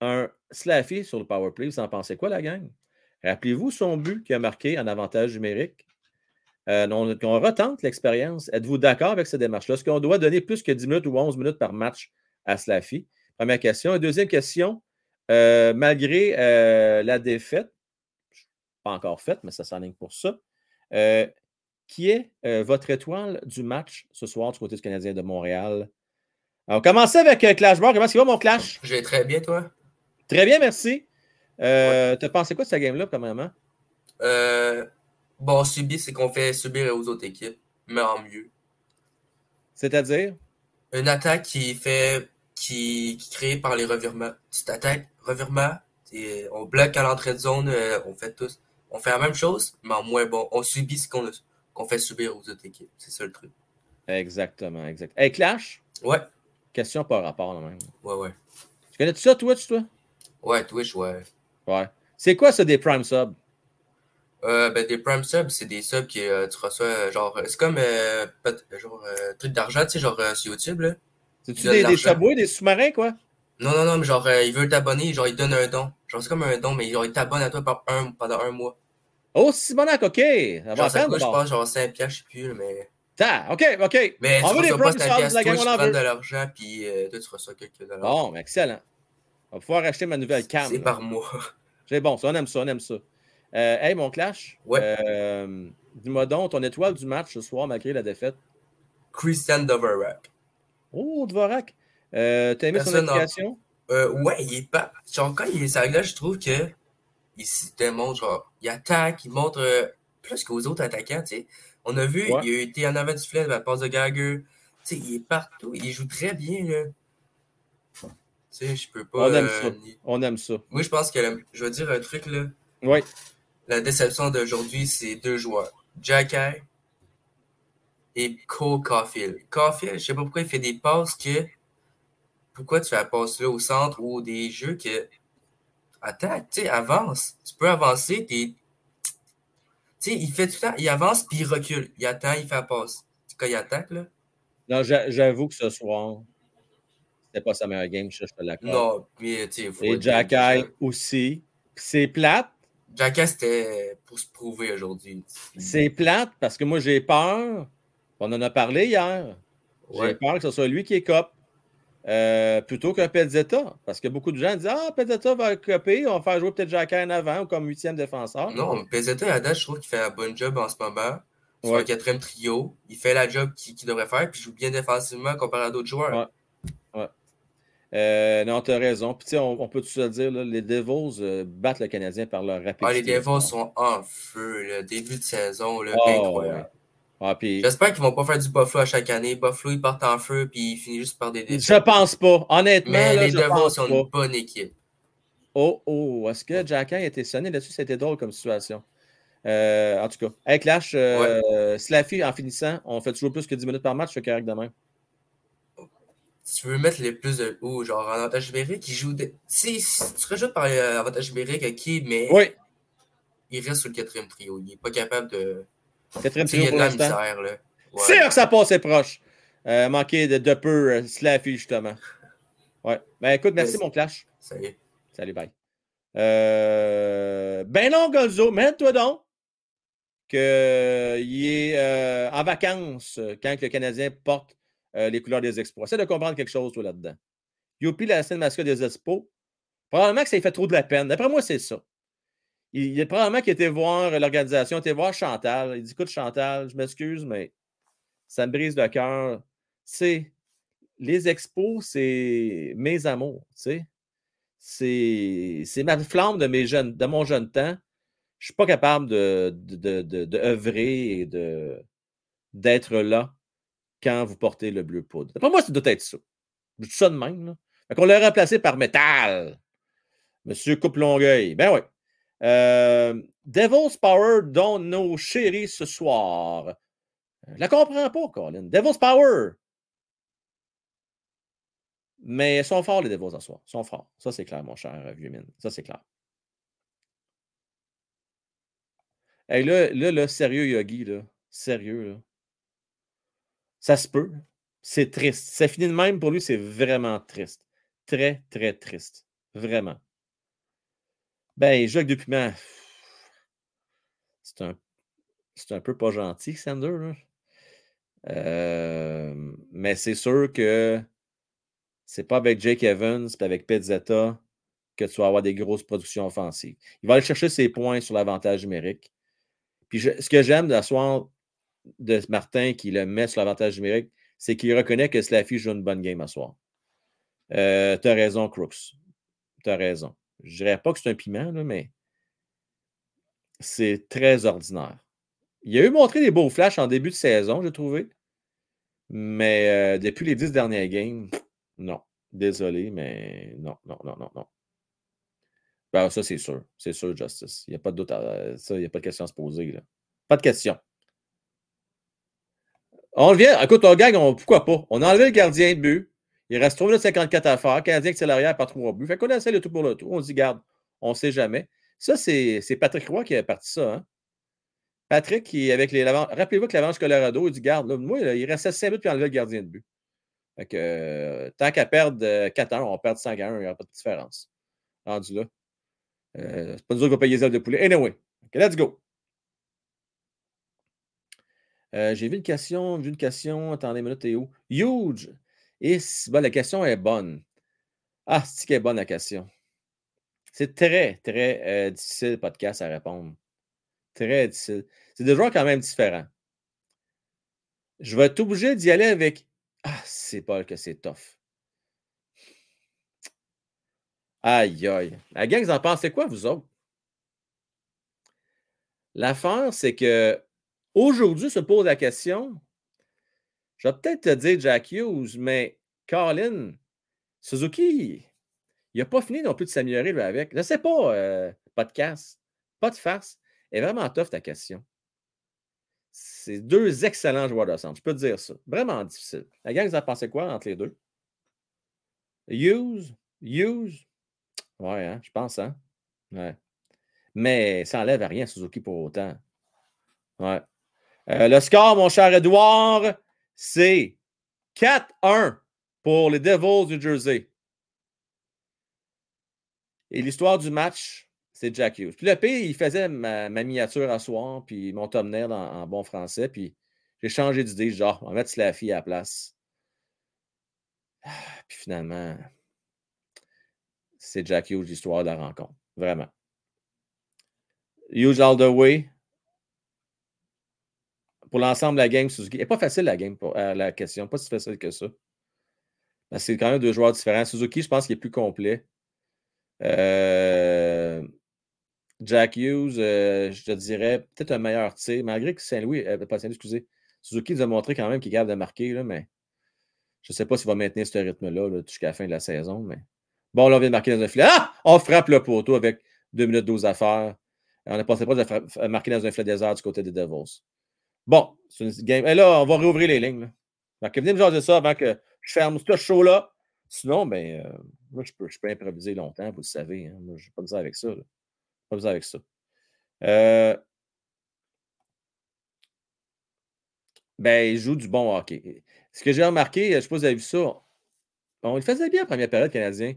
un Slaffy sur le powerplay. Vous en pensez quoi, la gang? Rappelez-vous son but qui a marqué en avantage numérique? Euh, on, retente l'expérience. Êtes-vous d'accord avec cette démarche-là? Est-ce qu'on doit donner plus que 10 minutes ou 11 minutes par match à Slaffy? Première question. Et deuxième question, euh, malgré euh, la défaite, pas encore faite, mais ça s'enligne pour ça, qui est votre étoile du match ce soir du côté du Canadien de Montréal? Alors, on commence avec Clash Bar. Comment est-ce qu'il va, mon Clash? Je vais très bien, toi. Très bien, merci. Euh, T'as pensé quoi de cette game-là, premièrement? Euh, bon, subir, c'est qu'on fait subir aux autres équipes, mais en mieux. C'est-à-dire? Une attaque qui fait qui, qui est créée par les revirements. Petite attaque, revirement, et on bloque à l'entrée de zone, euh, on fait tous. On fait la même chose, mais en moins bon. On subit ce qu'on fait subir aux autres équipes. C'est ça le truc. Exactement, exact. Hey, Clash, Ouais, question par rapport, là même. ouais, ouais. Tu connais tout ça, Twitch, toi? Ouais, Twitch, ouais. Ouais. C'est quoi ça des Prime Subs? Euh, ben, des Prime Subs, c'est des subs que euh, tu reçois, euh, genre, euh, c'est comme, euh, genre, truc d'argent, tu sais, genre, sur YouTube, là. C'est-tu des, des subways, des sous-marins, quoi? Non, non, non, mais genre, euh, il veut t'abonner, genre, il donne un don. Genre, c'est comme un don, mais genre, il t'abonne à toi par un, pendant un mois. Oh, Simonac, OK. Genre, ça coûte, je pense, genre 5 piastres, je sais plus, mais. Ta, OK, OK. Mais on tu veut des reçois pas Prime 5 Subs, piastres, la toi, gang, tu prends de l'argent, puis toi, tu reçois quelques dollars. Bon, mais excellent. On va pouvoir acheter ma nouvelle cam. C'est par mois. C'est bon, ça, on aime ça, on aime ça. Euh, hey, mon Clash, Ouais. euh, dis-moi donc, ton étoile du match ce soir, malgré la défaite? Christian Dvorak. Oh, Dvorak. Euh, T'as aimé son Personne application? Ouais, il est pas. Genre, quand il est sur là, je trouve que il se démontre, genre, il attaque, il montre plus qu'aux autres attaquants, tu sais. On a vu, Ouais. il a été en avant du filet de la passe de Gagger. Tu sais, il est partout, il joue très bien, là. Tu sais, je peux pas. On aime euh, ça. ni- On aime ça. Moi, je pense que, la- je vais dire un truc, là. Oui. La déception d'aujourd'hui, c'est deux joueurs. Jack Eye et Cole Caulfield. Caulfield, je sais pas pourquoi il fait des passes que. Pourquoi tu fais la passe là au centre ou des jeux que. Attends, tu sais, avance. Tu peux avancer, t'es. Tu sais, il fait tout le temps, il avance puis il recule. Il attend, il fait la passe. Quand il attaque, là. Non, j'a- j'avoue que ce soir, c'était pas sa meilleure game, je je te l'accorde. Non, mais tu sais, faut Et Jack Eye aussi. Puis C'est plate. Jack c'était pour se prouver aujourd'hui. C'est plate parce que moi, j'ai peur. On en a parlé hier. J'ai peur que ce soit lui qui est cop. euh, plutôt qu'un Pezzetta. Parce que beaucoup de gens disent Ah, Pezzetta va coper, on va faire jouer peut-être Eye en avant ou comme huitième défenseur. Non, PZT à date, je trouve qu'il fait un bon job en ce moment. Sur Ouais. un quatrième trio. Il fait la job qu'il devrait faire, puis il joue bien défensivement comparé à d'autres joueurs. Ouais. Euh, non, tu as raison. Puis, tu sais, on, on peut tout se dire, là, les Devils euh, battent le Canadien par leur rapidité. Ah, les Devils sont en feu, le début de saison, là, Oh, incroyable. ouais. Ah, puis, J'espère qu'ils vont pas faire du Buffalo à chaque année. Buffalo, ils partent en feu, puis ils finissent juste par des défaites. je pense pas. Honnêtement, Mais là, les je Devils sont une bonne équipe. Oh, oh, est-ce que Jack Eye a été sonné là-dessus? C'était drôle comme situation. Euh, en tout cas, hey Clash, euh, Slaffy, en finissant, on fait toujours plus que 10 minutes par match, je fais correct demain. Si tu veux mettre les plus de. Ou genre en avantage numérique, il joue. De... Si, si tu rajoutes par euh, avantage numérique, ok, mais Oui, il reste sur le quatrième trio. Il est pas capable de. quatrième sais, il y trio a pour de la l'instant. misère, là. Ouais. C'est sûr que ça passait proche. Euh, manqué de, de peu euh, Slaffy, justement. Ouais. Ben écoute, merci Merci. mon Clash. Ça y est. Salut, bye. Euh, ben non, Gonzo, mets-toi donc qu'il est euh, en vacances euh, quand le Canadien porte euh, les couleurs des Expos. Essaie de comprendre quelque chose, là-dedans. Youpi, la scène mascotte des Expos, probablement que ça lui fait trop de la peine. D'après moi, c'est ça. Il, il est probablement qu'il était voir euh, l'organisation, était voir Chantal. Il dit Écoute, Chantal, je m'excuse, mais ça me brise le cœur. C'est les expos, c'est mes amours, tu sais. C'est, ma flamme de, mon jeune temps. Je ne suis pas capable de, de, de, et d'être là quand vous portez le bleu poudre. Pour moi, ça doit être ça. Je ça de même. Là. Fait l'a remplacé par métal. Monsieur Coupe-Longueuil. Ben oui. Euh, Devil's Power dont nos chéris ce soir. Je la comprends pas, Colin. Devil's Power. Mais ils sont forts, les Devils, ce soir. Ils sont forts. Ça, c'est clair, mon cher vieux mine. Ça, c'est clair. Hey, là, là, là, sérieux, Yogi, là. Sérieux, là. Ça se peut. C'est triste. Ça finit de même pour lui, c'est vraiment triste. Très, très triste. Vraiment. Ben, Jacques Dupiment, c'est un, c'est un peu pas gentil, Sander. Euh, mais c'est sûr que c'est pas avec Jake Evans et avec Pizzetta que tu vas avoir des grosses productions offensives. Il va aller chercher ses points sur l'avantage numérique. Puis ce que j'aime de la soirée de Martin qui le met sur l'avantage numérique, c'est qu'il reconnaît que Slaffy joue une bonne game à soir. Euh, tu as raison, Crooks. Tu as raison. Je dirais pas que c'est un piment, mais c'est très ordinaire. Il a eu montré des beaux flashs en début de saison, j'ai trouvé. Mais euh, depuis les dix dernières games, non. Désolé, mais non, non, non, non, non. Ben, ça, c'est sûr. C'est sûr, Justice. Il n'y a pas de doute ça. Il n'y a pas de question à se poser. Pas de question. On vient. Écoute, on gagne, pourquoi pas? On a enlevé le gardien de but. Il reste 3 54 à faire. Canadien c'est l'arrière par trois buts. Fait qu'on essaie le tout pour le tout. On dit, garde, on ne sait jamais. Ça, c'est Patrick Roy qui a parti ça. Hein? Patrick, qui, avec les rappelez-vous que l'avance Colorado, il dit, garde, moi, il restait 5 minutes puis enlever le gardien de but. Fait que, tant qu'à perdre 4 ans, on perd 5 à 1, il n'y aura pas de différence. Rendu là. Euh, c'est pas nous autres qui va payer les ailes de poulet. Anyway, let's go. Euh, j'ai vu une question, vu une question. Attendez une minute, où? Huge! Et la question est bonne. Ah, c'est qu'elle est bonne la question? C'est très, très euh, difficile, le podcast, à répondre. Très difficile. C'est des joueurs quand même différents. Je vais être obligé d'y aller avec. Ah, c'est pas que c'est tough. Aïe, aïe. La gang, vous en pensez quoi, vous autres? L'affaire, c'est que aujourd'hui se pose la question. Je vais peut-être te dire Jack Hughes, mais Colin, Suzuki, il n'a pas fini non plus de s'améliorer avec. Je ne sais pas, euh, podcast, pas de farce. est vraiment tough ta question. C'est deux excellents joueurs de centre, je peux te dire ça. Vraiment difficile. La gang, vous en pensez quoi entre les deux? Hughes, Hughes, Ouais, hein, je pense, hein? Mais ça n'enlève rien Suzuki pour autant. Ouais. Euh, le score, mon cher Edouard, c'est 4-1 pour les Devils du Jersey. Et l'histoire du match, c'est Jack Hughes. Puis le pays, il faisait ma, miniature à soir, puis mon thumbnail en, en bon français, puis j'ai changé d'idée, genre, on va mettre Slaffy à la place. Ah, puis finalement, c'est Jack Hughes, l'histoire de la rencontre. Vraiment. Hughes all the way. Pour l'ensemble de la game, Suzuki. n'est pas facile la game, pour, euh, la question. Pas si facile que ça. C'est quand même deux joueurs différents. Suzuki, je pense qu'il est plus complet. Euh, Jack Hughes, euh, je te dirais peut-être un meilleur tir, malgré que Saint-Louis, pas Saint-Louis, excusez. Suzuki nous a montré quand même qu'il est capable de marquer, là, mais je ne sais pas s'il va maintenir ce rythme-là là, jusqu'à la fin de la saison. Mais Bon, là, on vient de marquer dans un filet. Ah! On frappe le poteau avec 2 minutes 12 à faire. On n'a pas de marquer dans un filet désert du côté des Devils. Bon, c'est une game. Et là, on va réouvrir les lignes. Donc, venez me jaser ça avant que je ferme ce show-là. Sinon, ben, euh, moi, je peux, je peux improviser longtemps, vous le savez. Hein. Moi, je n'ai pas besoin avec ça. Pas besoin avec ça. Euh, ben, il joue du bon hockey. Ce que j'ai remarqué, je ne sais pas si vous avez vu ça, on il faisait bien la première période canadien.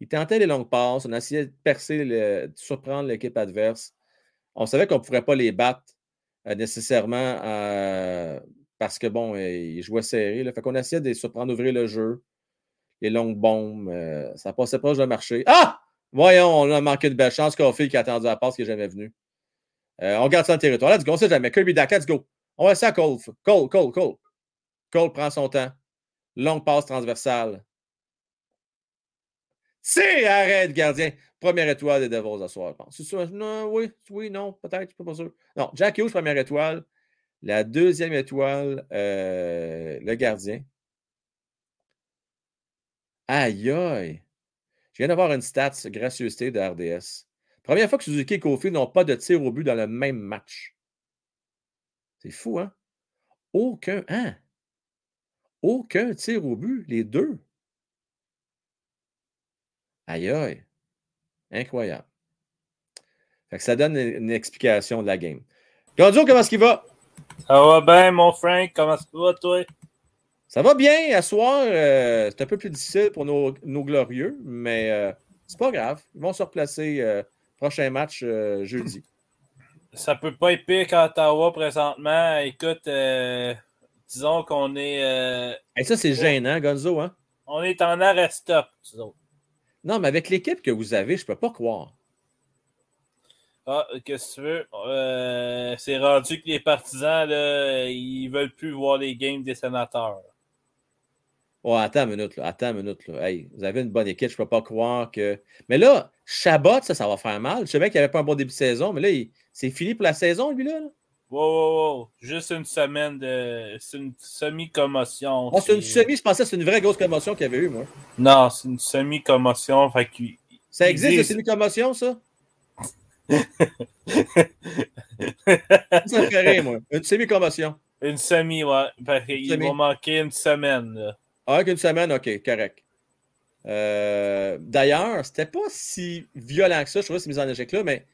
Il tentait les longues passes, on essayait de percer, de surprendre l'équipe adverse. On savait qu'on ne pourrait pas les battre nécessairement euh, parce que, bon, euh, ils jouaient serré. Là. Fait qu'on essayait de surprendre, d'ouvrir le jeu. Les longues bombes, ça passait proche de marcher. Ah! Voyons, on a manqué de belle chance. Caulfield qui a attendu la passe qui n'est jamais venu. on garde ça territoire. Let's go, on sait jamais. Kirby Dak, let's go. On va essayer à Cole. Cole, Cole, Cole. Cole prend son temps. Longue passe transversale. C'est arrête, gardien. Première étoile des Devils à soir, je pense. C'est ça? Non, oui, oui, non, peut-être, je suis pas sûr. Non, Jack Hughes, première étoile. La deuxième étoile, euh, le gardien. Aïe, aïe. Je viens d'avoir une stats gracieuseté de RDS. Première fois que Suzuki et Kofi n'ont pas de tir au but dans le même match. C'est fou, hein? Aucun. Hein? Aucun tir au but, les deux. Aïe aïe. Incroyable. Fait que ça donne une explication de la game. Gonzo, comment est-ce qu'il va? Ça va bien, mon Frank. Comment ça va, toi? Ça va bien. À soir, euh, c'est un peu plus difficile pour nos, nos glorieux, mais euh, c'est pas grave. Ils vont se replacer euh, prochain match euh, jeudi. Ça peut pas être pire qu'à Ottawa présentement. Écoute, disons qu'on est. Et ça, c'est gênant, Gonzo, hein? on est en arrêt stop, nous autres. Non, mais avec l'équipe que vous avez, je peux pas croire. Ah, qu'est-ce que tu veux? Euh, c'est rendu que les partisans, là, ils veulent plus voir les games des sénateurs. Oh, attends une minute, là. Attends une minute, là. Hey, vous avez une bonne équipe, je peux pas croire que. Mais là, Chabot, ça, ça va faire mal. Je savais qu'il n'y avait pas un bon début de saison, mais là, il- c'est fini pour la saison, lui, là. Wow, wow, wow. Juste une semaine de. C'est une semi-commotion. Oh, c'est une semi, je pensais que c'est une vraie grosse commotion qu'il y avait eu, moi. Non, c'est une semi-commotion. Fait qu'il- Ça existe, une disent- semi-commotion, ça? Ça rire, moi. Une semi-commotion. Une semi, ouais. Fait qu'il va manquer une semaine. Là. Ah, avec une semaine, OK, correct. Euh, D'ailleurs, c'était pas si violent que ça, je trouvais, ces mises en échec-là, mais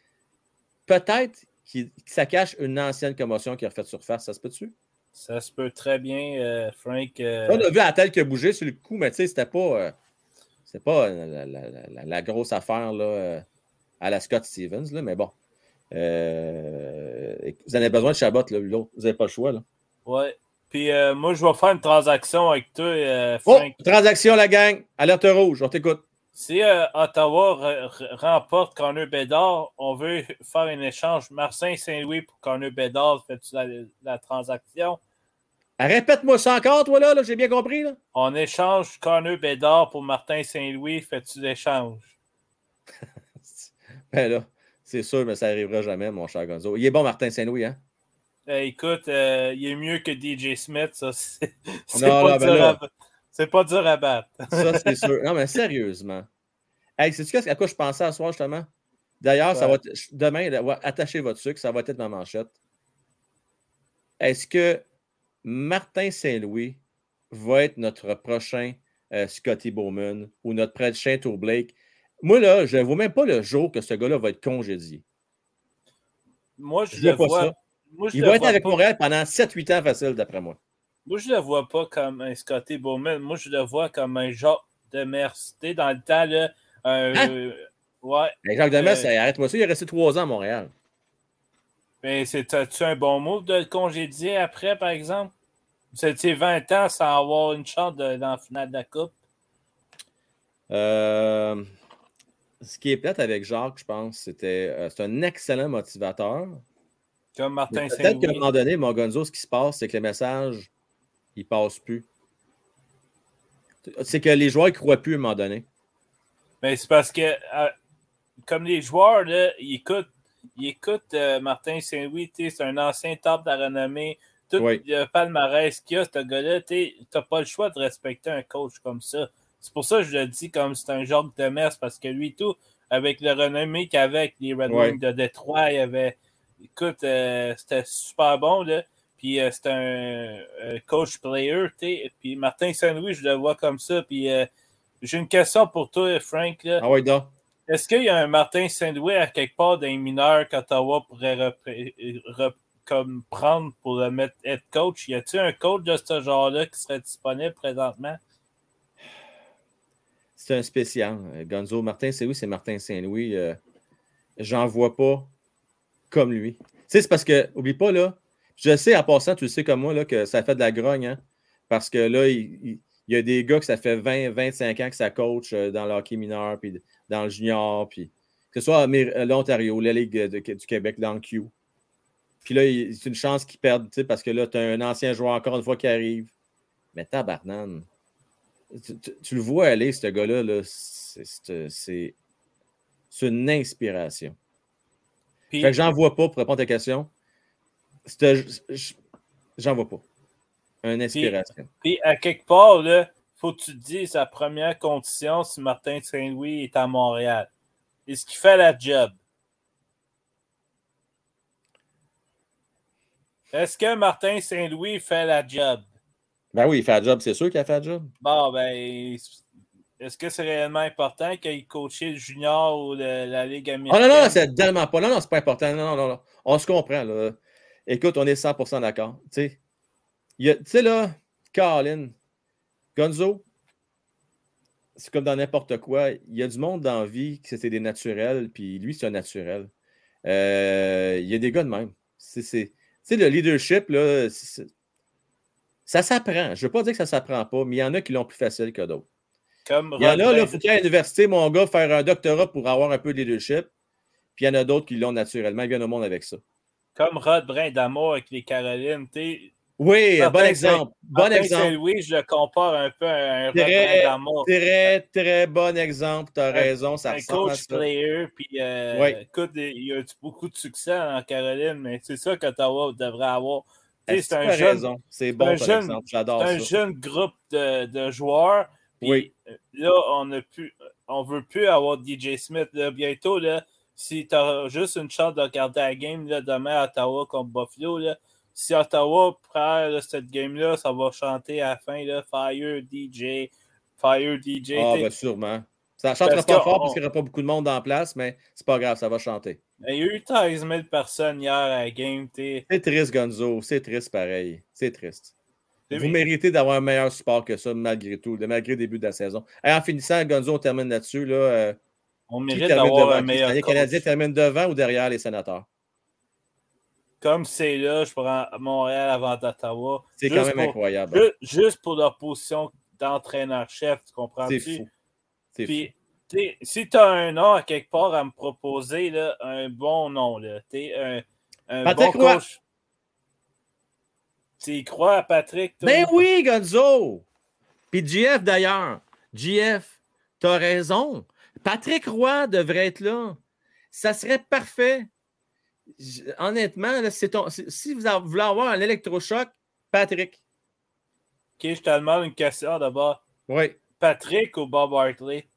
peut-être que ça cache une ancienne commotion qui a refait surface. Ça se peut-tu? Ça se peut très bien, euh, Frank. euh, On a vu la tête qui a bougé sur le coup, mais tu sais, c'était pas, euh, c'était pas la, la- la- la grosse affaire là, à la Scott Stevens, là, mais bon. Vous en avez besoin de Chabot, là, l'autre. Vous n'avez pas le choix. Là. Ouais. Puis moi, je vais faire une transaction avec toi, Oh, Frank. transaction, la gang. Alerte rouge, on t'écoute. Si euh, Ottawa re- re- remporte Connor Bedard, on veut faire un échange Martin Saint-Louis pour Connor Bedard. Fais-tu la, la transaction? Ah, Répète-moi ça encore, toi, là, là j'ai bien compris. Là. On échange Connor Bedard pour Martin Saint-Louis. Fais-tu l'échange? Ben là, c'est sûr, mais ça n'arrivera jamais, mon cher Gonzo. Il est bon, Martin Saint-Louis, hein? Euh, écoute, euh, il est mieux que DJ Smith. Ça, c'est c'est Non, pas, là, ben là. C'est pas dur à battre. Ça, c'est sûr. Non, mais sérieusement. Hey, sais-tu à quoi je pensais à soir, justement? D'ailleurs, ça va être- demain, attachez votre sucre, ça va être ma manchette. Est-ce que Martin Saint-Louis va être notre prochain euh, Scotty Bowman ou notre prochain Tour Blake? Moi, là, je ne vois même pas le jour que ce gars-là va être congédié. Moi, je, Je le vois pas vois. ça. Moi, je Il va être avec Montréal pendant 7-8 ans facile, d'après moi. Moi, je le vois pas comme un Scotty Bowman. Moi, je le vois comme un genre de mercité dans le temps. Là, un- Hein? euh, ouais. Mais Jacques Demers, Euh, arrête-moi ça, il est resté 3 ans à Montréal. Mais c'est-tu un bon move de le congédier après, par exemple? C'était 20 ans sans avoir une chance de, dans la finale de la Coupe. Euh, ce qui est plate avec Jacques, je pense, c'était euh, c'est un excellent motivateur. Comme Martin Mais Peut-être qu'à un Saint-Louis. moment donné, mon Gonzo, ce qui se passe, c'est que le message, il passe plus. C'est que les joueurs ne croient plus à un moment donné. Mais c'est parce que, euh, comme les joueurs, là, ils écoutent, ils écoutent euh, Martin Saint-Louis, c'est un ancien top de la renommée. Tout Oui. le palmarès qu'il y a, ce gars-là, tu n'as pas le choix de respecter un coach comme ça. C'est pour ça que je le dis comme c'est un genre de messe, parce que lui, tout, avec le renommée qu'il avait avec les Red Ouais. Wings de Détroit, il avait. Écoute, euh, c'était super bon, là. Puis euh, c'est un euh, coach player, tu. Puis Martin Saint-Louis, je le vois comme ça. Puis euh, j'ai une question pour toi, Frank. Là. Ah oui, donc. Est-ce qu'il y a un Martin Saint-Louis à quelque part dans les mineurs qu'Ottawa pourrait comme prendre pour le mettre head coach? Y a-t-il un coach de ce genre-là qui serait disponible présentement? C'est un spécial. Gonzo, Martin Saint-Louis, c'est Martin Saint-Louis. J'en vois pas comme lui. Tu sais, c'est parce que, oublie pas, là, je sais en passant, tu le sais comme moi, là, que ça fait de la grogne, hein, parce que là, il, il- il y a des gars que ça fait 20, 25 ans que ça coach euh, dans le hockey mineur, puis dans le junior, puis que ce soit à l'Ontario, la Ligue de- du Québec, dans le Q. Puis là, c'est une chance qu'ils perdent, tu sais, parce que là, tu as un ancien joueur encore une fois qui arrive. Mais tabarnane. Tu, tu- tu le vois aller, ce gars-là, là, c'est- c'est c'est- c'est une inspiration. Puis, Fait que j'en vois pas, pour répondre à ta question. J'en vois pas. Une inspiration. puis à quelque part, là, faut que tu te dises sa première condition si Martin Saint-Louis est à Montréal. Est-ce qu'il fait la job? Est-ce que Martin Saint-Louis fait la job? Ben oui, il fait la job, c'est sûr qu'il a fait la job. Bon, ben, est-ce que c'est réellement important qu'il coache le junior ou le- la Ligue Oh américaine? non, non, c'est tellement pas. Non, non, c'est pas important. Non, non, non. On se comprend, là. Écoute, on est 100% d'accord. Tu sais, là, Colin, Gonzo, c'est comme dans n'importe quoi. Il y a du monde dans la vie qui c'est des naturels, puis lui, c'est un naturel. Euh, il y a des gars de même. C'est, c'est- tu sais, le leadership, là, ça s'apprend. Je ne veux pas dire que ça ne s'apprend pas, mais il y en a qui l'ont plus facile que d'autres. Comme Il y en a, il faut qu'il y ait à l'université, mon gars, faire un doctorat pour avoir un peu de leadership. Puis il y en a d'autres qui l'ont naturellement. Ils viennent au monde avec ça. Comme Rod Brin d'amour avec les Carolines. t'sais. Oui, Martin bon exemple. Bon exemple. Je le compare un peu à un Rod Très, Brin d'amour. très, très bon exemple. Tu as Un- raison. Ça un ressemble à coach ça. player, puis euh, écoute, il y a eu beaucoup de succès en Caroline, mais c'est ça qu'Ottawa devrait avoir. Tu C'est tu un jeune, raison? C'est bon, un par jeune- exemple. J'adore c'est un ça. jeune groupe de, de joueurs. Puis Oui. là, on on veut plus avoir DJ Smith. Là, bientôt, là, si tu as juste une chance de regarder la game là, demain à Ottawa contre Buffalo, là, si Ottawa prend là, cette game-là, ça va chanter à la fin là, Fire DJ, Fire DJ. Ah, ben sûrement. Ça ne chantera pas fort on- parce qu'il n'y aura pas beaucoup de monde en place, mais c'est pas grave, ça va chanter. Il y a eu 13 000 personnes hier à la game. C'est triste, Gonzo. C'est triste pareil. C'est triste. Vous bien. méritez d'avoir un meilleur support que ça, malgré tout, malgré le début de la saison. Et en finissant, Gonzo, on termine là-dessus. Là, euh, On mérite d'avoir un meilleur Les. Canadiens terminent devant ou derrière les sénateurs? Comme c'est là, je prends Montréal avant d'Ottawa. C'est quand même pour- incroyable. ju- Juste pour leur position d'entraîneur-chef, tu comprends? C'est fou. Puis, fou. si tu as un nom à quelque part à me proposer, là, un bon nom, là, t'sais, un, un Patrick bon coach. Tu y crois à Patrick? toi? Ben oui, Gonzo! Puis GF d'ailleurs. GF, t'as raison. Patrick Roy devrait être là. Ça serait parfait. Honnêtement, là, ton- si vous voulez avoir un électrochoc, Patrick. Ok, je te demande une question d'abord. Oui. Patrick ou Bob Hartley?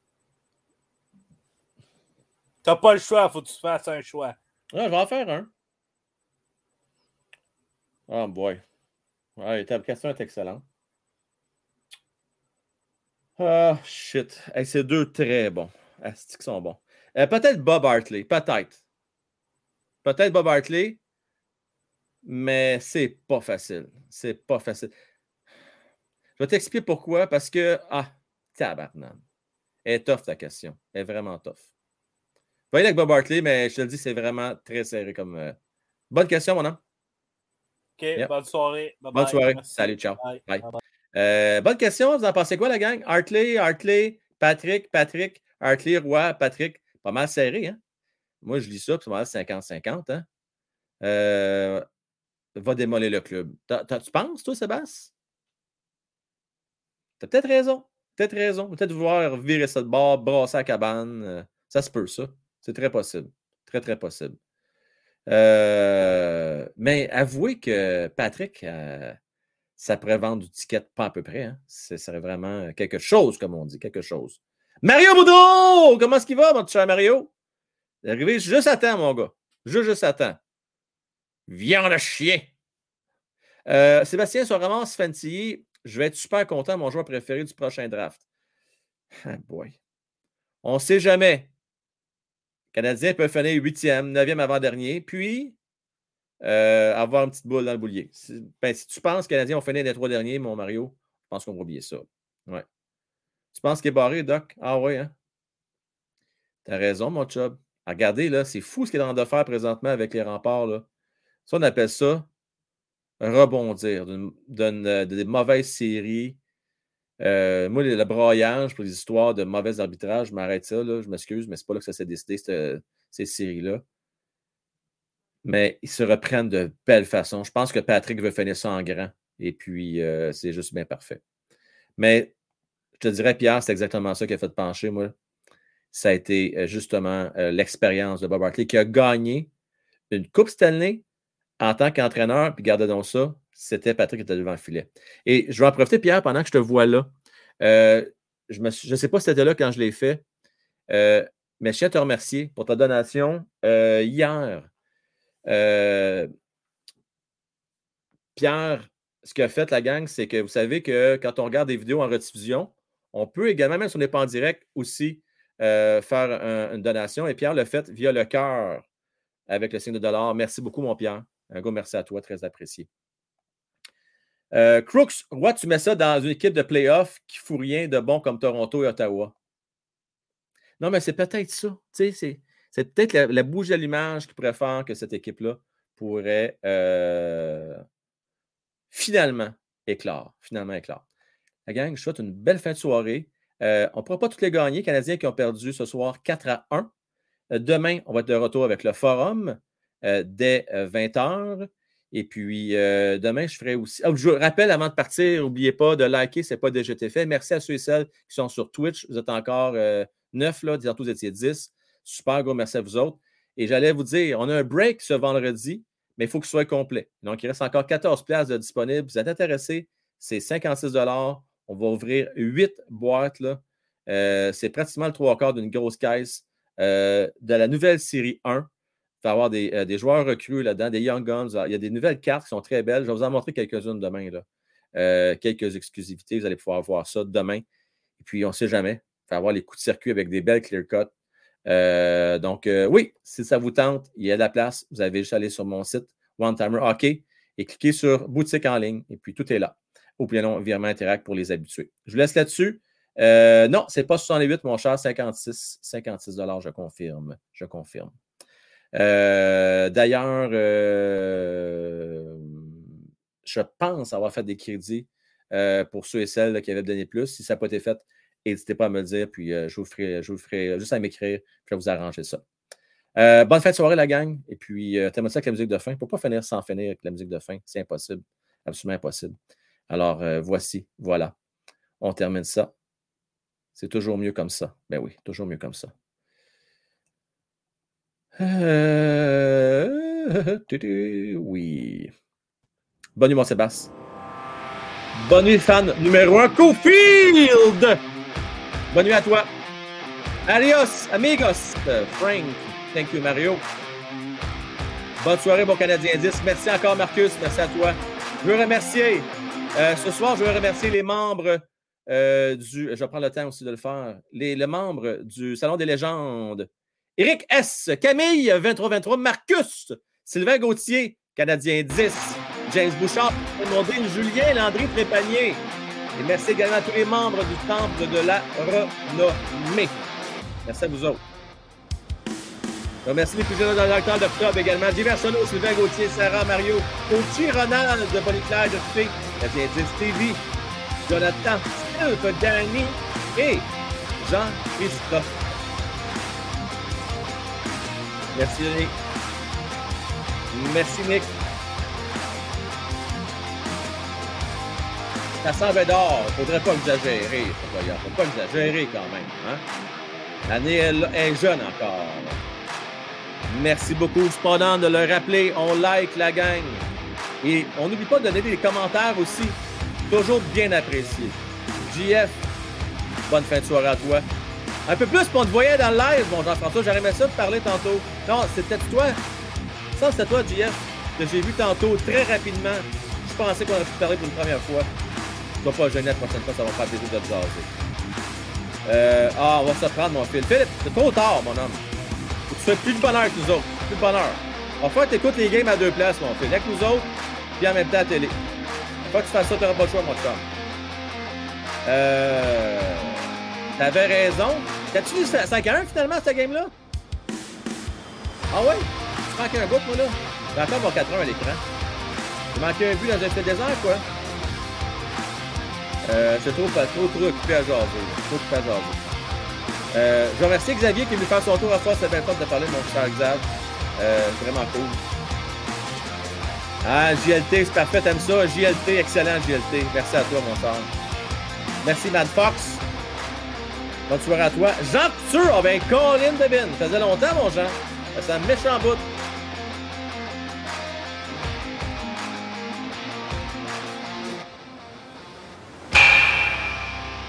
T'as pas le choix, faut que tu fasses un choix. Ah, je vais en faire un. Oh boy. Ouais, ta question est excellente. Ah, shit. Hey, c'est deux très bons. Asti qu'ils sont bons? Euh, peut-être Bob Hartley. Peut-être. Peut-être Bob Hartley. Mais c'est pas facile. C'est pas facile. Je vais t'expliquer pourquoi. Parce que. Ah, tabarnane. Elle est tough ta question. Elle est vraiment tough. Je vais aller avec Bob Hartley, mais je te le dis, c'est vraiment très serré comme. euh, Bonne question, mon homme. Ok, Yep. bonne soirée. Bye Bonne bye. soirée. Merci. Salut, ciao. Bye. Euh, bonne question. Vous en pensez quoi, la gang? Hartley, Hartley, Patrick, Patrick, Hartley, Roy, Patrick. Pas mal serré, hein? Moi, je lis ça, puis c'est pas mal 50-50, hein? Euh, va démolir le club. Tu penses, toi, Sébastien? T'as peut-être raison. Peut-être raison. Peut-être vouloir virer ça de bord, brasser la cabane. euh, ça se peut, ça. C'est très possible. Très, très possible. Euh, mais avouez que Patrick, ça pourrait vendre du ticket pas à peu près. Hein? Ce serait vraiment quelque chose, comme on dit, quelque chose. Mario Boudreau! Comment est-ce qu'il va, mon cher Mario? Il est arrivé juste à temps, mon gars. Juste, juste à temps. Viens le chien! Euh, Sébastien, sur ramasse Fantilly, je vais être super content, mon joueur préféré du prochain draft. Ah boy. On ne sait jamais. Le Canadien peut finir huitième, neuvième avant-dernier, puis euh, avoir une petite boule dans le boulier. Si, ben, si tu penses que les Canadiens ont fini les trois derniers, mon Mario, je pense qu'on va oublier ça. Ouais. Tu penses qu'il est barré, Doc? Ah ouais, hein? T'as raison, mon chub. Regardez, là, c'est fou ce qu'il est en train de faire présentement avec les remparts. Là. Ça, on appelle ça rebondir d'une, euh, de des mauvaises séries. Euh, moi, le, braillage pour les histoires de mauvais arbitrage, je m'arrête ça, là, je m'excuse, mais c'est pas là que ça s'est décidé, cette- ces séries-là. Mais ils se reprennent de belle façon. Je pense que Patrick veut finir ça en grand. Et puis, euh, c'est juste bien parfait. Mais te dirais, Pierre, c'est exactement ça qui a fait pencher, moi. Ça a été euh, justement euh, l'expérience de Bob Hartley qui a gagné une Coupe Stanley en tant qu'entraîneur. Puis gardez donc ça, c'était Patrick qui était devant le filet. Et je vais en profiter, Pierre, pendant que je te vois là. Euh, je ne sais pas si c'était là quand je l'ai fait, mais je tiens à te remercier pour ta donation hier. Pierre, ce qu'a fait la gang, c'est que vous savez que quand on regarde des vidéos en rediffusion, on peut également, même si on n'est pas en direct, aussi faire une donation. Et Pierre l'a fait via le cœur avec le signe de dollar. Merci beaucoup, mon Pierre. Un gros merci à toi, très apprécié. Euh, Crooks, Roi, tu mets ça dans une équipe de playoff qui fout rien de bon comme Toronto et Ottawa. Non, mais c'est peut-être ça. C'est, peut-être la, bouche d'allumage qui pourrait faire que cette équipe-là pourrait euh, finalement éclore. Finalement éclore. La gang, je souhaite une belle fin de soirée. Euh, on ne pourra pas toutes les gagner. Canadiens qui ont perdu ce soir 4 à 1. demain, on va être de retour avec le forum dès 20h. Et puis, euh, demain, je ferai aussi. Ah, je vous rappelle avant de partir, n'oubliez pas de liker, ce n'est pas déjà été fait. Merci à ceux et celles qui sont sur Twitch. Vous êtes encore euh, neuf, là. Tantôt, vous étiez 10. Super gros merci à vous autres. Et j'allais vous dire, on a un break ce vendredi, mais il faut qu'il soit complet. Donc, il reste encore 14 places disponibles. Vous êtes intéressés, c'est 56 On va ouvrir 8 boîtes. Euh, c'est pratiquement le trois quarts d'une grosse caisse de la nouvelle série 1 va avoir euh, des, joueurs recrues là-dedans, des Young Guns. Il y a des nouvelles cartes qui sont très belles. Je vais vous en montrer quelques-unes demain. Là. Euh, quelques exclusivités. Vous allez pouvoir voir ça demain. Et puis, on ne sait jamais. Il va avoir les coups de circuit avec des belles clear cuts. Euh, donc, oui, si ça vous tente, il y a de la place. Vous avez juste à aller sur mon site, One Timer Hockey, et cliquer sur boutique en ligne. Et puis, tout est là. Ou bien non, virement Interact pour les habitués. Je vous laisse là-dessus. non, ce n'est pas 68, mon cher, 56. 56 je confirme. Je confirme. Euh, d'ailleurs, euh, je pense avoir fait des crédits euh, pour ceux et celles qui avaient donné plus. Si ça n'a pas été fait, n'hésitez pas à me le dire, puis je, vous ferai, je vous ferai juste à m'écrire, puis je vais vous arranger ça. bonne fête de soirée, la gang. Et puis, euh, ça avec la musique de fin? Il ne pas finir sans finir avec la musique de fin. C'est impossible. Absolument impossible. Alors, voici, voilà. On termine ça. C'est toujours mieux comme ça. Ben oui, toujours mieux comme ça. Euh, oui. Bonne nuit, mon Sébastien. Bonne nuit, fan numéro 1, Cofield! Bonne nuit à toi. Adios, amigos. Frank. Thank you, Mario. Bonne soirée, bon Canadien 10. Merci encore, Marcus. Merci à toi. Je veux remercier, euh, ce soir, je veux remercier les membres euh, du. Je prendre le temps aussi de le faire. Les, membres du Salon des légendes. Éric S., Camille 2323, Marcus, Sylvain Gauthier, Canadien 10, James Bouchard, Mondine, Julien Landry Trépanier. Et merci également à tous les membres du Temple de la Renommée. Merci à vous autres. Je remercie les plus jeunes dans d'octobre également. Diversono, Sylvain Gauthier, Sarah, Mario, Coachy, Ronald de Bonnie-Claire, de Fé, Canadien 10, TV, Jonathan, Sylve, Danny et Jean-Christophe. Merci, Nick. Merci, Nick. Ça sent d'or. Faudrait pas exagérer, Faut pas exagérer quand même. Hein? L'année est jeune encore. Merci beaucoup, cependant, de le rappeler. On like la gang. Et on n'oublie pas de donner des commentaires aussi. Toujours bien apprécié. JF, bonne fin de soirée à toi. Un peu plus, qu'on te voyait dans le live, mon Jean-François. J'aurais ça de parler tantôt. Non, c'était toi. Ça, c'était toi, JF, que j'ai vu tantôt très rapidement. Je pensais qu'on aurait pu parler pour une première fois. Tu vas pas gêner la prochaine fois, ça va faire plaisir de te jaser. Euh, ah, on va se prendre, mon fil. Philippe, c'est trop tard, mon homme. Fais plus de bonheur que nous autres. Plus de bonheur. On va faire que écoutes les games à deux places, mon fil. Avec nous autres, puis en même temps à télé. Faut que tu fasses ça, t'auras pas le choix, mon chum. Euh. T'avais raison. T'as-tu vu 5 à 1 finalement, cette game-là? Ah ouais? Tu manques un bout, moi, là? J'ai encore mon 4 1 à l'écran. J'ai manqué un but dans un fait désert, quoi. Euh, c'est trop, trop, trop occupé à jaser. Trop occupé à jaser. Euh, je remercie Xavier qui est venu faire son tour à soi. C'est bien de parler de mon cher Xav. Euh, vraiment cool. Ah, JLT, c'est parfait, t'aimes ça? JLT, excellent JLT. Merci à toi, mon cher. Merci, Mad Fox. Bonne soirée à toi. Jean Couture, oh ben Colin Devin. Ça faisait longtemps, mon Jean. C'est un méchant bout.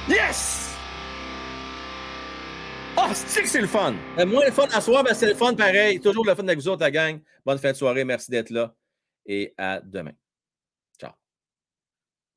Yes! Oh, c'est que c'est le fun! Moins le fun à soir, mais c'est le fun pareil. Toujours le fun avec vous autres, la gang. Bonne fin de soirée. Merci d'être là. Et à demain.